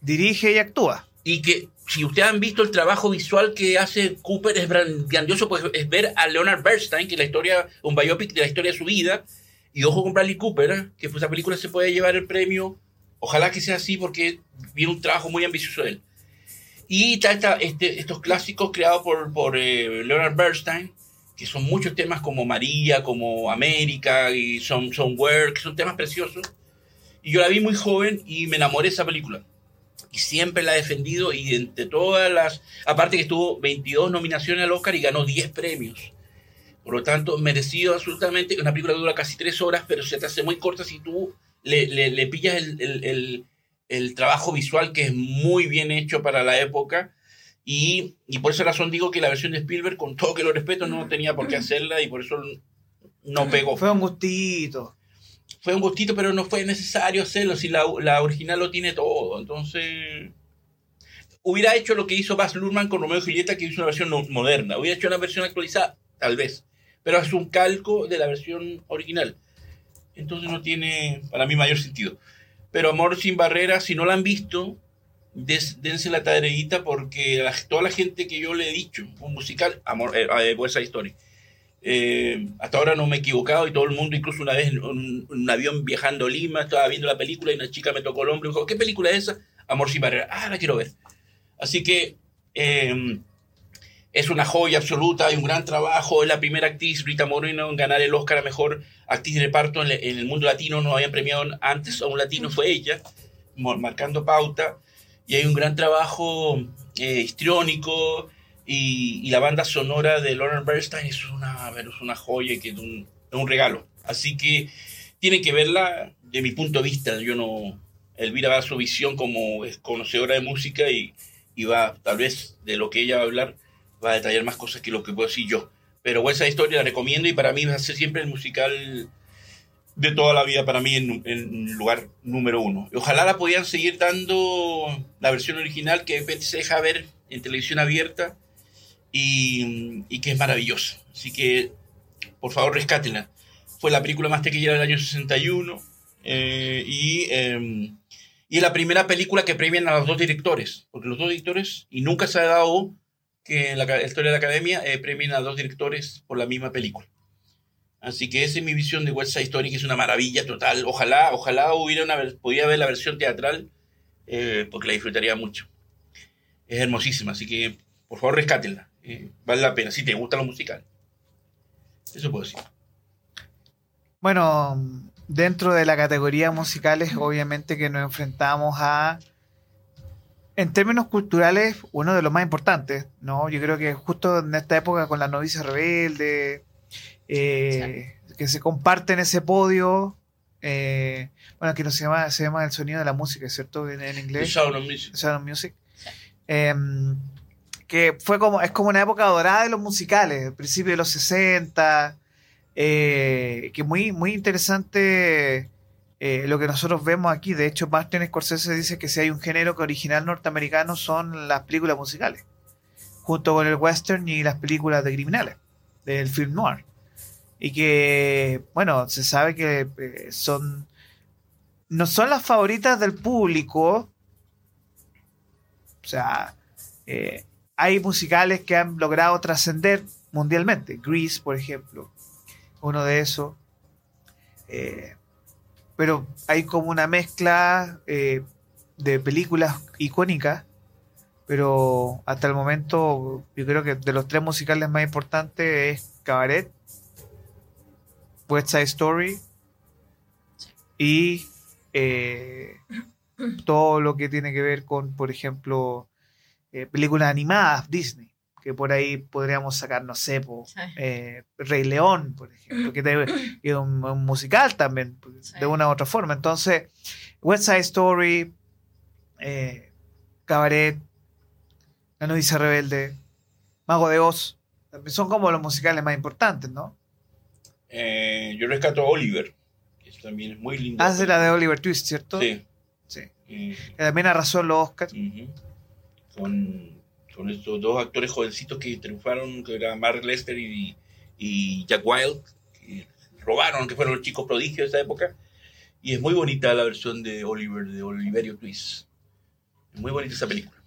dirige y actúa. y que si ustedes han visto el trabajo visual que hace Cooper es gran- grandioso, pues es ver a Leonard Bernstein, que es la historia, un biopic de la historia de su vida, y ojo con Bradley Cooper, que pues esa película se puede llevar el premio, ojalá que sea así porque viene un trabajo muy ambicioso de él. Y está esta- este- estos clásicos creados por, por eh, Leonard Bernstein, que son muchos temas como María, como América y Some, Somewhere, que son temas preciosos. Y yo la vi muy joven y me enamoré de esa película y siempre la he defendido y entre todas las, aparte que estuvo 22 nominaciones al Oscar y ganó 10 premios. Por lo tanto, merecido absolutamente, una película que dura casi 3 horas, pero se te hace muy corta si tú le, le- le pillas el, el- el- el trabajo visual que es muy bien hecho para la época. Y, y por esa razón digo que la versión de Spielberg, con todo que lo respeto, no tenía por qué hacerla y por eso no pegó Fue un gustito. fue un gustito, pero no fue necesario hacerlo si la, la original lo tiene todo. Entonces, hubiera hecho lo que hizo Baz Luhrmann con Romeo y Julieta, que hizo una versión moderna. Hubiera hecho una versión actualizada, tal vez. Pero es un calco de la versión original. Entonces no tiene para mí mayor sentido. Pero Amor sin barreras, si no la han visto, dense la tareita porque la- toda la gente que yo le he dicho, un musical, Amor, eh, eh, West. Eh, hasta ahora no me he equivocado y todo el mundo, incluso una vez en un, avión viajando a Lima, estaba viendo la película y una chica me tocó el hombro y me dijo, ¿qué película es esa? Amor sin barrera. Ah, la quiero ver. Así que eh, es una joya absoluta, hay un gran trabajo. Es la primera actriz, Rita Moreno, en ganar el Oscar a Mejor Actriz de Reparto en, el mundo latino. No habían premiado antes a un latino, fue ella, marcando pauta. Y hay un gran trabajo eh, histriónico y, y la banda sonora de Lauren Bernstein es una, es una joya que es un, es un regalo. Así que tienen que verla de mi punto de vista. Yo no. Elvira va a su visión como conocedora de música y, y va, tal vez, de lo que ella va a hablar, va a detallar más cosas que lo que puedo decir yo. Pero esa historia la recomiendo y para mí va a ser siempre el musical de toda la vida, para mí, en, en lugar número uno. Ojalá la podían seguir dando la versión original que se deja ver en televisión abierta y, que es maravillosa. Así que, por favor, rescátenla. Fue la película más taquillera del año 61 eh, y, eh, y la primera película que premian a los dos directores, porque los dos directores, y nunca se ha dado que en la historia de la academia eh, premien a dos directores por la misma película. Así que esa es mi visión de West Side Story, que es una maravilla total. Ojalá, ojalá hubiera una, pudiera ver la versión teatral, eh, porque la disfrutaría mucho. Es hermosísima, así que por favor rescátenla. eh, vale la pena, si te gusta lo musical. Eso puedo decir. Bueno, dentro de la categoría musicales, obviamente que nos enfrentamos a, en términos culturales, uno de los más importantes, ¿no? Yo creo que justo en esta época con la novicia rebelde, eh, que se comparten ese podio, eh, bueno, que no se llama, se llama el sonido de la música, ¿cierto? En, en The inglés. Sound of Music. Sound of Music. Em, que fue como, es como una época dorada de los musicales, el principio de los 60, eh, que muy, muy interesante eh, lo que nosotros vemos aquí. De hecho, Martin Scorsese dice que si hay un género que original norteamericano son las películas musicales, junto con el western y las películas de criminales, del film noir. Y que, bueno, se sabe que eh, son, no son las favoritas del público, o sea, eh, hay musicales que han logrado trascender mundialmente. Grease, por ejemplo, uno de esos. Pero hay como una mezcla eh, de películas icónicas. Pero hasta el momento, yo creo que de los tres musicales más importantes es Cabaret, West Side Story y eh, todo lo que tiene que ver con, por ejemplo, eh, películas animadas Disney, que por ahí podríamos sacar, no sé, po, Sí. eh, Rey León, por ejemplo, que, es un, un musical también, Sí. de una u otra forma. Entonces, West Side Story, eh, Cabaret, La novicia rebelde, Mago de Oz, también son como los musicales más importantes, ¿no? Eh, yo rescato a Oliver, que eso también es muy lindo. Hace la de Oliver Twist, ¿cierto? Sí. Sí. Eh, Que también arrasó en los Oscars. con, con estos dos actores jovencitos que triunfaron, que eran Mark Lester y, y Jack Wilde, que robaron, que fueron los chicos prodigios de esa época. Y es muy bonita la versión de Oliver, de Oliverio Twist. Es muy bonita esa película.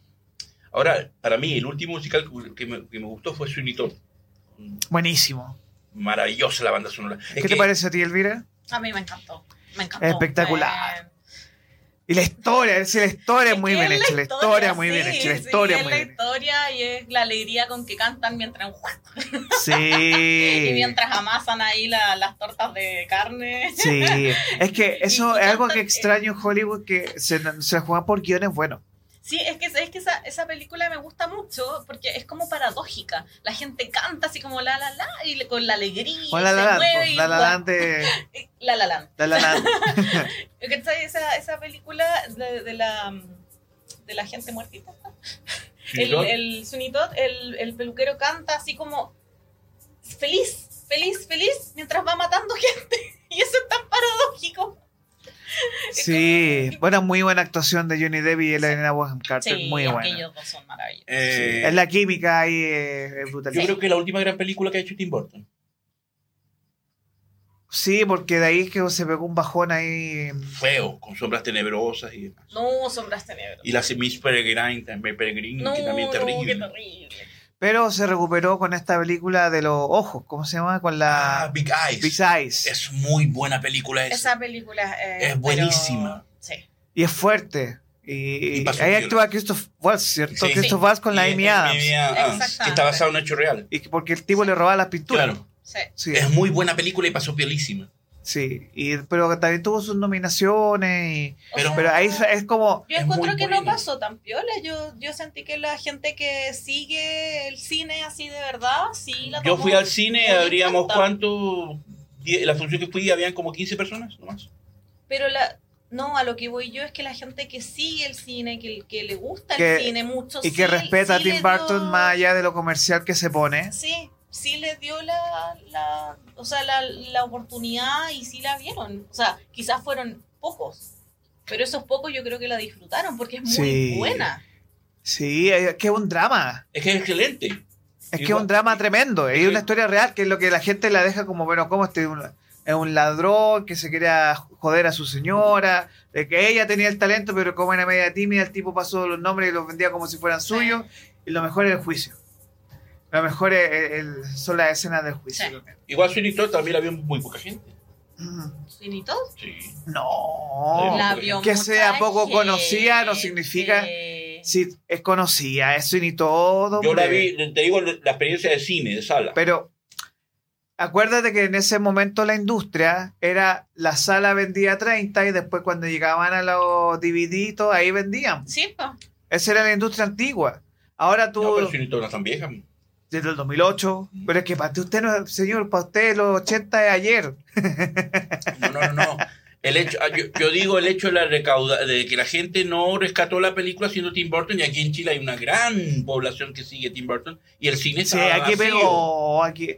Ahora, para mí, el último musical que me, que me gustó fue Sweeney Todd. Buenísimo. Maravillosa la banda sonora. Es ¿Qué que- te parece a ti, Elvira? A mí me encantó. Me encantó. Espectacular. Eh, Y la historia, es la historia es muy bien es hecha, la historia muy bien hecha, la historia es muy la bien hecha. historia y es la alegría con que cantan mientras y Sí. mientras amasan ahí la- las tortas de carne. Sí, es que eso Y- y es algo que extraño en Hollywood que se, se la juegan por guiones buenos. Sí, es que, es que esa, esa película me gusta mucho porque es como paradójica. La gente canta así como la la la y le- con la alegría O y la se la mueve pues, y la la de la la Land. la la Land. ¿Cachai? Esa, esa película de, de la de la gente muertita. El, el Todd, el, el peluquero canta así como feliz, feliz, feliz, mientras va matando gente. Y eso es tan paradójico. Sí, bueno, muy buena actuación de Johnny Depp y Elena Bonham Carter, Sí, muy buena. aquellos dos son maravillosos. Eh, Es la química ahí eh, es brutal. Yo creo que la última gran película que ha hecho Tim Burton. Sí, porque de ahí que se pegó un bajón ahí. Feo, con sombras tenebrosas y demás. No, sombras tenebras. Y la Miss Peregrine, también, Peregrine, No, que también no, terrible. qué terrible. Pero se recuperó con esta película de los ojos, ¿cómo se llama? Con Ah, la Big Eyes. Big Eyes. Es muy buena película esa. Esa película eh, Es buenísima. pero- Sí. Y es fuerte. Y, Y ahí actúa Christoph Waltz, ¿cierto? Sí. Christoph Sí. Waltz con la Y- Amy Adams. Amy Adams, Exactamente. que está basado en un hecho real. Y que- porque el tipo le robaba las pinturas. Claro. Sí. Sí, Es muy buena película y pasó piolísima. Sí. Y, pero también tuvo sus nominaciones. Y, Pero- ahí es como. Yo encuentro que no pasó tan piola. Yo, yo sentí que la gente que sigue el cine así de verdad, sí la Yo fui al cine, habríamos cuánto. La función que fui, habían como 15 personas nomás. Pero la, no, a lo que voy yo es que la gente que sigue el cine, que, que le gusta Que- el cine mucho, Y sí- que respeta sí a Tim Burton dio- más allá de lo comercial que se pone. Sí, sí le dio la, la, o sea, la, la oportunidad y sí la vieron. O sea, quizás fueron pocos, pero esos pocos yo creo que la disfrutaron porque es muy Sí. buena. Sí, es que es un drama. Es que es excelente. Es que es un drama tremendo. Es una historia real que es lo que la gente la deja como, bueno, ¿cómo este es un, es un ladrón que se quería joder a su señora? De que ella tenía el talento, pero como era media tímida, el tipo pasó los nombres y los vendía como si fueran suyos. Y lo mejor es el juicio. Lo mejor es- es- es- son las escenas del juicio. Sí. Igual Sweeney Todd también la vio muy poca gente. Mm. ¿Y todo? Sí. No. la vio que mucha sea poco gente. conocida no significa- Sí, es conocida, eso y ni todo. Yo la vi, te digo, la experiencia de cine, de sala. Pero acuérdate que en ese momento la industria era la sala vendía 30 y después cuando llegaban a los DVD ahí vendían. Sí, pues. Esa era la industria antigua. Ahora tú, No, pero Sweeney Todd no tan vieja. Desde el 2008, pero es que para usted, no, señor, para usted los 80 es ayer. No, no, no, no. El hecho, ah, yo, yo digo el hecho de la recauda, de que la gente no rescató la película siendo Tim Burton y aquí en Chile hay una gran población que sigue Tim Burton y el cine Sí, está aquí vacío. pegó. Aquí.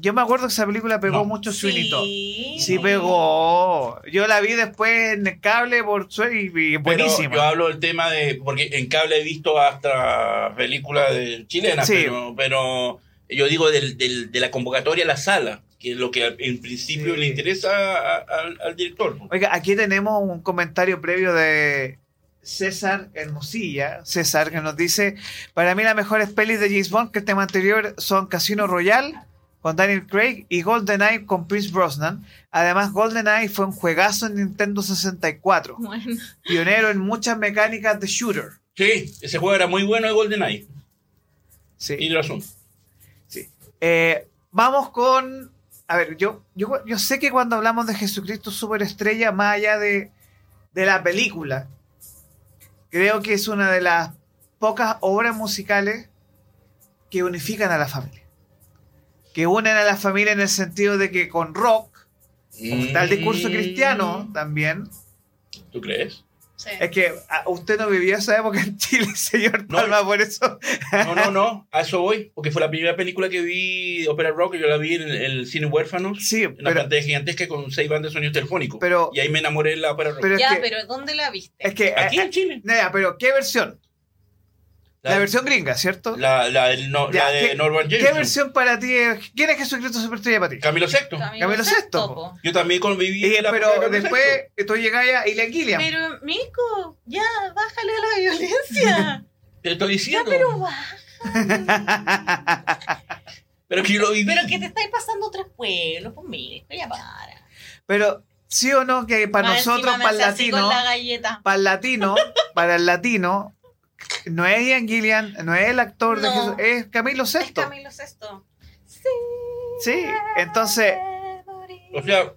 Yo me acuerdo que esa película pegó No. mucho Todd. Sí. Sí pegó. Yo la vi después en el cable por su y Pero buenísima. yo hablo del tema de, porque en cable he visto hasta películas de chilenas, Sí. pero, pero yo digo del, del- de la convocatoria a la sala, que es lo que en principio Sí. le interesa a- a- al, al director. Oiga, aquí tenemos un comentario previo de César Hermosilla. César que nos dice, para mí las mejores pelis de James Bond que el tema anterior son Casino Royale con Daniel Craig y GoldenEye con Pierce Brosnan. Además, GoldenEye fue un juegazo en Nintendo 64, Bueno, pionero en muchas mecánicas de shooter. Sí, ese juego era muy bueno de Sí. GoldenEye. Tiene razón. Eh, vamos con a ver, yo, yo, yo sé que cuando hablamos de Jesucristo Superestrella, más allá de, de la película, creo que es una de las pocas obras musicales que unifican a la familia. Que unen a la familia en el sentido de que con rock, como está el discurso cristiano también, ¿Tú crees? Sí. es que ah, usted no vivió esa época en Chile, señor No. Palma, por eso. No, no, no, a eso voy, porque fue la primera película que vi, Opera Rock, yo la vi en el, cine Huérfanos, Sí, en una pantalla gigantesca con seis bandas de sonido telefónico. Pero- y ahí me enamoré de la Opera Rock. pero ya, que, pero ¿dónde la viste? es que Aquí eh, en Chile. eh, pero ¿qué versión? La, versión gringa, ¿cierto? La, la, del no- Ya, la de ¿qué- Norman ¿Qué Jameson. versión para ti es? ¿Quién es Jesucristo Superestrella para ti? Camilo VI. Camilo Sesto, po. Yo también conviví Y- en la pero Camilo después VI. tú llegas a Ilan Gilliam. Pero, Mico, ya, bájale a la violencia. Te estoy ya, diciendo. pero baja. Pero que yo lo viví. Pero que te estáis pasando tres pueblos, pues Mico, ya para. Pero sí o no que para Más nosotros, para el latino, para el latino, para el latino, no es Ian Gillian, no es el actor de. Jesús, es Camilo Es VI. Camilo Sesto. Sí. Sí, entonces, O sea,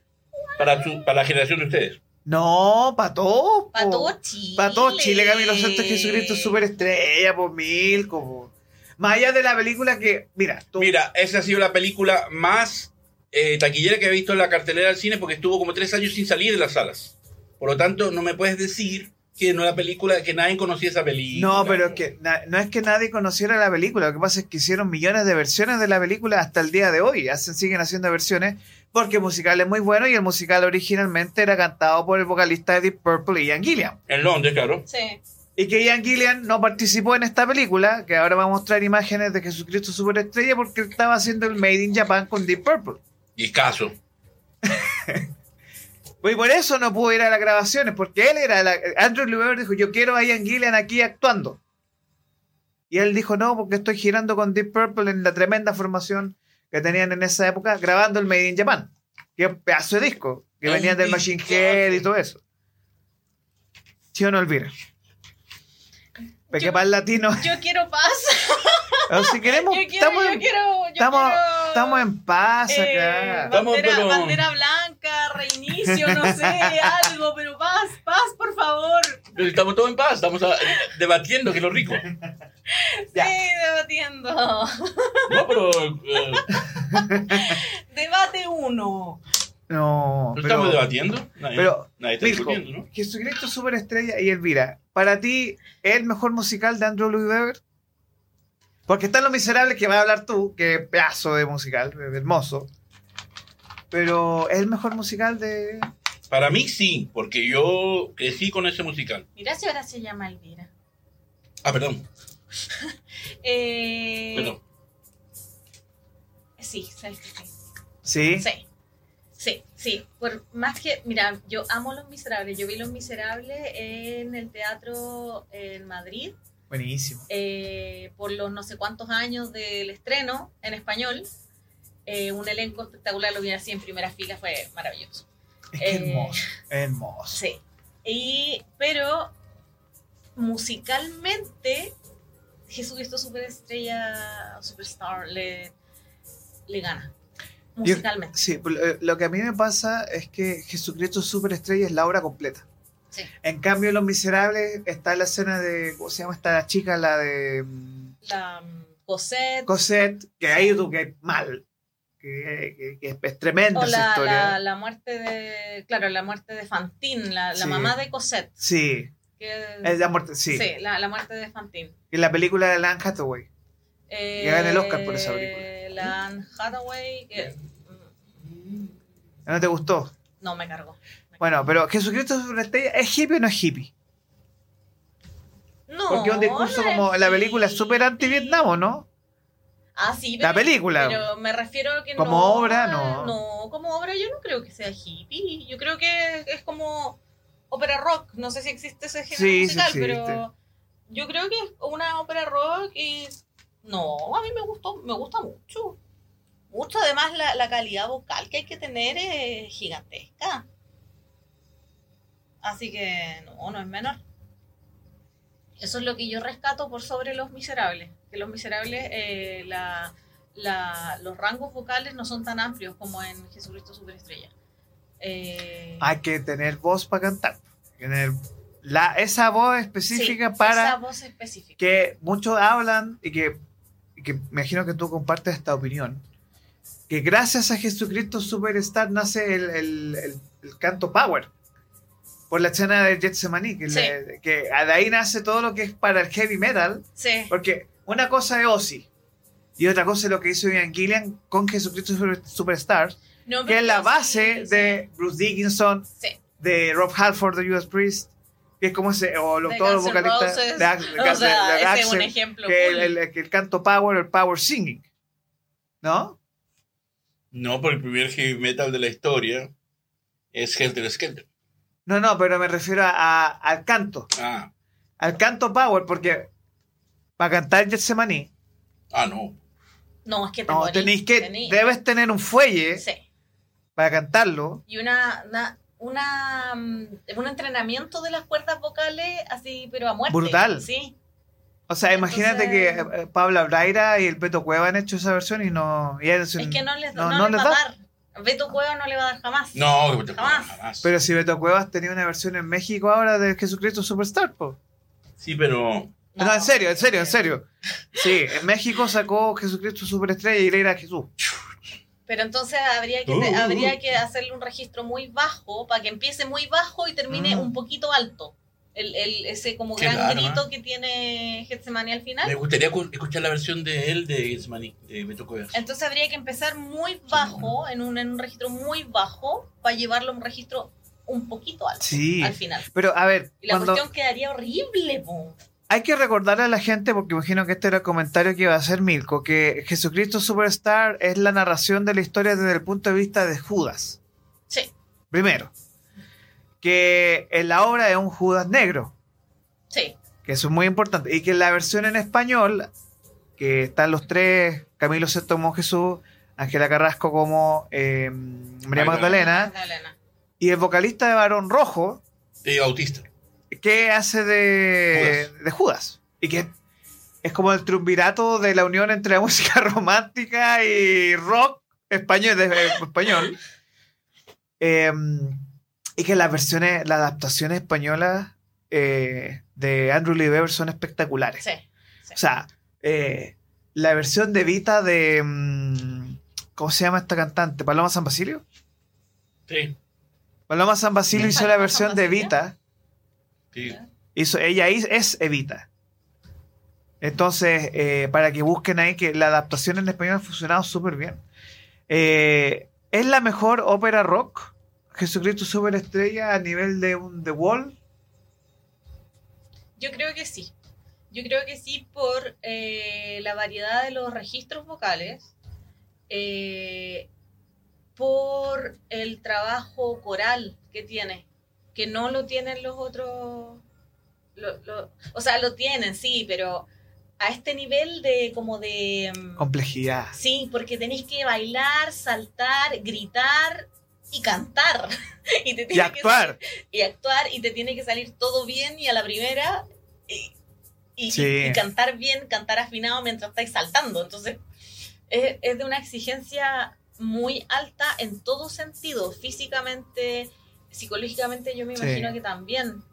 para, su- para la generación de ustedes. no, para todos. Para po. todo Chile. Para todo Chile, Camilo VI es Jesucristo superestrella, por mil, como. Más allá de la película que, mira, tú, Mira, esa ha sido la película más eh, taquillera que he visto en la cartelera del cine porque estuvo como tres años sin salir de las salas. Por lo tanto, no me puedes decir que no es la película, que nadie conocía esa película. No, pero es que na- no es que nadie conociera la película, lo que pasa es que hicieron millones de versiones de la película hasta el día de hoy, hacen, siguen haciendo versiones porque el musical es muy bueno y el musical originalmente era cantado por el vocalista de Deep Purple, Ian Gillian. En Londres, claro. Sí. Y que Ian Gillian no participó en esta película, que ahora va a mostrar imágenes de Jesucristo Superestrella porque él estaba haciendo el Made in Japan con Deep Purple. Y caso. Y por eso no pudo ir a las grabaciones, porque él era, la, Andrew Webber dijo, yo quiero a Ian Gillian aquí actuando. Y él dijo, no, porque estoy girando con Deep Purple en la tremenda formación que tenían en esa época, grabando el Made in Japan. Que es un pedazo de disco, que Un venía del Machine Head y todo eso. ¿Sí o no, Elvira? Porque Yo- para el latino, Yo quiero paz. o si queremos, Yo quiero, estamos, yo en, quiero, yo estamos- quiero, estamos en paz eh, acá. Estamos, bandera, pero- bandera blanca, reinicio, no sé, algo, pero paz, paz, por favor. Pero Estamos todos en paz, estamos ah, debatiendo, que es lo rico. Ya. Sí, debatiendo. No, pero eh, Debate uno. No, ¿no pero- estamos debatiendo. Nadie, pero, nadie está Mirko, ¿no? Jesucristo Superestrella y Elvira, ¿para ti es el mejor musical de Andrew Lloyd Webber? Porque están Los Miserables, que va a hablar tú, que pedazo de musical, hermoso. Pero ¿es el mejor musical de...? Para mí sí, porque yo crecí con ese musical. Mira si ahora se llama Elvira. Ah, perdón. Eh, perdón. Sí, sabes que sí. Sí. Sí, sí. Por más que, mira, yo amo Los Miserables. Yo vi Los Miserables en el teatro en Madrid Buenísimo. eh, por los no sé cuántos años del estreno en español. Eh, un elenco espectacular, lo vi así en primera fila, fue maravilloso. Es que Eh, hermoso, hermoso. Sí. Y, pero musicalmente, Jesucristo Superestrella, Superstar, le, le gana. Yo- Musicalmente. Sí, lo- lo que a mí me pasa es que Jesucristo Superestrella es la obra completa. Sí. En cambio, en Los Miserables está la escena de, ¿cómo se llama esta chica? La de... mm, La um, Cosette. Cosette, que ahí tú que mal, que, que- que es, tremenda O esa la, historia. la, la muerte de. Claro, la muerte de Fantine, la, la Sí. mamá de Cosette. Sí, Que, es la muerte, sí. sí, la, la muerte de Fantine. Y la película de Anne Hathaway. Eh, gana el Oscar por esa película. La Anne Hathaway. que- ¿No te gustó? no, me cargó. Bueno, pero Jesucristo Superestrella, ¿es hippie o no es hippie? No. Porque es un discurso no como la película es súper anti-Vietnam, ¿o ¿no? Ah, sí, La pero- película. Pero me refiero a que Como no. obra, no. No, como obra yo no creo que sea hippie. Yo creo que es como ópera rock. No sé si existe ese género Sí, sí musical, existe. pero yo creo que es una ópera rock y. No, a mí me gustó, me gusta mucho. Mucho, además la, la calidad vocal que hay que tener es gigantesca. Así que no, no es menor. Eso es lo que yo rescato por sobre Los Miserables. Que Los Miserables, eh, la, la- los rangos vocales no son tan amplios como en Jesucristo Superestrella. Eh, Hay que tener voz para cantar. Tener la, esa voz específica sí, para esa voz específica. que muchos hablan y que, que me imagino que tú compartes esta opinión. Que gracias a Jesucristo Superstar nace el, el- el- el canto Power. Por la escena de Getsemaní, que, Sí. le- que de ahí nace todo lo que es para el heavy metal. Sí, Porque una cosa es Ozzy y otra cosa es lo que hizo Ian Gillian con Jesucristo Super- Superstar, No, que es la base sí, de Bruce Dickinson, de Rob Halford de Judas Priest, que es como ese, o lo- De todos los vocalistas de, de- O sea, de- de es ejemplo. que cool. el, el- que el canto power, el power singing, ¿no? No, por el primer heavy metal de la historia es Helter Skelter. No, no, pero me refiero a- a- al canto, Ah, al canto power, porque para cantar Getsemaní, ah, no. no, es que te no, morís, que, tení- debes tener un fuelle Sí. para cantarlo. Y una, una, una, mm, un entrenamiento de las cuerdas vocales así, pero a muerte. Brutal. Sí. O sea, imagínate que Entonces- eh, Pablo Braira y el Peto Cueva han hecho esa versión y no... y es, Es que no les, no- no, no les les va a da. dar. Beto Cueva no le va a dar jamás. No, te Jamás. jamás. Pero si Beto Cuevas tenía una versión en México ahora de Jesucristo Superstar, po. Sí, pero No, en serio, en serio, en serio. Sí, en México sacó Jesucristo Superestrella y le era Jesús. Pero entonces habría que, Uh. habría que hacerle un registro muy bajo para que empiece muy bajo y termine Mm. un poquito alto. El, el- ese como gran raro, grito ¿eh? que tiene Getsemani al final. me gustaría cu- escuchar la versión de él de Getsemaní, de Beto. Entonces habría que empezar muy bajo, en un, en un registro muy bajo, para llevarlo a un registro un poquito alto Sí. al final. Pero, a ver, Y la cuando cuestión quedaría horrible, po. Hay que recordarle a la gente, porque imagino que este era el comentario que iba a hacer Milko, que Jesucristo Superstar es la narración de la historia desde el punto de vista de Judas. Sí, Primero, que en la obra es un Judas negro. sí. que eso es muy importante, y que en la versión en español, que están los tres, Camilo VI como Jesús, Ángela Carrasco como eh, María Magdalena. Magdalena, y el vocalista de Barón Rojo, De Bautista. que hace de Judas. de Judas, y que es como el triunvirato de la unión entre la música romántica y rock español, de, eh, español. Eh, y que las versiones, las adaptaciones españolas eh, de Andrew Lee Webber son espectaculares. Sí. O sea, eh, la versión de Vita de. mm, ¿Cómo se llama esta cantante? ¿Paloma San Basilio? Sí, Paloma San Basilio hizo la ¿Paloma versión de Basilio? Vita. sí. Hizo, ella es, es Evita. Entonces, eh, para que busquen ahí que la adaptación en español ha funcionado súper bien. Eh, ¿Es la mejor ópera rock? Jesucristo Superestrella a nivel de un The Wall. Yo creo que sí. Yo creo que sí por eh, la variedad de los registros vocales, por el trabajo coral que tiene, que no lo tienen los otros. o sea, lo tienen, sí, pero a este nivel de como de... mm, Complejidad. Sí, porque tenéis que bailar, saltar, gritar y cantar. y, te Y tiene que actuar. y actuar y te tiene que salir todo bien y a la primera y, y- Sí. y- y cantar bien, cantar afinado mientras estáis saltando. Entonces, es, es de una exigencia muy alta en todo sentido, físicamente, psicológicamente, yo me Sí. imagino que también.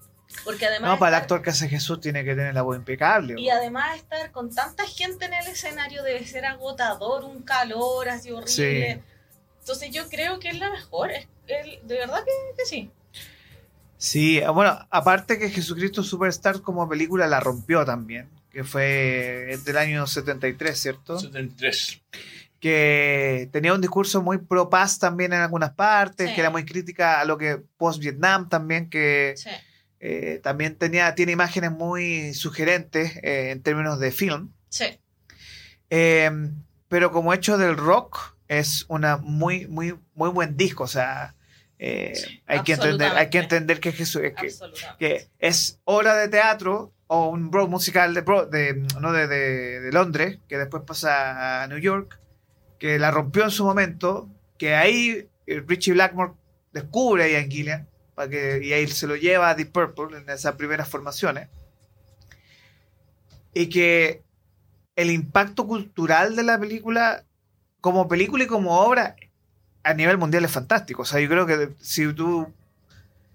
Porque además... No, para el actor que hace Jesús tiene que tener la voz impecable. y además estar con tanta gente en el escenario debe ser agotador, un calor así horrible. Sí. Entonces yo creo que es la mejor, es- es- de verdad que, que sí. Sí, bueno, aparte que Jesucristo Superstar como película la rompió también, que fue del año 73, ¿cierto? 73. Que tenía un discurso muy pro paz también en algunas partes, Sí. que era muy crítica a lo que post-Vietnam también, que Sí. Eh, también tenía, tiene imágenes muy sugerentes eh, en términos de film. Sí. Eh, pero como hecho del rock, es una muy, muy, muy buen disco. O sea, eh, Sí, hay, que entender, hay que entender que, Jesús, que, que es obra de teatro o un bro musical de, de, no de, de- de Londres, que después pasa a New York, que la rompió en su momento, que ahí Richie Blackmore descubre a Ian Gillian, para que, y ahí se lo lleva a Deep Purple en esas primeras formaciones, y que el impacto cultural de la película como película y como obra, a nivel mundial es fantástico. O sea, yo creo que si tú.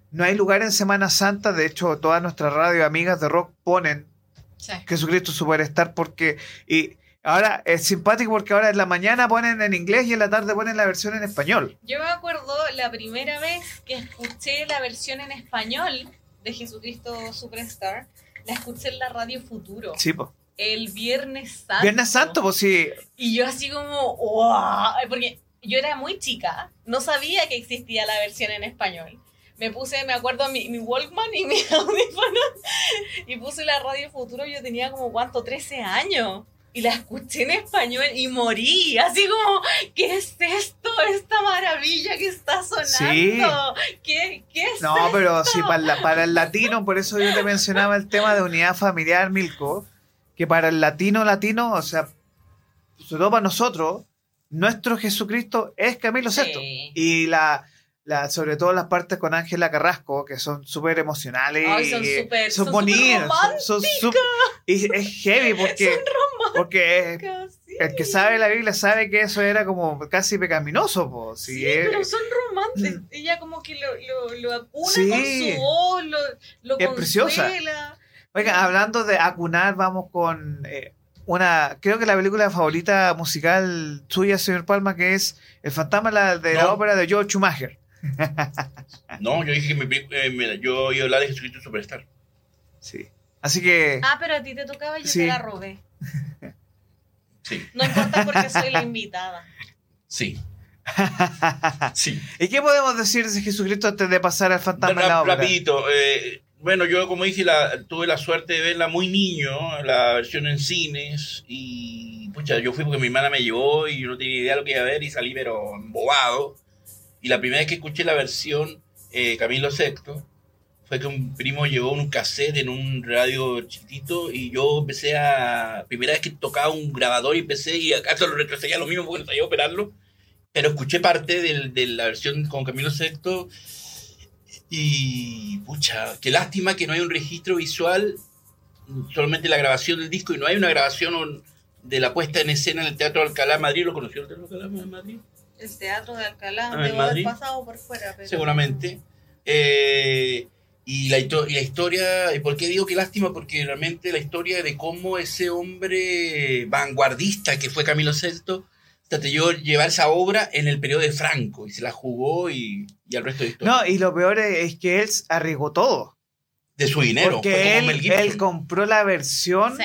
No hay lugar en Semana Santa, de hecho, todas nuestras radio amigas de rock ponen Sí. Jesucristo Superstar porque. Y ahora es simpático porque ahora en la mañana ponen en inglés y en la tarde ponen la versión en español. Yo me acuerdo la primera vez que escuché la versión en español de Jesucristo Superstar, la escuché en la radio Futuro. Sí, pues. El Viernes Santo. Viernes Santo, pues sí. Y yo así como, wow, porque yo era muy chica, no sabía que existía la versión en español. Me puse, me acuerdo, mi, mi Walkman y mi audífono y puse la radio Futuro, yo tenía como, ¿cuánto? 13 años. Y la escuché en español y morí, así como, ¿qué es esto? Esta maravilla que está sonando. Sí. ¿Qué, qué es No, esto? pero sí, para, la- para el latino, por eso yo te mencionaba el tema de unidad familiar, Milko, que para el latino latino, o sea, sobre todo para nosotros, nuestro Jesucristo es Camilo Sí. Sesto. Y la, la, sobre todo las partes con Ángela Carrasco, que son súper emocionales. Ay, son súper- son son bonitas. son- son y es heavy porque, porque Casi. el que sabe la Biblia sabe que eso era como casi pecaminoso. Po. Si Sí, es- pero son románticos. Ella como que lo, lo, lo acuna Sí. con su voz, lo, lo Es preciosa. Oiga, hablando de acunar, vamos con eh, una, creo que la película favorita musical suya, señor Palma, que es El fantasma de la, de la ópera de George Schumacher. No, yo dije que mi, peli- eh, mira, yo iba a hablar de Jesucristo Superstar. Sí. Así que, Ah, pero a ti te tocaba y yo Sí. te la robé. Sí, No importa porque soy la invitada. sí, sí. ¿y qué podemos decir de Jesucristo antes de pasar al fantasma de la Ra- ópera? rapidito. eh, bueno, yo como dije, la, tuve la suerte de verla muy niño, la versión en cines, y pucha, yo fui porque mi hermana me llevó y yo no tenía idea de lo que iba a ver y salí pero embobado. Y la primera vez que escuché la versión eh, Camilo Sexto fue que un primo llevó un cassette en un radio chiquitito y yo empecé a... Primera vez que tocaba un grabador y empecé y acaso lo retrocedía lo mismo porque no sabía operarlo. Pero escuché parte del- de la versión con Camilo Sexto y pucha, qué lástima que no hay un registro visual, solamente la grabación del disco y no hay una grabación de la puesta en escena en el Teatro Alcalá Madrid. ¿Lo conoció el Teatro Alcalá Madrid? El teatro de Alcalá, Ah, ¿en debo Madrid? haber pasado por fuera. Pero... Seguramente. Eh, y, la, y la historia, ¿y por qué digo qué lástima? Porque realmente la historia de cómo ese hombre vanguardista que fue Camilo VI trató de llevar esa obra en el periodo de Franco y se la jugó y, y al resto de historia. No, y lo peor es, que él arriesgó todo. de su dinero. fue porque como Mel él, él compró la versión Sí.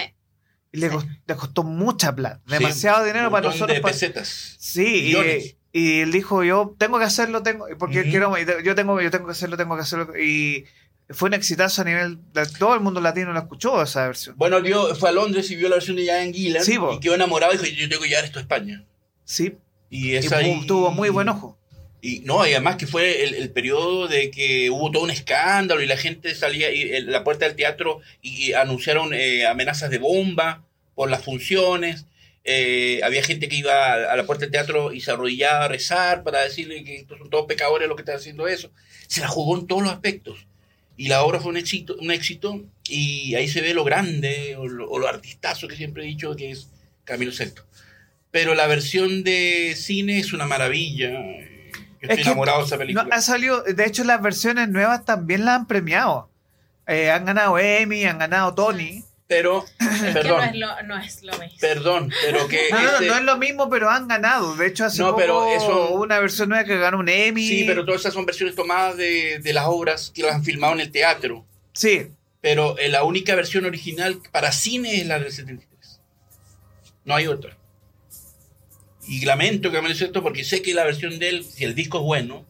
y le, Sí. costó, le costó mucha plata. Sí, Demasiado un dinero para montón nosotros. de para- pesetas. Sí, Millones. y, y él dijo, yo tengo que hacerlo, tengo, porque quiero, yo tengo, yo tengo que hacerlo, tengo que hacerlo. Y fue un exitazo a nivel, de, todo el mundo latino lo escuchó esa versión. Bueno, vio- fue a Londres y vio la versión de Ian Gillan Sí, y quedó enamorado y dijo, yo tengo que llevar esto a España. Sí, Y, esa tuvo muy buen ojo. Y no, y además que fue el, el periodo de que hubo todo un escándalo y la gente salía y la puerta del teatro y, y anunciaron eh, amenazas de bomba por las funciones. Eh, había gente que iba a, la puerta del teatro y se arrodillaba a rezar para decirle que estos son todos pecadores los que están haciendo eso. Se la jugó en todos los aspectos. Y la obra fue un éxito, un éxito y ahí se ve lo grande o lo, o lo artistazo que siempre he dicho que es Camilo Sesto. Pero la versión de cine es una maravilla. Yo estoy Es que enamorado de esa No, película. ha salido, de hecho, las versiones nuevas también la han premiado. Eh, han ganado Emmy, han ganado Tony. Pero, Es que no perdón, es lo, no es lo mismo. perdón, pero que No, no, no, este- no es lo mismo, pero han ganado. De hecho, hace No, poco pero eso- hubo una versión nueva que ganó un Emmy. sí, pero todas esas son versiones tomadas de, de las obras que las han filmado en el teatro. Sí, Pero eh, la única versión original para cine es la del 73. No hay otra. Y lamento que me lo esto porque sé que la versión de él, si el disco es bueno,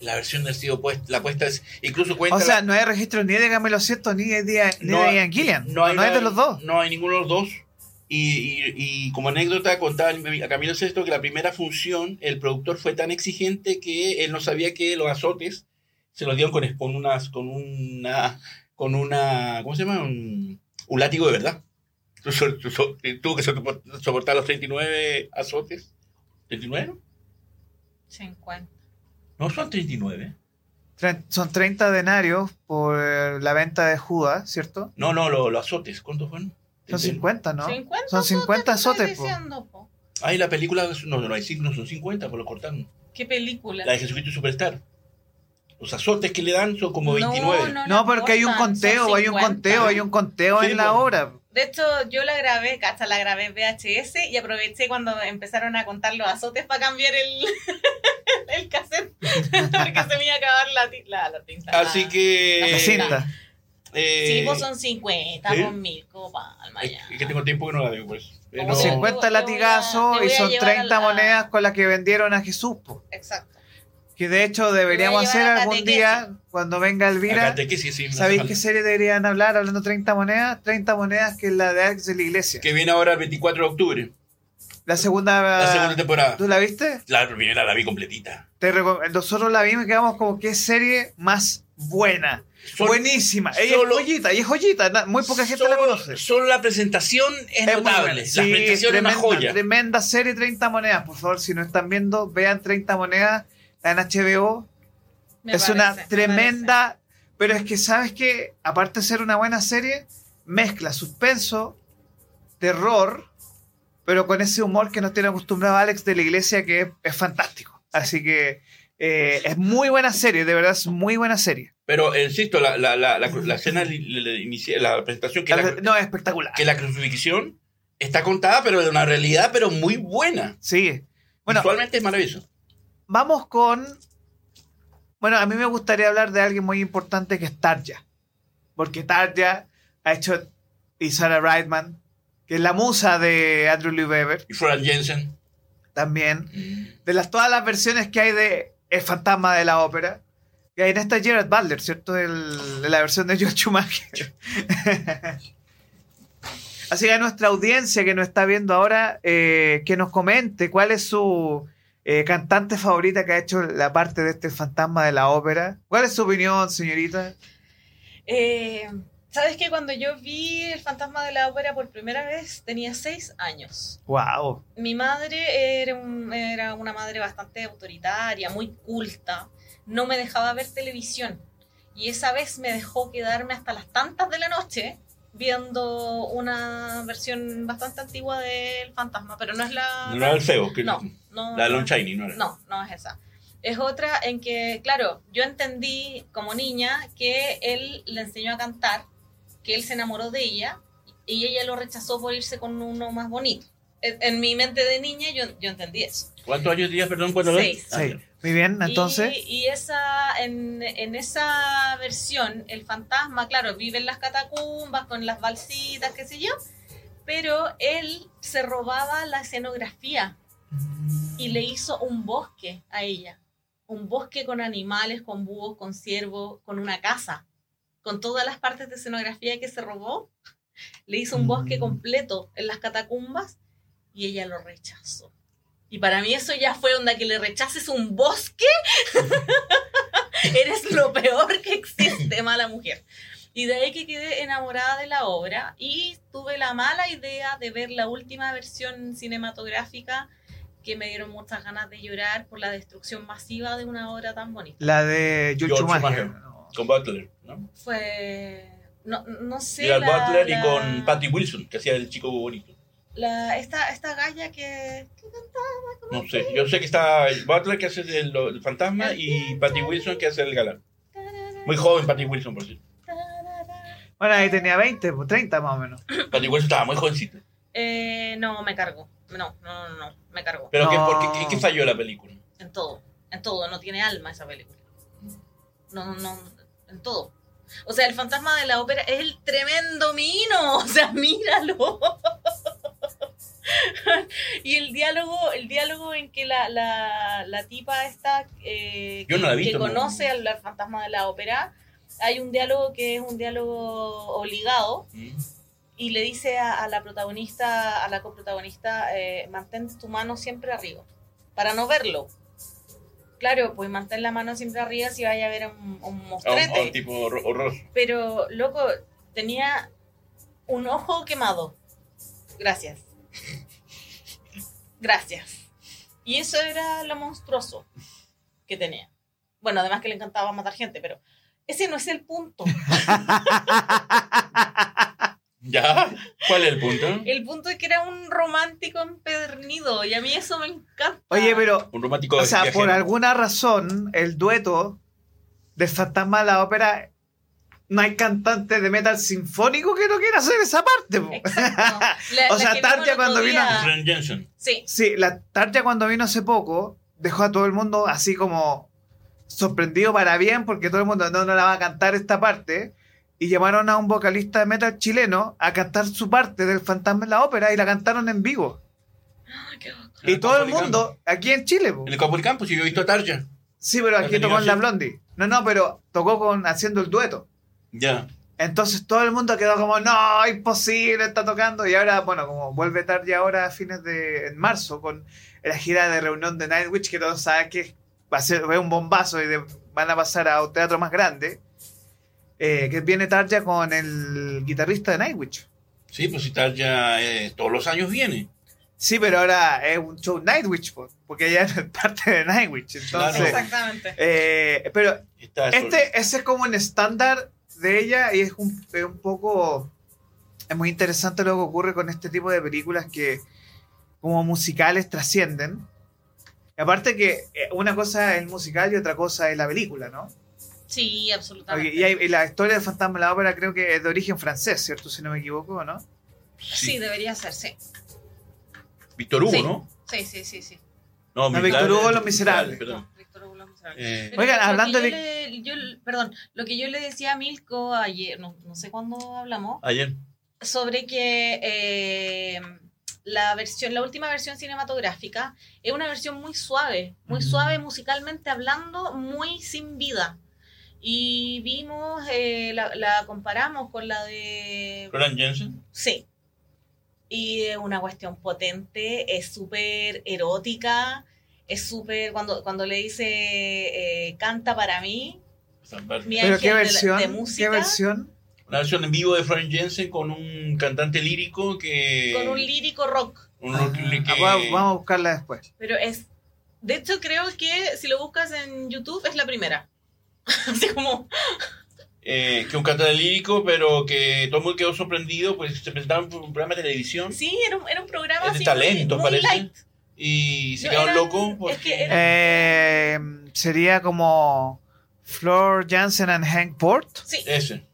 la versión del sido puesta, la puesta es, incluso cuenta o sea, la- no hay registro ni de Camilo Sesto ni de, ni No, de Ian Gillian. No, hay nada- de los dos. No hay ninguno de los dos. Y, y- y como anécdota contaba a Camilo Sesto que la primera función el productor fue tan exigente que él no sabía que los azotes se los dieron con, con unas con una con una ¿cómo se llama? un, un látigo de verdad. Tu- tu- tu- Tuvo que sopor- soportar los 39 azotes. ¿39? 50. No son 39. Tre- Son 30 denarios por la venta de Judas, ¿cierto? No, no, lo- los azotes. ¿Cuántos fueron? Son 50, ¿no? 50 Son 50 azotes. Ay, la película, no, no, hay cinco, no son 50, pues lo cortaron. ¿Qué película? La de Jesucristo Superstar. Los azotes que le dan son como 29. No, No, porque hay un conteo, hay un 50. conteo, hay un conteo Sí, en la obra. De hecho, yo la grabé, hasta la grabé en VHS y aproveché cuando empezaron a contar los azotes para cambiar el, el cassette. porque se me iba a acabar la, la, la tinta. Así que. La Eh, cinta. eh, Sí, pues son 50, ¿sí? con mil palma es, ya. es que tengo tiempo que no la veo. Pero- Como 50 Te voy a- latigazos y son llevar 30 a la- monedas con las que vendieron a Jesús. po. Exacto. Que de hecho deberíamos hacer algún día, cuando venga Elvira. Que sí, sí, ¿Sabéis qué serie deberían hablar hablando 30 monedas? 30 monedas que es la de Alex de la Iglesia. Que viene ahora el 24 de octubre, La segunda... la segunda temporada. ¿Tú la viste? La primera la vi completita. Te Nosotros la vimos y quedamos como qué serie más buena. Son- Buenísima. Ella solo- es joyita, y es joyita. Muy poca gente la conoce. Solo la presentación es, Es notable. buena. La Sí, presentación es tremenda, una joya. Tremenda serie 30 monedas. Por favor, si no están viendo, vean 30 monedas. En HBO. Me es parece, una me tremenda. Pero es que, ¿sabes que Aparte de ser una buena serie, mezcla suspenso, terror, pero con ese humor que nos tiene acostumbrado Alex de la iglesia, que es, es fantástico. Así que eh, es muy buena serie, de verdad es muy buena serie. Pero, insisto, la, la, la, la, la escena la presentación, que la, no, es espectacular. que la crucifixión está contada, pero de una realidad, pero muy buena. Sí. Bueno, Visualmente es maravilloso. Vamos con. Bueno, a mí me gustaría hablar de alguien muy importante que es Tarja. Porque Tarja ha hecho. Y Sarah Brightman, que es la musa de Andrew Lee Webber, Y Florian Jensen. también. De las, todas las versiones que hay de El fantasma de la ópera. Hay en esta Gerard Butler, ¿cierto? El- de la versión de George Schumacher. Así que a nuestra audiencia que nos está viendo ahora, eh, que nos comente cuál es su eh, cantante favorita que ha hecho la parte de este fantasma de la ópera. ¿Cuál es su opinión, señorita? Eh, ¿Sabes que cuando yo vi El fantasma de la ópera por primera vez tenía seis años? ¡Wow! Mi madre era, un- era una madre bastante autoritaria, muy culta. No me dejaba ver televisión. Y esa vez me dejó quedarme hasta las tantas de la noche viendo una versión bastante antigua del fantasma, pero no es la... No era el feo, que No, no. la de. Lon Chaney, no era. No, no es esa. Es otra en que, claro, yo entendí como niña que él le enseñó a cantar, que él se enamoró de ella y ella lo rechazó por irse con uno más bonito. En, en mi mente de niña yo, yo entendí eso. ¿Cuántos años tenías, perdón? ¿Cuántos Seis. Sí. Muy bien, entonces. Y, y esa, en, en esa versión, el fantasma, claro, vive en las catacumbas con las balsitas, qué sé yo, pero él se robaba la escenografía y le hizo un bosque a ella. Un bosque con animales, con búhos, con ciervos, con una casa. Con todas las partes de escenografía que se robó, le hizo un bosque Mm. completo en las catacumbas y ella lo rechazó. Y para mí eso ya fue onda que le rechaces un bosque. Eres lo peor que existe, mala mujer. Y de ahí que quedé enamorada de la obra y tuve la mala idea de ver la última versión cinematográfica que me dieron muchas ganas de llorar por la destrucción masiva de una obra tan bonita. La de George George Schumacher. Con Butler, ¿no? Fue... No, no sé... y al la- Butler y con Patty Wilson, que hacía el chico bonito. La- esta, esta galla que... que cantaba No sé, yo sé que está el Butler que hace el, el fantasma y Patty Wilson que hace el galán. Muy joven Patty Wilson, por cierto. Bueno, ahí tenía 20, pues 30 más o menos. Patty Wilson estaba muy jovencita. Eh, no, me cargó. No, no, no, no, me cargó. Pero ¿qué, No. por qué, qué- qué falló la película? En todo, en todo, no tiene alma esa película. No, no, no, en todo. O sea, el fantasma de la ópera es el tremendo mino, o sea, míralo. y el diálogo, el diálogo en que la, la, la tipa esta eh, no que no. conoce al, al fantasma de la ópera, hay un diálogo que es un diálogo obligado Mm. y le dice a, a la protagonista, a la coprotagonista, eh, mantén tu mano siempre arriba, para no verlo. Claro, pues mantén la mano siempre arriba si vaya a ver un, un A un, mostrete. a un tipo horror-. Pero, loco, tenía un ojo quemado. Gracias. Gracias. Y eso era lo monstruoso que tenía. Bueno, además que le encantaba matar gente, pero ese no es el punto. ¿Ya? ¿Cuál es el punto? El punto es que era un romántico empedernido y a mí eso me encanta. Oye, pero, Un romántico o sea, viajero. por alguna razón, el dueto del fantasma de la ópera, no hay cantante de metal sinfónico que no quiera hacer esa parte. po. Exacto. La- O sea, Tarja cuando vino-. Sí, Sí, la Tarja cuando vino hace poco dejó a todo el mundo así como sorprendido para bien porque todo el mundo no, no la va a cantar esta parte y llamaron a un vocalista de metal chileno a cantar su parte del fantasma en la ópera y la cantaron en vivo. qué bacán. Y el todo el mundo aquí en Chile. po. En el campo del campo, si yo he visto a Tarja. Sí, pero ¿Ha aquí tocó en la? Blondie. No, no, pero tocó con haciendo el dueto. Ya. Entonces todo el mundo quedó como, no, imposible, está tocando. Y ahora, bueno, como vuelve tarde ahora a fines de en marzo con la gira de reunión de Nightwish, que todos saben que va a ser va a ser un bombazo y de- van a pasar a un teatro más grande. eh, que viene Tarja con el guitarrista de Nightwish. Sí, pues si Tarja eh, todos los años viene. Sí, pero ahora es un show Nightwish, po, porque ella es parte de Nightwish. Entonces, Claro. Exactamente. eh, pero Este, ese es como un estándar de ella y es un, es un poco... Es muy interesante lo que ocurre con este tipo de películas que como musicales trascienden. Y aparte que eh, una cosa es el musical y otra cosa es la película, ¿no? Sí, absolutamente. Y, hay- y la historia del fantasma de la ópera creo que es de origen francés, ¿cierto? Si no me equivoco, ¿o ¿no? Sí, debería ser, sí. Víctor Hugo, Sí. ¿no? Sí, sí, sí, sí. No, No, Miserable- Víctor Hugo, Los Miserables. Perdón. Eh, Pero Oigan, hablando yo de- le- yo- perdón, lo que yo le decía a Milko ayer, no, no sé cuándo hablamos, ayer. sobre que eh, la versión, la última versión cinematográfica es una versión muy suave, muy Mm. suave musicalmente hablando, muy sin vida. Y vimos, eh, la, la comparamos con la de... Fran Jensen. Sí. Y es una cuestión potente, es súper erótica, es súper... Cuando, cuando le dice eh, canta para mí, mi Pero ¿qué de la- versión? de ¿Qué música, versión? Una versión en vivo de Fran Jensen con un cantante lírico que. con un lírico rock. un Ah, rock que- ah, vamos, vamos a buscarla después. Pero es. De hecho, creo que si lo buscas en YouTube es la primera. Así como. eh, que un cantante lírico, pero que todo el mundo quedó sorprendido, pues se presentaba en un programa de televisión Sí, era un, era un programa Es de así talento, muy, muy parece. light. Y se No, quedaron locos es porque que era- Eh, sería como Flor Jansen and Hank Port. Sí, ese,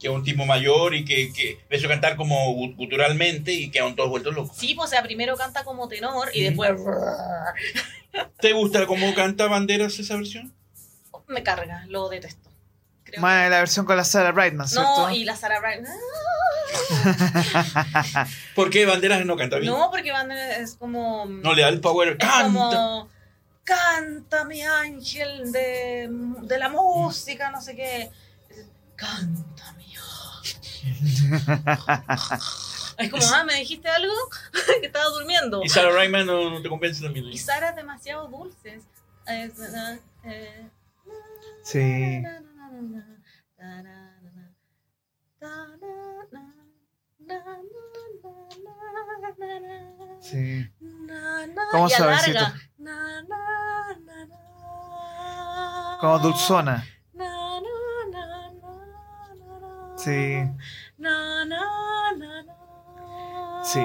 que es un tipo mayor y que, que empezó a cantar como guturalmente y quedaron todos vueltos locos. sí, pues, o sea, primero canta como tenor y después. ¿Te gusta cómo canta Banderas esa versión? Me carga, lo detesto. Creo Más la versión con la Sarah Brightman, que- ¿cierto? no, y la Sarah Brightman. ¿Por qué Banderas no canta bien? No, porque Van es como. No le da el power. es ¡Canta! como. Canta mi ángel de, de la música, no sé qué. Canta mi ángel. Es como, ah, ¿me dijiste algo? que estaba durmiendo. Y Sarah Ryman no, no te convence también. Y Sara es demasiado dulce. Es- eh, eh, Sí. Sí. ¿Cómo suavecito? Como dulzona. Sí. Sí.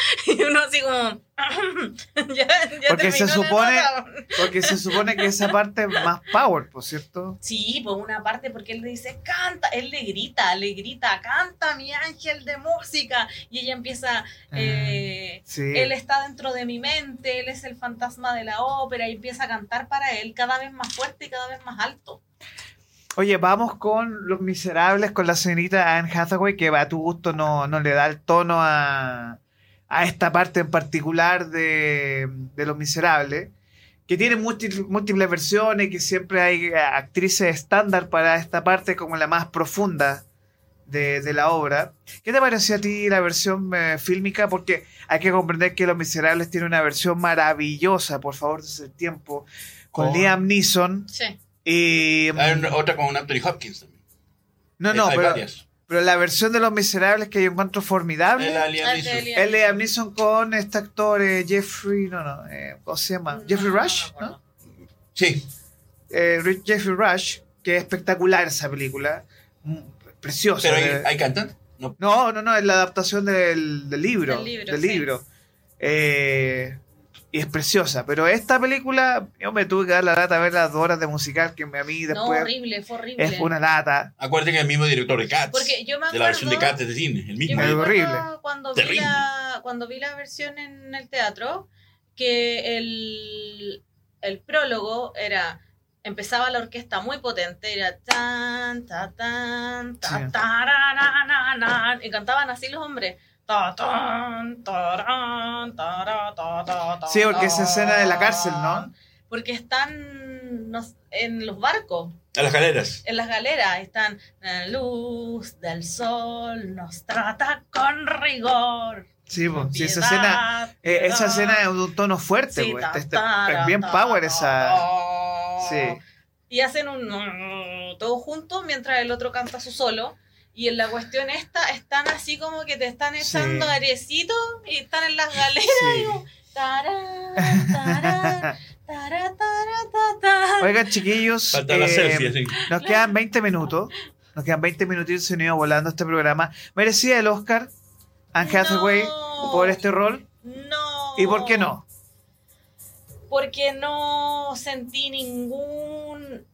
Y uno así como. ya, ya Porque se supone-. Porque se supone que esa parte es más power, por cierto. Sí, por una parte, porque él le dice, canta, él le grita, le grita, canta mi ángel de música. Y ella empieza, eh, Sí. él está dentro de mi mente, él es el fantasma de la ópera, y empieza a cantar para él cada vez más fuerte y cada vez más alto. Oye, vamos con Los Miserables, con la señorita Anne Hathaway, que a tu gusto no, no le da el tono a, a esta parte en particular de, de Los Miserables, que tiene múlti- múltiples versiones, que siempre hay eh, actrices estándar para esta parte como la más profunda de, de la obra. ¿Qué te pareció a ti la versión eh, fílmica? Porque hay que comprender que Los Miserables tiene una versión maravillosa, por favor, desde el tiempo, con Liam Neeson. Sí. Y, Hay una- otra con Anthony Hopkins también. no, Hay- no, hay pero, varias. Pero la versión de Los Miserables que yo encuentro formidable Es la Liam Neeson. de Liam. es Liam Neeson con este actor eh, Jeffrey, no, no, eh, ¿cómo se llama? No, Jeffrey Rush. ¿no? Sí, Eh, Jeffrey Rush, que es espectacular esa película, mm, preciosa. pero eh. ahí, ahí cantan. No. No, no, no, es la adaptación del, del libro. Del libro, del sí. libro. Eh, y es preciosa. Pero esta película, yo me tuve que dar la lata a ver las dos horas de musical que a mí No, después horrible, fue horrible. es una lata. Acuérdate que es el mismo director de Cats. Porque yo me de la versión de acuerdo- Cats de cine, el Yo mismo. me Es acuerdo horrible. Cuando vi, Terrible. la, cuando vi la versión en el teatro, que el, el prólogo era. Empezaba la orquesta muy potente, era tan, ta, tan, ta, Sí. y cantaban así los hombres. Ta, ta, ta, ta, Sí, porque esa escena de la cárcel, ¿no? Porque están no en los barcos A las galeras. en las galeras están la luz del sol nos trata con rigor. Sí, pues, sí, esa escena, eh, esa escena es de un tono fuerte, Sí, ta, este- ta, es bien ta, power ta, esa. ta. Sí. Y hacen un todos juntos mientras el otro canta su solo. Y en la cuestión esta están así como que te están Sí. echando airecito y están en las galeras. Sí. Tarán, tarán, tará, tará, ta, ta. Oigan, chiquillos, Falta la eh, selfie, nos quedan 20 minutos. Nos quedan 20 minutitos y se iba volando este programa. ¿Merecía el Oscar Anne Hathaway No. por este rol? No. ¿Y por qué no? Porque no sentí ningún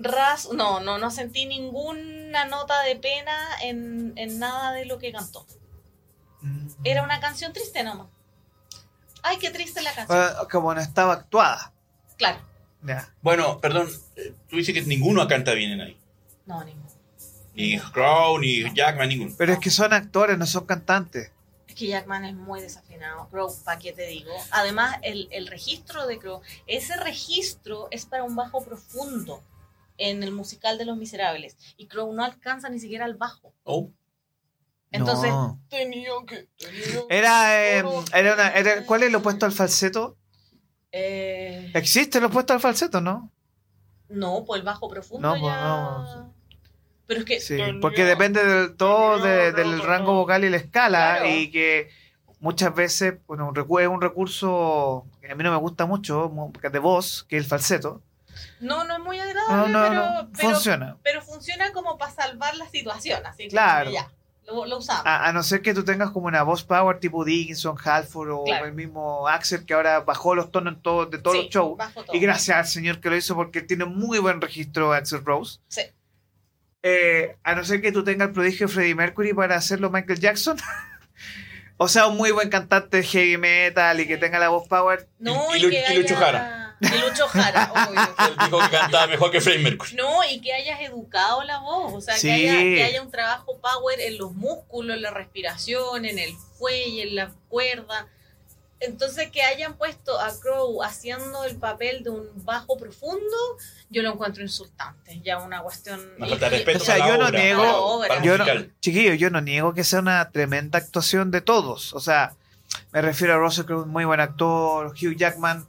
ras, no, no, no sentí ninguna nota de pena en, en nada de lo que cantó. Era una canción triste nomás. Ay, qué triste la canción. Ah, Como no estaba actuada. Claro. Ya. Bueno, perdón, eh, tú dices que ninguno canta bien en ahí. No, ninguno. Ni Crow, ni Jackman, ninguno. Pero es que son actores, no son cantantes. Es que Jackman es muy desafinado. Crow, ¿para qué te digo? Además, el, el registro de Crow, ese registro es para un bajo profundo en el musical de Los Miserables. Y Crow no alcanza ni siquiera el bajo. Oh, Entonces, No. tenía que. tenía que- Era, eh, era una, era- ¿Cuál es el opuesto al falseto? Eh, Existe el opuesto al falseto, ¿no? no, pues el bajo profundo No, pues ya. no. Pero es que. Sí, porque depende del todo de- del rango vocal y la escala Claro. y que muchas veces, bueno, es un recurso que a mí no me gusta mucho, mu- de voz, que es el falseto. No, no es muy agradable, no, pero, no, pero, funciona. pero funciona como para salvar la situación. Así que Claro. Ya, lo, lo usamos. A, a no ser que tú tengas como una voz power tipo Dickinson, Halford o Claro. el mismo Axel que ahora bajó los tonos en todo, de todos Sí, los shows. todo. Y gracias al señor que lo hizo porque tiene muy buen registro Axel Rose. Sí. Eh, a no ser que tú tengas el prodigio de Freddie Mercury para hacerlo Michael Jackson. o sea, un muy buen cantante de heavy metal y que tenga la voz power. No, Y- y, y Lu- que y Lucho haya- Y Lucho Jara, obvio. él dijo que cantaba mejor que Freddie Mercury. No, y que hayas educado la voz, o sea, Sí. que, haya, que haya un trabajo power en los músculos, en la respiración, en el fuelle, en la cuerda. Entonces, que hayan puesto a Crow haciendo el papel de un bajo profundo, yo lo encuentro insultante. Ya una cuestión. Respeto O sea, yo la no obra, niego- Yo no, chiquillo, yo no niego que sea una tremenda actuación de todos. O sea, me refiero a Russell Crowe, muy buen actor, Hugh Jackman.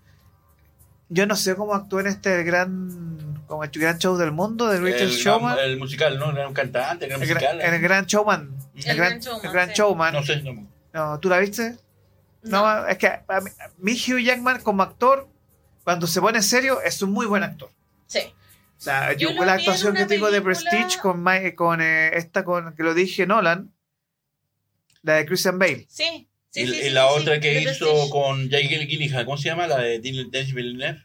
Yo no sé cómo actuó en este gran, como el gran show del mundo de Richard el, Showman. el musical, ¿no? Era un cantante, era un El, gran- musical. ¿eh? el gran showman. El, El gran, Showman, el gran sí. showman. No sé, no. No, ¿Tú la viste? No, No, es que a mí, a mí Hugh Jackman como actor, cuando se pone en serio, es un muy buen actor. sí. O sea, Yo la actuación que tengo de Prestige con, Ma- con eh, esta con que lo dije Nolan, la de Christian Bale. Sí. Sí, y, sí, y sí, la sí, otra sí, que hizo Prestige. con Jake Gyllenhaal, ¿cómo se llama? La de Denis Villeneuve,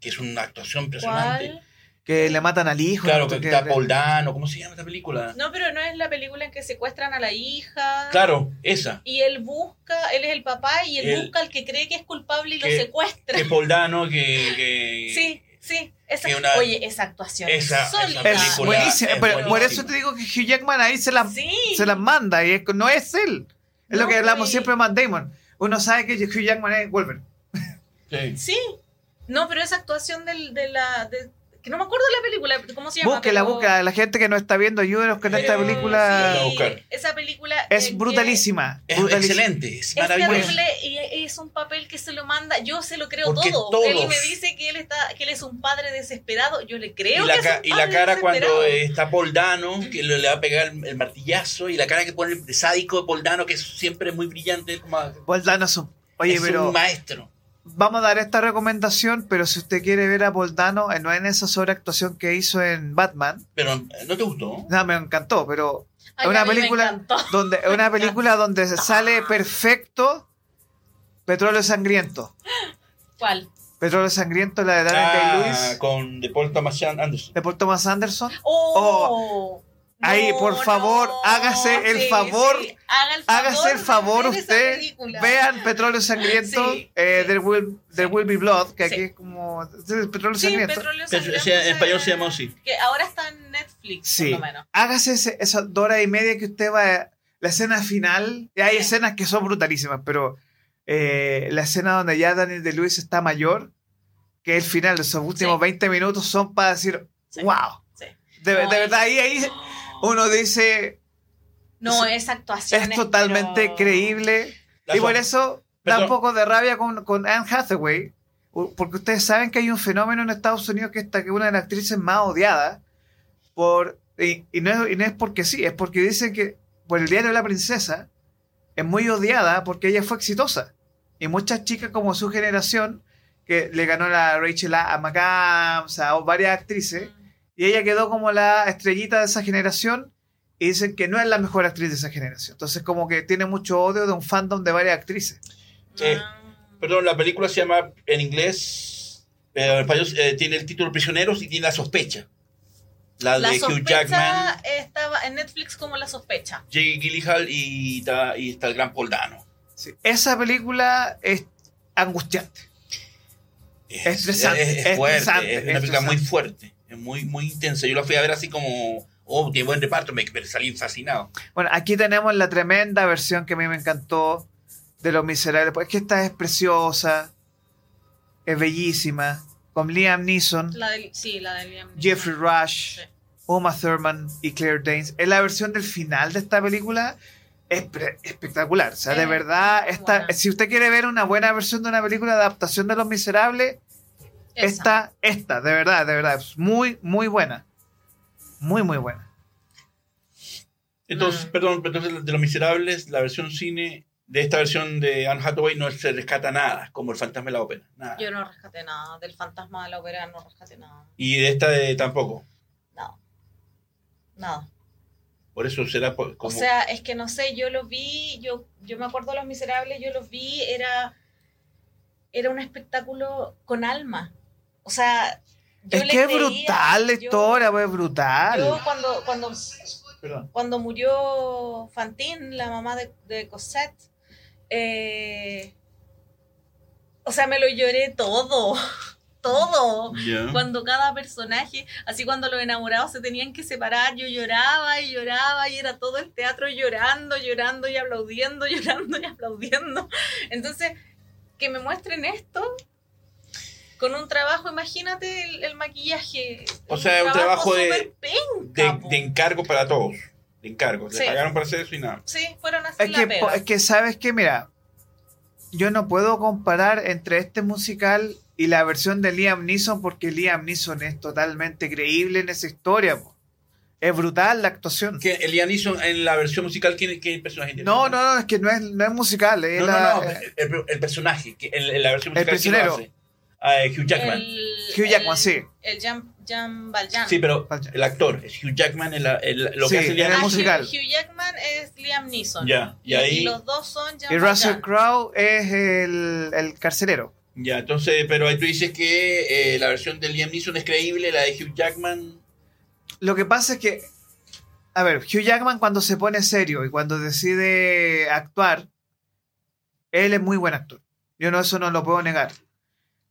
que es una actuación impresionante. ¿Cuál? Que le matan al hijo. Claro, que Que- está Paul Dano, ¿cómo se llama esta película? No, pero no es la película en que secuestran a la hija. Claro, esa. Y él busca, él es el papá y él busca al que cree que es culpable y lo secuestra. Que Paul Dano, que... que Sí, sí. Esa, que una- oye, esa actuación esa- es sólida. Es película buenísima, es pero por eso te digo que Hugh Jackman ahí se las Sí. se las manda y es- no es él. Es lo que hablamos y- siempre de Matt Damon. Uno sabe que Hugh Jackman es Wolverine. Sí. Sí. No, pero esa actuación del, de la... de- que no me acuerdo de la película, ¿cómo se llama? Búsquela, Pero- búsquela. La gente que no está viendo, ayúdenos con esta película. Esa película... Es brutalísima. Es brutalísima. excelente, es terrible y es un papel que se lo manda, yo se lo creo Porque todo. todos- Él me dice que él está, que él es un padre desesperado, yo le creo y la, que ca- es un y la cara cuando está Paul Dano, que le, va a pegar el, el martillazo, y la cara que pone de sádico de Paul Dano, que es siempre muy brillante, como, Paul Dano es un- Oye, es pero un maestro. Vamos a dar esta recomendación, pero si usted quiere ver a Paul Dano, eh, no en esa sobreactuación que hizo en Batman, Pero eh, ¿no te gustó? no, me encantó, pero Ay, es una película encantó. donde es una película donde sale perfecto Petróleo Sangriento. ¿Cuál? Petróleo Sangriento, la de Daniel Ah, Day-Lewis, con de Paul Thomas Anderson. de Paul Thomas Anderson. ¡Oh! Ahí, por favor, hágase el favor, haga el favor Hágase el favor esa usted, vean Petróleo Sangriento, Sí, eh, sí. there, will, there Will Be Blood, que Sí. aquí es como es Petróleo Sí, Sangriento. Petróleo Sangriento sí, en español se- llama así. Que ahora está en Netflix, Sí. por lo menos. Hágase ese- esas dos horas y media que usted va. La escena final. y Hay Sí. escenas que son brutalísimas, pero eh, la escena donde ya Daniel de Luis está mayor, que el final esos últimos Sí. 20 minutos son para decir, Sí. wow. Sí. De, No, de es- verdad, ahí, ahí uno dice, No, esa actuación es totalmente pero- creíble. La y por so- eso da un Perdón. poco de rabia con, con Anne Hathaway, porque ustedes saben que hay un fenómeno en Estados Unidos que esta que es una de las actrices más odiadas, por, y, y no es, y no es porque sí, es porque dicen que por el diario de la princesa es muy odiada porque ella fue exitosa. Y muchas chicas como su generación, que le ganó la Rachel A. McAdams, a varias actrices, y ella quedó como la estrellita de esa generación y dicen que no es la mejor actriz de esa generación. Entonces como que tiene mucho odio de un fandom de varias actrices. Eh. Perdón, la película se llama en inglés, eh, en español, eh, tiene el título Prisioneros y tiene La Sospecha. La de La Hugh Jackman, estaba en Netflix como la sospecha. Jake Gyllenhaal y, está- y está el gran Paul Dano. Sí. Esa película es angustiante. Es, Estresante, es- es fuerte, estresante, es una película estresante. muy fuerte, muy, muy intensa. Yo la fui a ver así como, oh, qué buen reparto, me, me salí fascinado. Bueno, aquí tenemos la tremenda versión que a mí me encantó de Los Miserables. Pues es que esta es preciosa, es bellísima, con Liam Neeson, La del, sí, la de Liam Neeson. Jeffrey Rush, Sí. Uma Thurman y Claire Danes. Es la versión del final de esta película. Es espectacular. O sea, de verdad, esta, buena. si usted quiere ver una buena versión de una película de adaptación de Los Miserables. Esta, esta, de verdad, de verdad, es muy, muy buena. Muy, muy buena. Entonces, Mm. perdón, pero entonces de Los Miserables, la versión cine de esta versión de Anne Hathaway no se rescata nada, como el fantasma de la ópera. Nada. Yo no rescaté nada. Del fantasma de la ópera no rescaté nada. Y de esta de, tampoco. Nada. Nada. Por eso será como... O sea, es que no sé, yo los vi, yo, yo me acuerdo de Los Miserables, yo los vi, era, era un espectáculo con alma. O sea, yo es le que es creía, brutal la yo- historia, es brutal. Yo cuando, cuando, Perdón. cuando murió Fantine, la mamá de, de Cosette, eh, o sea, me lo lloré todo, todo. Cuando cada personaje, así cuando los enamorados se tenían que separar, yo lloraba y lloraba y era todo el teatro llorando, llorando y aplaudiendo, llorando y aplaudiendo. Entonces, que me muestren esto con un trabajo, imagínate el, el maquillaje. O sea, un trabajo de- penca, de, de encargo para todos. De encargo. Le Sí. pagaron para hacer eso y nada. Sí, fueron así Es la que, pega. es que, ¿sabes qué? Mira, yo no puedo comparar entre este musical y la versión de Liam Neeson porque Liam Neeson es totalmente creíble en esa historia. po. Es brutal la actuación. Que el Liam Neeson en la versión musical, ¿quién, qué personaje No, interpreta? no, no, es que no es, no es musical. Es No, no, la- no, el, el personaje, que en, la versión El musical ¿quién lo prisionero. hace? Ah, eh, Hugh Jackman. El- Hugh Jackman, el- sí. El Jan, Jan Valjean. Sí, pero el actor es Hugh Jackman, el, el- lo Sí, que hace Liam Ah, Neeson. musical. Hugh, Hugh Jackman es Liam Neeson. Ya, y Y, ahí, y los dos son Jan Y Russell. Crowe es el, el carcelero. ya, entonces, pero ahí tú dices que eh, la versión de Liam Neeson es creíble, la de Hugh Jackman. Lo que pasa es que, a ver, Hugh Jackman cuando se pone serio y cuando decide actuar, él es muy buen actor. Yo no, eso no lo puedo negar.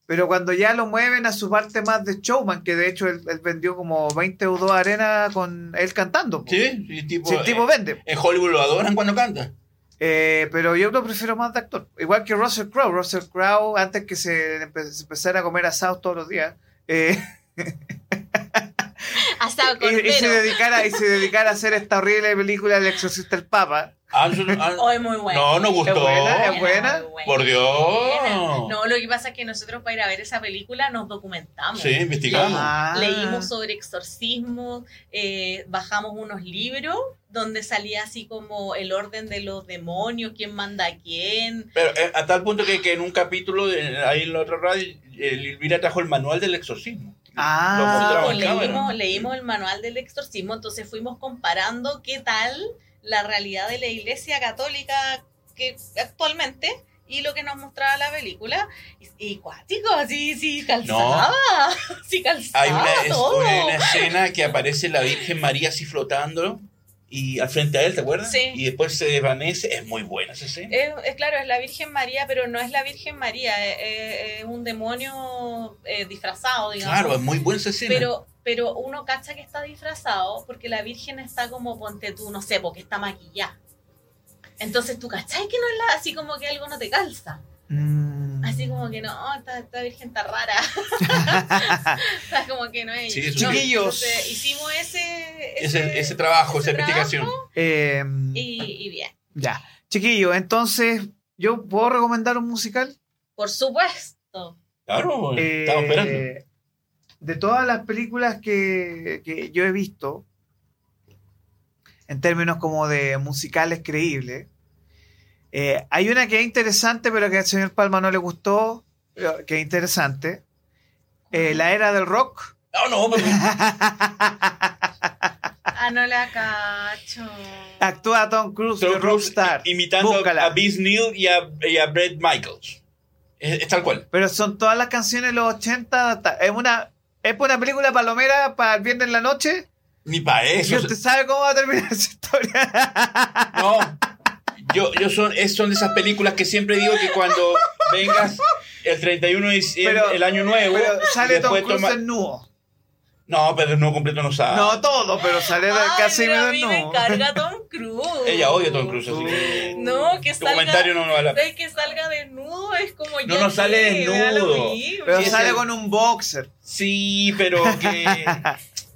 Pero cuando ya lo mueven a su parte más de showman, que de hecho él, él vendió como 20 o 2 arenas con él cantando. po. Sí, sí, tipo, Sí, el tipo eh, vende. en Hollywood lo adoran cuando canta. Eh, pero yo lo prefiero más de actor. Igual que Russell Crowe. Russell Crowe, antes que se, empe- se empezara a comer asados todos los días, eh, Hasta y, y se dedicara, y se dedicara a hacer esta horrible película El exorcista del Papa. Oh, es muy buena. No, no gustó. ¿Es buena? ¿Es buena? Por Dios. No, lo que pasa es que nosotros para ir a ver esa película nos documentamos. Sí, investigamos. Ah. Leímos sobre exorcismo, eh, bajamos unos libros donde salía así como el orden de los demonios, quién manda a quién. Pero eh, a tal punto que, que en un capítulo, de, ahí en la otra radio, el Elvira trajo el manual del exorcismo. Ah. Lo pues, leímos, leímos el manual del exorcismo, entonces fuimos comparando qué tal la realidad de la iglesia católica que actualmente y lo que nos mostraba la película. Y, y cuático, así, sí, calzaba. Sí, calzaba Hay una, es- todo. hay una escena que aparece la Virgen María así flotando y al frente a él, ¿te acuerdas? Sí. Y después se desvanece. Es muy buena esa escena. Es, es claro, es la Virgen María, pero no es la Virgen María, es un demonio eh, disfrazado, digamos. Claro, es muy buena esa escena. Pero, pero uno cacha que está disfrazado porque la Virgen está como, ponte tú, no sé, porque está maquillada. Entonces tú cachai que no es la, así como que algo no te calza. Mm. Así como que no, esta, esta Virgen está rara. Está como que no es. Sí, No. Chiquillos. entonces hicimos ese, ese, ese trabajo, esa investigación. Eh, Y, y bien. Ya. Chiquillo, entonces, ¿yo puedo recomendar un musical? Por supuesto. Claro, Eh, estamos esperando. De todas las películas que, que yo he visto, en términos como de musicales creíbles, eh, hay una que es interesante, pero que al señor Palma no le gustó, que es interesante. Eh, la era del rock. No, no, pero- Ah, no la cacho. Actúa Tom Cruise Tom de Cruise Rockstar. imitando Búscala. a Vince Neil y a, y a Brett Michaels. Es, es tal cual. Pero son todas las canciones de los 80. ta- Es una, es una película palomera para el viernes en la noche. Ni para ¿Y eso. usted sabe cómo va a terminar esa historia? No. Yo, yo son, es, son de esas películas que siempre digo que cuando vengas el 31 de diciembre, Pero- el año nuevo, Pero sale Tom Cruise toma- desnudo. No, pero no completo no sabe. No todo, pero sale de Ay, casi pero a medio mí me desnudo. carga Tom Cruise. Ella odia a Tom Cruise, así que. No, que Tu salga. comentario no, no vale. ¿Sabes que salga desnudo? Es como No, ya no sale me desnudo. Pero Sí, sale con un boxer. Sí, pero que.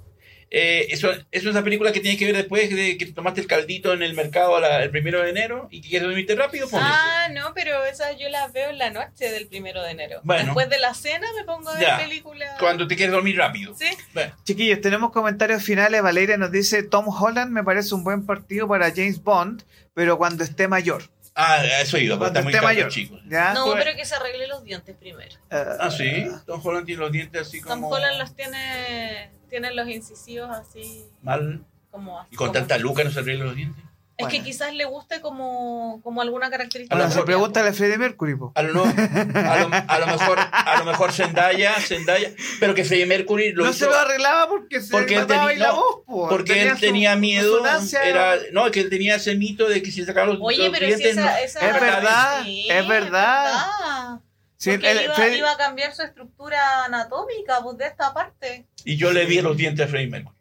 eh, eso, eso es una película que tienes que ver después de que tomaste el caldito en el mercado la- el primero de enero y que quieres dormirte rápido, pones. Ah, no, pero esas yo las veo en la noche del primero de enero. Bueno. Después de la cena me pongo a ver Ya. películas. Cuando te quieres dormir rápido. Sí. Bueno, Chiquillos, tenemos comentarios finales. Valeria nos dice: Tom Holland me parece un buen partido para James Bond, pero cuando esté mayor. Ah, eso Cuando está muy caro, mayor. No, Pues- pero que se arregle los dientes primero. Eh, Ah, sí. Tom Holland tiene los dientes así Tom como. Holland los tiene, tiene los incisivos así, Mal. como así. Y con como- tanta luca no se arregla los dientes. Es que quizás le guste como, como alguna característica. A lo mejor- pregunta a Freddie Mercury. po. A lo, no, a lo, a lo mejor, a lo mejor Zendaya, Zendaya, pero que Freddie Mercury lo no hizo se lo arreglaba porque se Porque él tenía- la no, voz. po. porque él su tenía miedo. Era, no, es que él tenía ese mito de que si sacaba los, Oye, los pero si dientes. esa, no- esa- Es verdad, Sí, es verdad. verdad. Sí, Porque el- iba, Freddie- iba a cambiar su estructura anatómica pues, de esta parte. Y yo le vi los dientes a Freddie Mercury.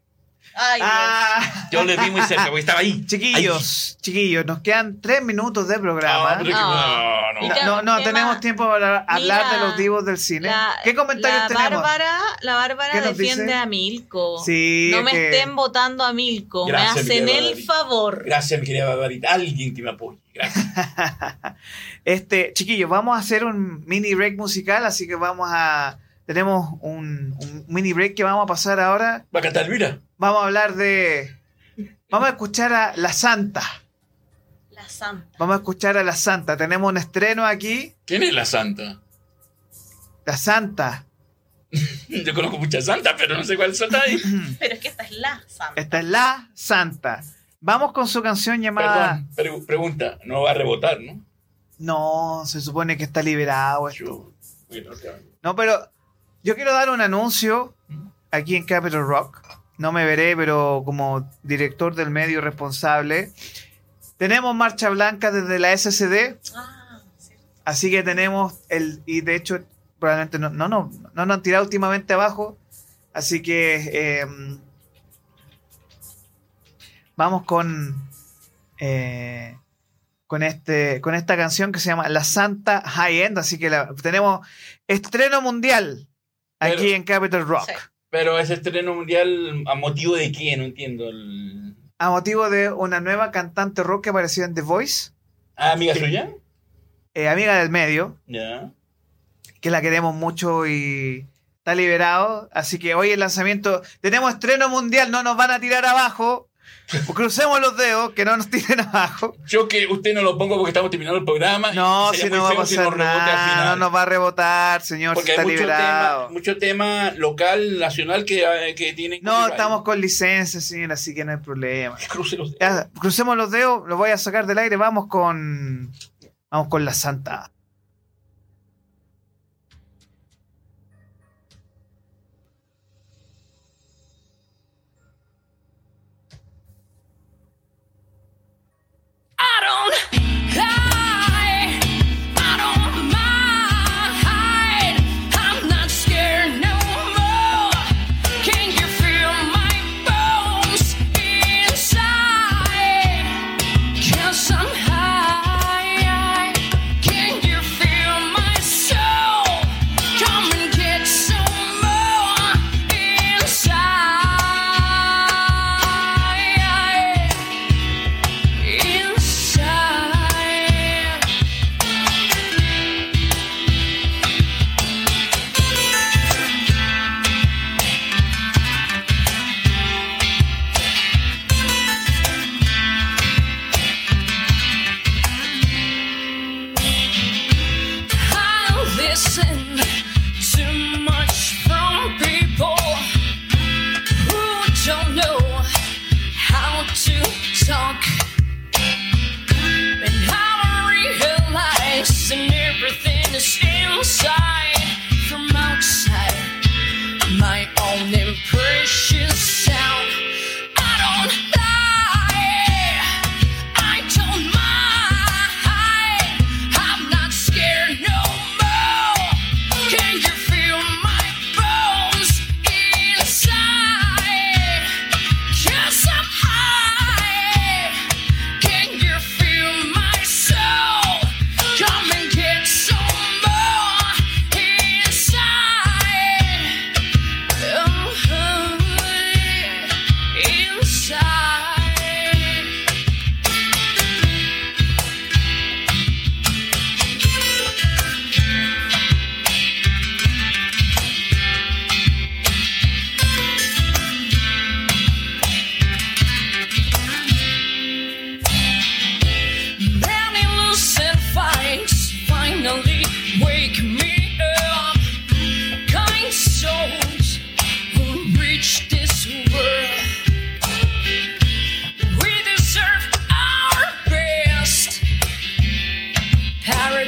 Ay. Ah, Yo le vi muy cerca, porque estaba ahí. chiquillos, chiquillos, nos quedan tres minutos de programa. Ah, Ah. no, no. No, no, tenemos tiempo para hablar Mira, de los divos del cine. La- ¿Qué comentarios la tenemos? Bárbara, la Bárbara ¿Qué nos defiende dice? a Milko. Sí, no me que- estén votando a Milko. Gracias, me hacen el Barbarita. favor. Gracias, mi querida Barbarita. Alguien que me apoye. Gracias. Este, chiquillos, vamos a hacer un mini break musical, así que vamos a. Tenemos un, un mini break que vamos a pasar ahora. ¿Va a cantar Elvira? Vamos a hablar de. Vamos a escuchar a La Santa. La Santa. Vamos a escuchar a La Santa. Tenemos un estreno aquí. ¿Quién es la santa? La Santa. Yo conozco muchas santas, pero no sé cuál santa hay. Pero es que esta es la Santa. Esta es La Santa. Vamos con su canción llamada. Perdón, pre- pregunta. No va a rebotar, ¿no? No, se supone que está liberado esto. Yo- bueno, No, pero yo quiero dar un anuncio aquí en Capital Rock. No me veré, pero como director del medio responsable. Tenemos marcha blanca desde la SCD, Ah, así que tenemos el y de hecho probablemente no no no no nos han tirado últimamente abajo, así que eh, vamos con eh, con este con esta canción que se llama La Santa High End, así que la, tenemos estreno mundial aquí en Capital Rock. Sí. Pero ese estreno mundial, ¿a motivo de qué? No entiendo. El- a motivo de una nueva cantante rock que apareció en The Voice, Ah, amiga suya. eh, amiga del medio, Ya. que la queremos mucho y está liberado. Así que hoy el lanzamiento, tenemos estreno mundial, no nos van a tirar abajo. Crucemos los dedos, que no nos tiren abajo. Yo que usted no lo pongo porque estamos terminando el programa. No, si no va a si pasar nada, no nos va a rebotar, señor, si Porque está hay mucho liberado. tema, mucho tema local, nacional que, eh, que tienen. No, estamos con licencia, señor, así que no hay problema. Cruce los dedos. Ya, crucemos los dedos, los voy a sacar del aire, vamos con. Vamos con la Santa. loud.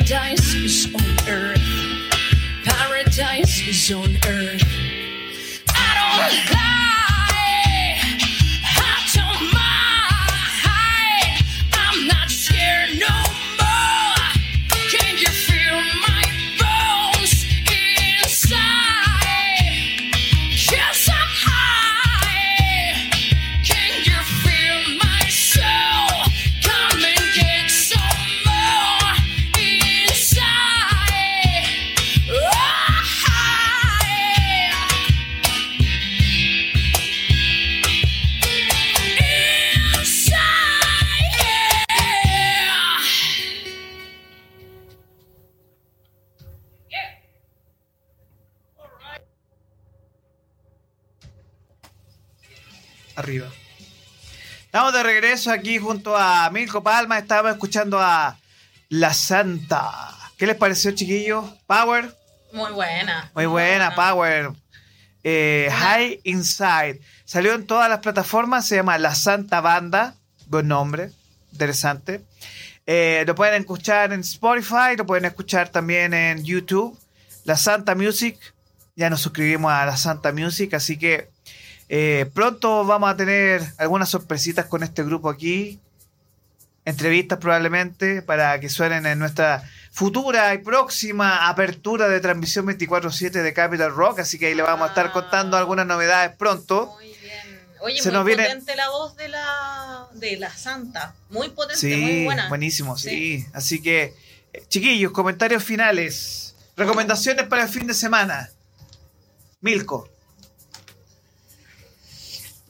Paradise is on earth. Paradise is on earth. Regreso aquí junto a Mirko Palma. Estábamos escuchando a La Santa. ¿Qué les pareció, chiquillos? Power. Muy buena. Muy buena, Power. Eh, High Inside. Salió en todas las plataformas. Se llama La Santa Banda. Buen nombre. Interesante. Eh, lo pueden escuchar en Spotify. Lo pueden escuchar también en YouTube. La Santa Music. Ya nos suscribimos a La Santa Music. Así que eh, pronto vamos a tener algunas sorpresitas con este grupo aquí. Entrevistas probablemente para que suenen en nuestra futura y próxima apertura de transmisión 24-7 de Capital Rock. Así que ahí le vamos a estar contando algunas novedades pronto. Muy bien. Oye, Se muy nos viene- potente la voz de la, de la santa. Muy potente, Sí, muy buena. buenísimo, sí. Así que, eh, chiquillos, comentarios finales. Recomendaciones para el fin de semana. Milko.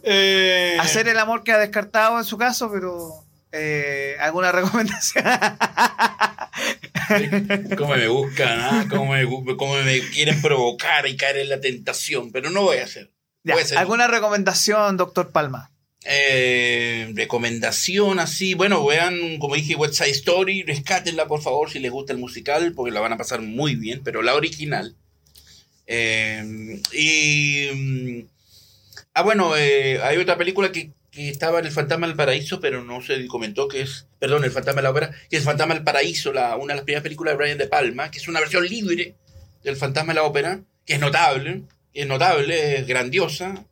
Eh, Hacer el amor que ha descartado en su caso, pero eh, ¿alguna recomendación? ¿Cómo me buscan? ah? ¿Cómo, me, quieren provocar y caer en la tentación? Pero no voy a hacer. Ya, ¿Alguna recomendación, doctor Palma? Eh, recomendación así, bueno, vean, como dije, West Side Story, rescátenla por favor si les gusta el musical, porque la van a pasar muy bien, pero la original. Eh, y... Ah, bueno, eh, hay otra película que, que estaba en El Fantasma del Paraíso, pero no se comentó que es, perdón, El Fantasma de la Ópera, que es El Fantasma del Paraíso, la, una de las primeras películas de Brian De Palma, que es una versión libre del Fantasma de la Ópera, que es notable, es notable, es grandiosa,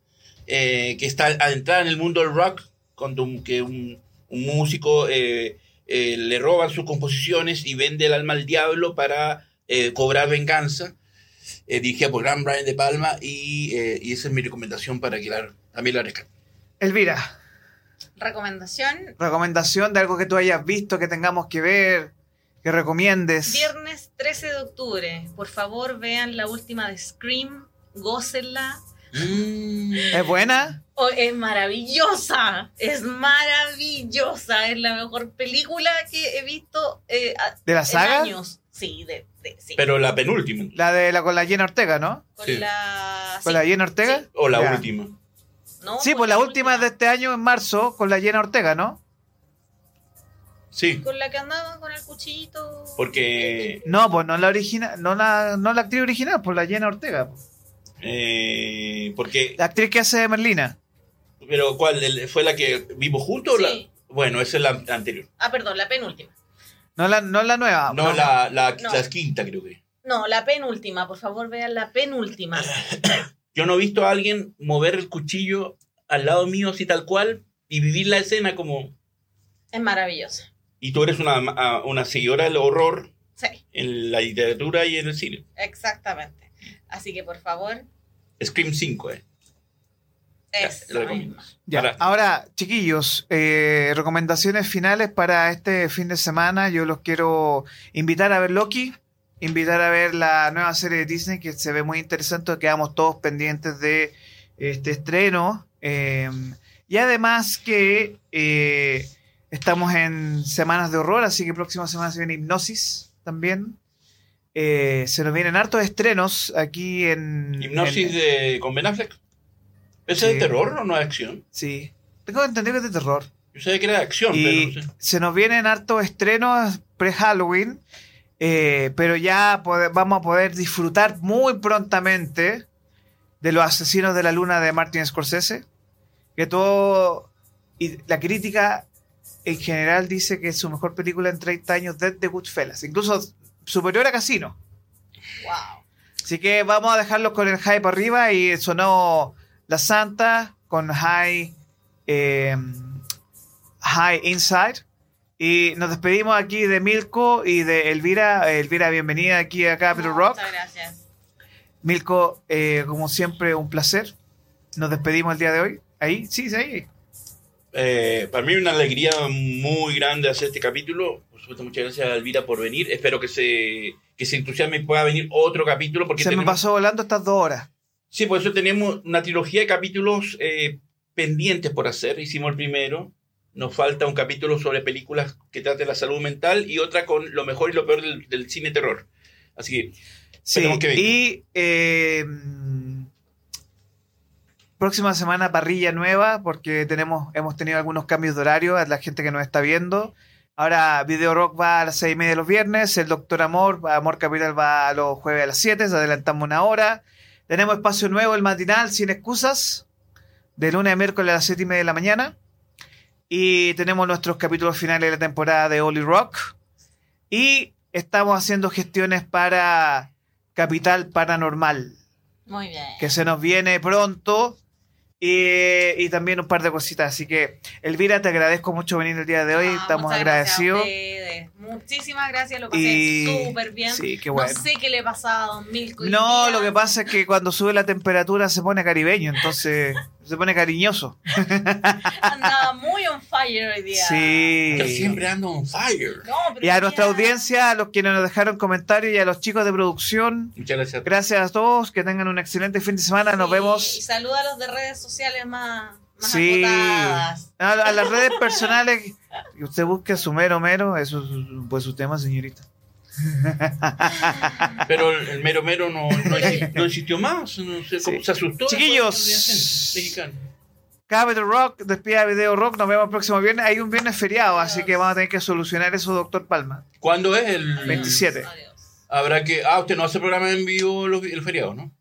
eh, que está adentrada en el mundo del rock, cuando un- que un, músico eh, eh, le roban sus composiciones y vende el alma al diablo para cobrar venganza. Eh, dirigida por Gran Brian De Palma y, eh, y esa es mi recomendación para que la, también la rescaten. Elvira, Recomendación: recomendación de algo que tú hayas visto, que tengamos que ver, que recomiendes. Viernes 13 de octubre. Por favor, vean la última de Scream. Gócenla. Mm. ¿Es buena? Oh, es maravillosa. Es maravillosa. Es la mejor película que he visto eh, ¿De la en saga? años. Sí, de, de- sí. Pero la penúltima. La de la con la Jenna Ortega, ¿no? Con sí. la. ¿Con sí, la Jenna Ortega? Sí. O la Ya. última. ¿no? Sí, pues la última de este año, en marzo, con la Jenna Ortega, ¿no? Sí, Con la que andaba con el cuchillito. porque No, pues no la original, no la, no la actriz original, pues la Jenna Ortega. pues. eh, porque La actriz que hace de Merlina. pero cuál fue la que vimos juntos o la- Sí. bueno esa es la anterior Ah, perdón, la penúltima. No la, no la nueva. no, la, la, No. la quinta creo que No, la penúltima. Por favor, vean la penúltima. yo no he visto a alguien mover el cuchillo al lado mío así tal cual y vivir la escena como Es maravillosa. y tú eres una, a- una seguidora del horror Sí, en la literatura y en el cine exactamente. Así que, por favor, Scream 5 eh es lo la recomiendo. misma. Ya. Ahora- Ahora, chiquillos, eh, recomendaciones finales para este fin de semana. Yo los quiero invitar a ver Loki, invitar a ver la nueva serie de Disney que se ve muy interesante. Quedamos todos pendientes de este estreno. eh, y además que eh, estamos en semanas de horror, así que próxima semana se viene Hipnosis también. Eh, se nos vienen hartos estrenos aquí en... hipnosis en- de con Ben Affleck ¿ese Sí. es de terror o no es acción? Sí. Tengo entendido que es de terror. yo sabía que era de acción Y pero no sé se nos vienen hartos estrenos pre-Halloween, eh, pero ya vamos a poder disfrutar muy prontamente de Los Asesinos de la Luna de Martin Scorsese, que todo, y la crítica en general dice que es su mejor película en 30 años desde Goodfellas, incluso superior a Casino. Wow. Así que vamos a dejarlos con el hype arriba y sonó La Santa con High, eh, High Inside. Y nos despedimos aquí de Milko y de Elvira. Elvira, bienvenida aquí a Capital Rock. Muchas gracias. Milko, eh, como siempre, un placer. Nos despedimos el día de hoy. Ahí, sí, sí, ahí. Eh, para mí una alegría muy grande hacer este capítulo. Por supuesto, muchas gracias a Elvira por venir. Espero que se, que se entusiasme y pueda venir otro capítulo. Porque Se me pasó volando estas dos horas. Sí, por eso tenemos una trilogía de capítulos eh, pendientes por hacer. Hicimos el primero. Nos falta un capítulo sobre películas que traten la salud mental y otra con lo mejor y lo peor del, del cine terror. Así que Sí, que y eh, mm, próxima semana parrilla nueva porque tenemos hemos tenido algunos cambios de horario a la gente que nos está viendo. Ahora Video Rock va a las seis y media los viernes, el Doctor Amor, Amor Capital va a los jueves a las 7, se adelantamos una hora. Tenemos espacio nuevo, el matinal, sin excusas, de lunes a miércoles a las 7 y media de la mañana. Y tenemos nuestros capítulos finales de la temporada de Oli Rock. Y estamos haciendo gestiones para Capital Paranormal, Muy bien. que se nos viene pronto. Y, y también un par de cositas. Así que, Elvira, te agradezco mucho venir el día de hoy. Ah, Estamos agradecidos. gracias. Muchísimas gracias, lo pasé Y súper bien. sí, qué bueno. No sé qué le pasaba a Don Milko. No, lo que pasa es que cuando sube la temperatura se pone caribeño, entonces se pone cariñoso. Andaba muy on fire hoy día. Sí. yo siempre ando on fire. No, Y a nuestra día- audiencia, a los quienes nos dejaron comentarios y a los chicos de producción, Muchas gracias. gracias a todos, que tengan un excelente fin de semana, nos vemos. Y saluda a los de redes sociales más. Más Sí. acotadas. A, a las redes personales, que usted busque a su mero mero, eso es pues su tema, señorita. Pero el, mero mero no, no, exi- no existió más. No sé cómo Sí. se asustó. Chiquillos. Cabe de Rock, despida Video Rock, nos vemos el próximo viernes. Hay un viernes feriado, así que vamos a tener que solucionar eso, doctor Palma. ¿Cuándo es el 27. Adiós. Habrá que. Ah, usted no hace programa en vivo los- el feriado, ¿no?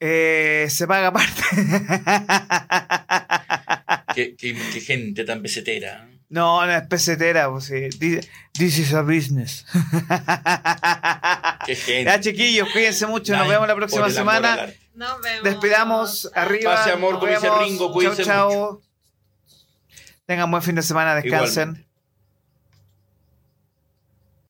Eh, se paga aparte. Qué, qué- qué gente tan pesetera. No, no es pesetera, pues sí. This this is a business. Qué gente. ya, chiquillos, cuídense mucho. Nos Ay, vemos la por próxima el amor al semana. arte. Nos vemos. Despidamos arriba. Pase amor, nos como dice vemos. Ringo, Chao, cuídense chao. Tengan buen fin de semana, descansen. Igualmente.